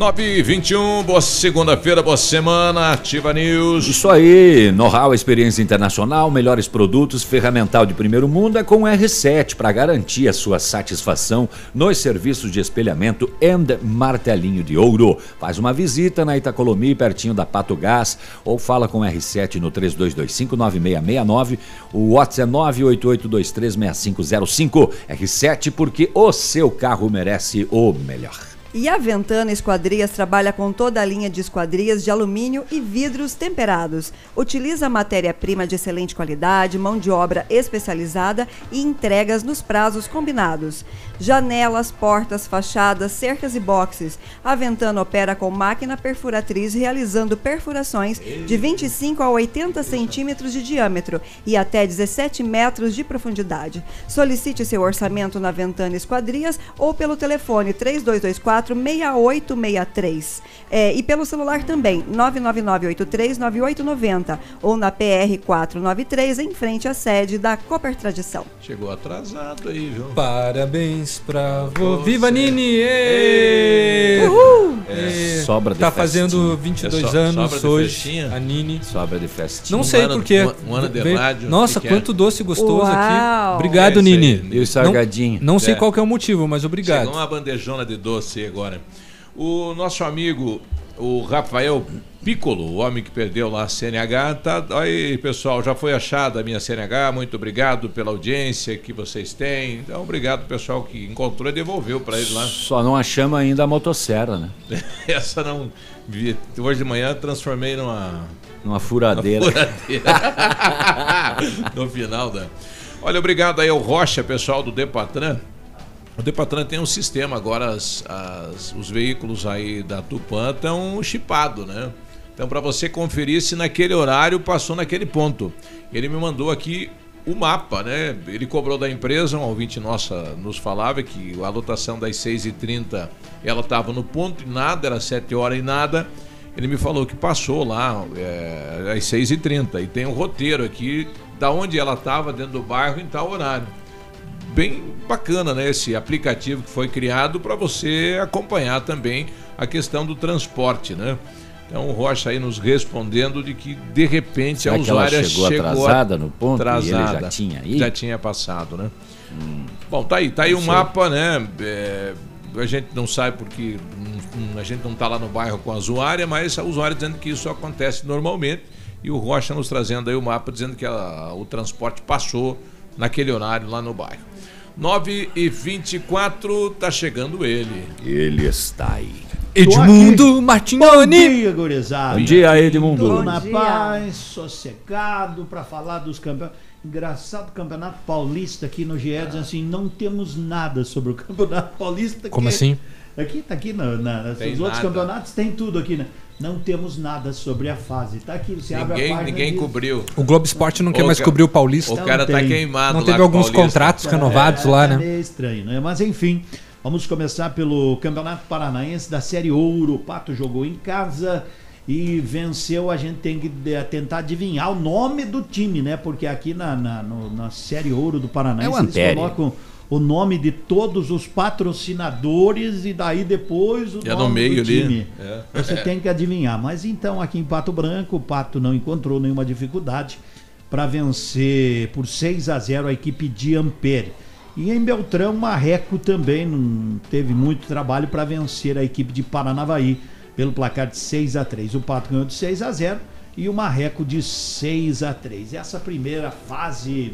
9 e 21, boa segunda-feira, boa semana, Ativa News. Isso aí, know-how, experiência internacional, melhores produtos, ferramental de primeiro mundo é com o R7 para garantir a sua satisfação nos serviços de espelhamento and martelinho de ouro. Faz uma visita na Itacolomi, pertinho da Pato Gás, ou fala com o R7 no 32259669. O WhatsApp é 988236505. R7 porque o seu carro merece o melhor. E a Ventana Esquadrias trabalha com toda a linha de esquadrias de alumínio e vidros temperados. Utiliza matéria-prima de excelente qualidade, mão de obra especializada e entregas nos prazos combinados. Janelas, portas, fachadas, cercas e boxes. A Ventana opera com máquina perfuratriz realizando perfurações de 25 a 80 centímetros de diâmetro e até 17 metros de profundidade. Solicite seu orçamento na Ventana Esquadrias ou pelo telefone 3224 999846863. É, e pelo celular também, 999839890 ou na PR 493 em frente à sede da Cooper Tradição. Chegou atrasado aí, viu? Parabéns pra você. Viva Nini! Uhul! Ê! Sobra de Tá festinha. fazendo 22 É so- anos hoje. festinha? A Nini. Sobra de festinha. Não Um sei porquê. um- um ano de rádio, Nossa, que que é? quanto doce gostoso Uau! aqui. Obrigado, É. Nini. E o salgadinho? Não, não sei É. qual que é o motivo, mas obrigado. Chegou uma bandejona de doce agora. O nosso amigo, o Rafael Piccolo, o homem que perdeu lá a CNH, tá. Aí, pessoal, já foi achada a minha CNH. Muito obrigado pela audiência que vocês têm. Então, obrigado, pessoal, que encontrou e devolveu para ele lá. Só não achamos ainda a motosserra, né? Essa não. vi. Hoje de manhã transformei numa. Numa furadeira. Uma furadeira. no final da. Olha, obrigado aí ao Rocha, pessoal do Depatran. O Depatran tem um sistema agora, as- as- os veículos aí da Tupan estão chipados, né? Então, para você conferir se naquele horário passou naquele ponto. Ele me mandou aqui o mapa, né? Ele cobrou da empresa, um ouvinte nossa nos falava que a lotação das 6h30 ela estava no ponto e nada, era 7 horas e nada. Ele me falou que passou lá é, às 6h30 e tem um roteiro aqui da onde ela estava dentro do bairro em tal horário bem bacana, né? Esse aplicativo que foi criado para você acompanhar também a questão do transporte, né? Então o Rocha aí nos respondendo de que de repente Será a usuária chegou atrasada no ponto e ele já tinha ido? Já tinha passado, né? Bom, tá aí, tá aí Não um mapa, né? É, a gente não sabe porque hum, a gente não tá lá no bairro com a usuária, mas a usuária dizendo que isso acontece normalmente e o Rocha nos trazendo aí o mapa dizendo que a- o transporte passou naquele horário lá no bairro. 9 e 24 tá chegando ele. Ele está aí. Edmundo Martignoni. Bom dia, gurizada. Bom dia, Edmundo. Bom na dia. paz, sossegado, para falar dos campeonatos. Engraçado, Campeonato Paulista aqui no GE dizendo assim, não temos nada sobre o Campeonato Paulista. Como que- assim? Aqui, tá aqui, na, na, Tem outros nada. campeonatos tem tudo aqui, né? Não temos nada sobre a fase. Tá aqui, você abre a Ninguém, página ninguém diz- cobriu. O Globo Esporte não quer O mais ca- cobrir o Paulista. O cara tá tem. queimado Não lá teve alguns Paulista. contratos renovados lá, É né? meio estranho, né? Mas enfim, vamos começar pelo Campeonato Paranaense da Série Ouro. O Pato jogou em casa e venceu. A gente tem que de- tentar adivinhar o nome do time, né? Porque aqui na, na, no- na Série Ouro do Paranaense É o eles colocam o nome de todos os patrocinadores e daí depois o é no nome meio do ali. time. É. Você tem que adivinhar. Mas então aqui em Pato Branco, o Pato não encontrou nenhuma dificuldade para vencer por 6 a 0 a equipe de Ampere. E em Beltrão, Marreco também não teve muito trabalho para vencer a equipe de Paranavaí pelo placar de 6 a 3. O Pato ganhou de 6 a 0 e o Marreco de 6 a 3. Essa primeira fase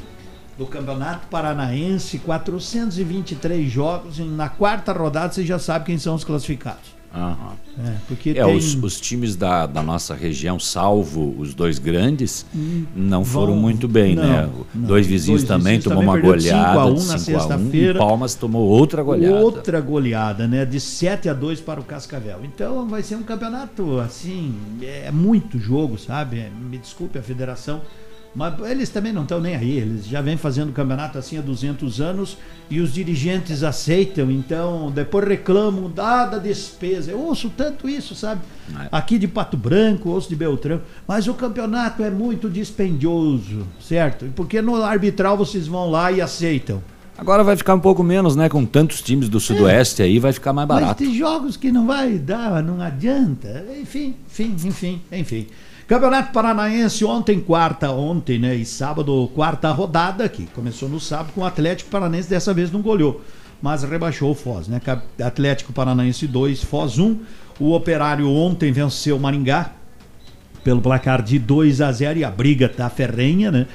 do Campeonato Paranaense, 423 jogos. e Na quarta rodada você já sabe quem são os classificados. Aham. É, porque É, tem- os, os times da, da nossa região, salvo os dois grandes, Hum, não foram vão- muito bem, não, né? não. Dois vizinhos Dois também vizinhos tomou também uma de 5 a goleada 1 de na 5 a 1 sexta-feira. Palmas tomou outra goleada. Outra goleada, né? De 7 a 2 para o Cascavel. Então vai ser um campeonato assim, é muito jogo, sabe? Me desculpe a federação, mas eles também não estão nem aí. Eles já vêm fazendo campeonato assim há 200 anos e os dirigentes aceitam. Então depois reclamam dada despesa. Eu ouço tanto isso, sabe? Aqui de Pato Branco, ouço de Beltrão. Mas o campeonato é muito dispendioso, certo? Porque no arbitral vocês vão lá e aceitam. Agora vai ficar um pouco menos, né? Com tantos times do Sudoeste aí, vai ficar mais Mas barato. tem jogos que não vai dar, não adianta. Enfim, enfim, enfim, enfim. Campeonato Paranaense ontem, quarta, ontem, né? E sábado, quarta rodada aqui. Começou no sábado com o Atlético Paranaense, dessa vez não goleou, mas rebaixou o Foz, né? Atlético Paranaense 2, Foz 1. O Operário ontem venceu o Maringá pelo placar de 2 a 0 e a briga tá ferrenha, né?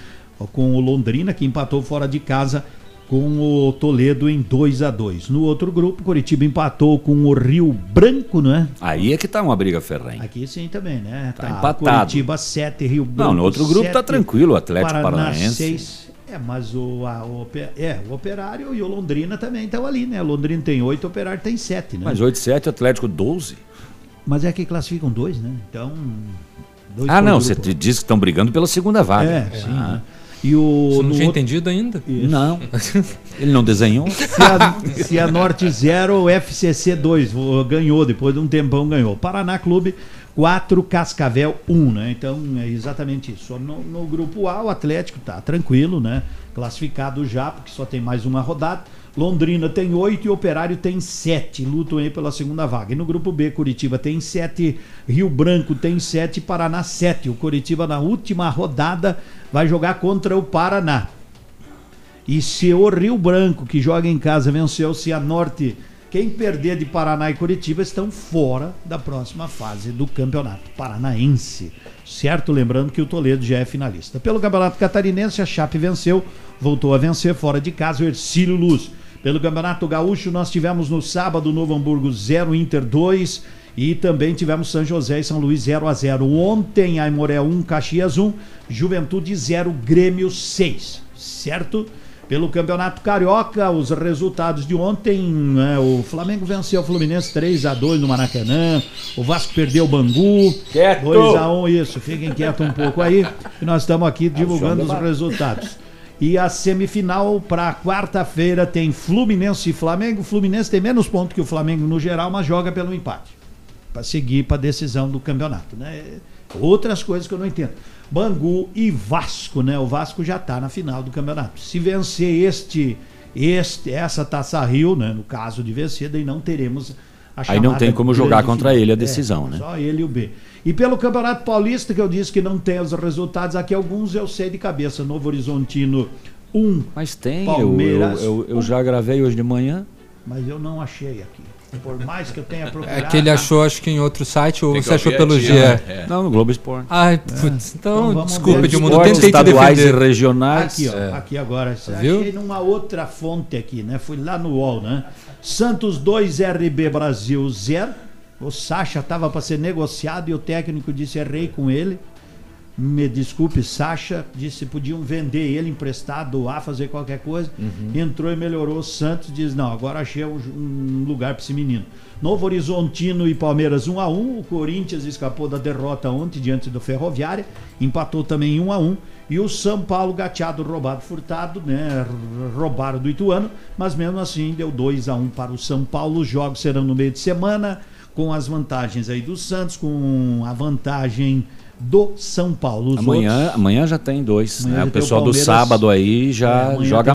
Com o Londrina que empatou fora de casa com o Toledo em 2 a 2. No outro grupo, Curitiba empatou com o Rio Branco, né? Aí é que tá uma briga ferrenha. Aqui sim também, né? Tá empatado. Curitiba 7, Rio Branco Não, no outro grupo tá 7, tranquilo, o Atlético Paraná Paranaense. 6. É, mas o, a, o, é, o Operário e o Londrina também estão ali, né? O Londrina tem 8, o Operário tem 7, né? Mas 8-7, Atlético 12. Mas é que classificam dois, né? Então. dois Ah, não, você diz que estão brigando pela segunda vaga. É, sim. Ah. né? E o, Você não no tinha outro- entendido ainda? Não. Ele não desenhou? Cianorte Cianorte 0, FCC 2. Ganhou, depois de um tempão ganhou. Paraná Clube 4, Cascavel 1, né? Então é exatamente isso. No, no grupo A, o Atlético tá tranquilo, né? Classificado já, porque só tem mais uma rodada. Londrina tem 8 e Operário tem 7. Lutam aí pela segunda vaga. E no grupo B, Curitiba tem 7, Rio Branco tem 7 e Paraná 7. O Curitiba na última rodada vai jogar contra o Paraná. E se o Rio Branco, que joga em casa, venceu o Cianorte, quem perder de Paraná e Curitiba estão fora da próxima fase do campeonato paranaense. Certo? Lembrando que o Toledo já é finalista. Pelo Campeonato Catarinense, a Chape venceu, voltou a vencer fora de casa o Ercílio Luz. Pelo Campeonato Gaúcho, nós tivemos no sábado Novo Hamburgo 0, Inter 2 e também tivemos São José e São Luís 0 a 0. Ontem, Aimoré 1, Caxias 1, Juventude 0, Grêmio 6. Certo? Pelo Campeonato Carioca, os resultados de ontem, né, o Flamengo venceu o Fluminense 3 a 2 no Maracanã, o Vasco perdeu o Bangu, Quieto! 2 a 1 isso, fiquem quietos um pouco aí, que nós estamos aqui divulgando os resultados. E a semifinal para quarta-feira tem Fluminense e Flamengo. O Fluminense tem menos pontos que o Flamengo no geral, mas joga pelo empate. Para seguir para a decisão do campeonato. Né? Outras coisas que eu não entendo. Bangu e Vasco, né? O Vasco já está na final do campeonato. Se vencer este, este, essa Taça Rio, né? No caso de vencer, daí não teremos a Aí não chamada tem como jogar contra final. ele a É, decisão, né? Só ele e o B. E pelo Campeonato Paulista, que eu disse que não tem os resultados, aqui alguns eu sei de cabeça. Novo Horizontino 1. Um, Mas tem, eu, Palmeiras. eu, eu, eu já gravei hoje de manhã. Mas eu não achei aqui. Por mais que eu tenha procurado. É que ele achou, acho que em outro site, ou Tem você achou pelo GE? É. Não, no Globo Esporte. Ai, É. putz, então, Então vamos desculpa. Edmundo, eu Esportes tentei te estaduais defender. e regionais. Aqui, ó, É. aqui agora. Viu? Achei numa outra fonte aqui, né? Fui lá no UOL, né? Santos 2, RB Brasil 0. O Sacha estava para ser negociado e o técnico disse: errei com ele. Me desculpe, Sacha. Disse podiam vender ele emprestado, doar, fazer qualquer coisa. Uhum. Entrou e melhorou. O Santos diz: não, agora achei um, um lugar para esse menino. Novo Horizontino e Palmeiras 1 a 1 O Corinthians escapou da derrota ontem diante do Ferroviária. Empatou também 1 a 1 E o São Paulo gateado, roubado, furtado, né? Roubaram do Ituano, mas mesmo assim deu 2 a 1 para o São Paulo. Os jogos serão no meio de semana, com as vantagens aí do Santos, com a vantagem do São Paulo. Os Amanhã, outros- amanhã já tem dois. Né? O tem o pessoal do sábado aí É, já amanhã joga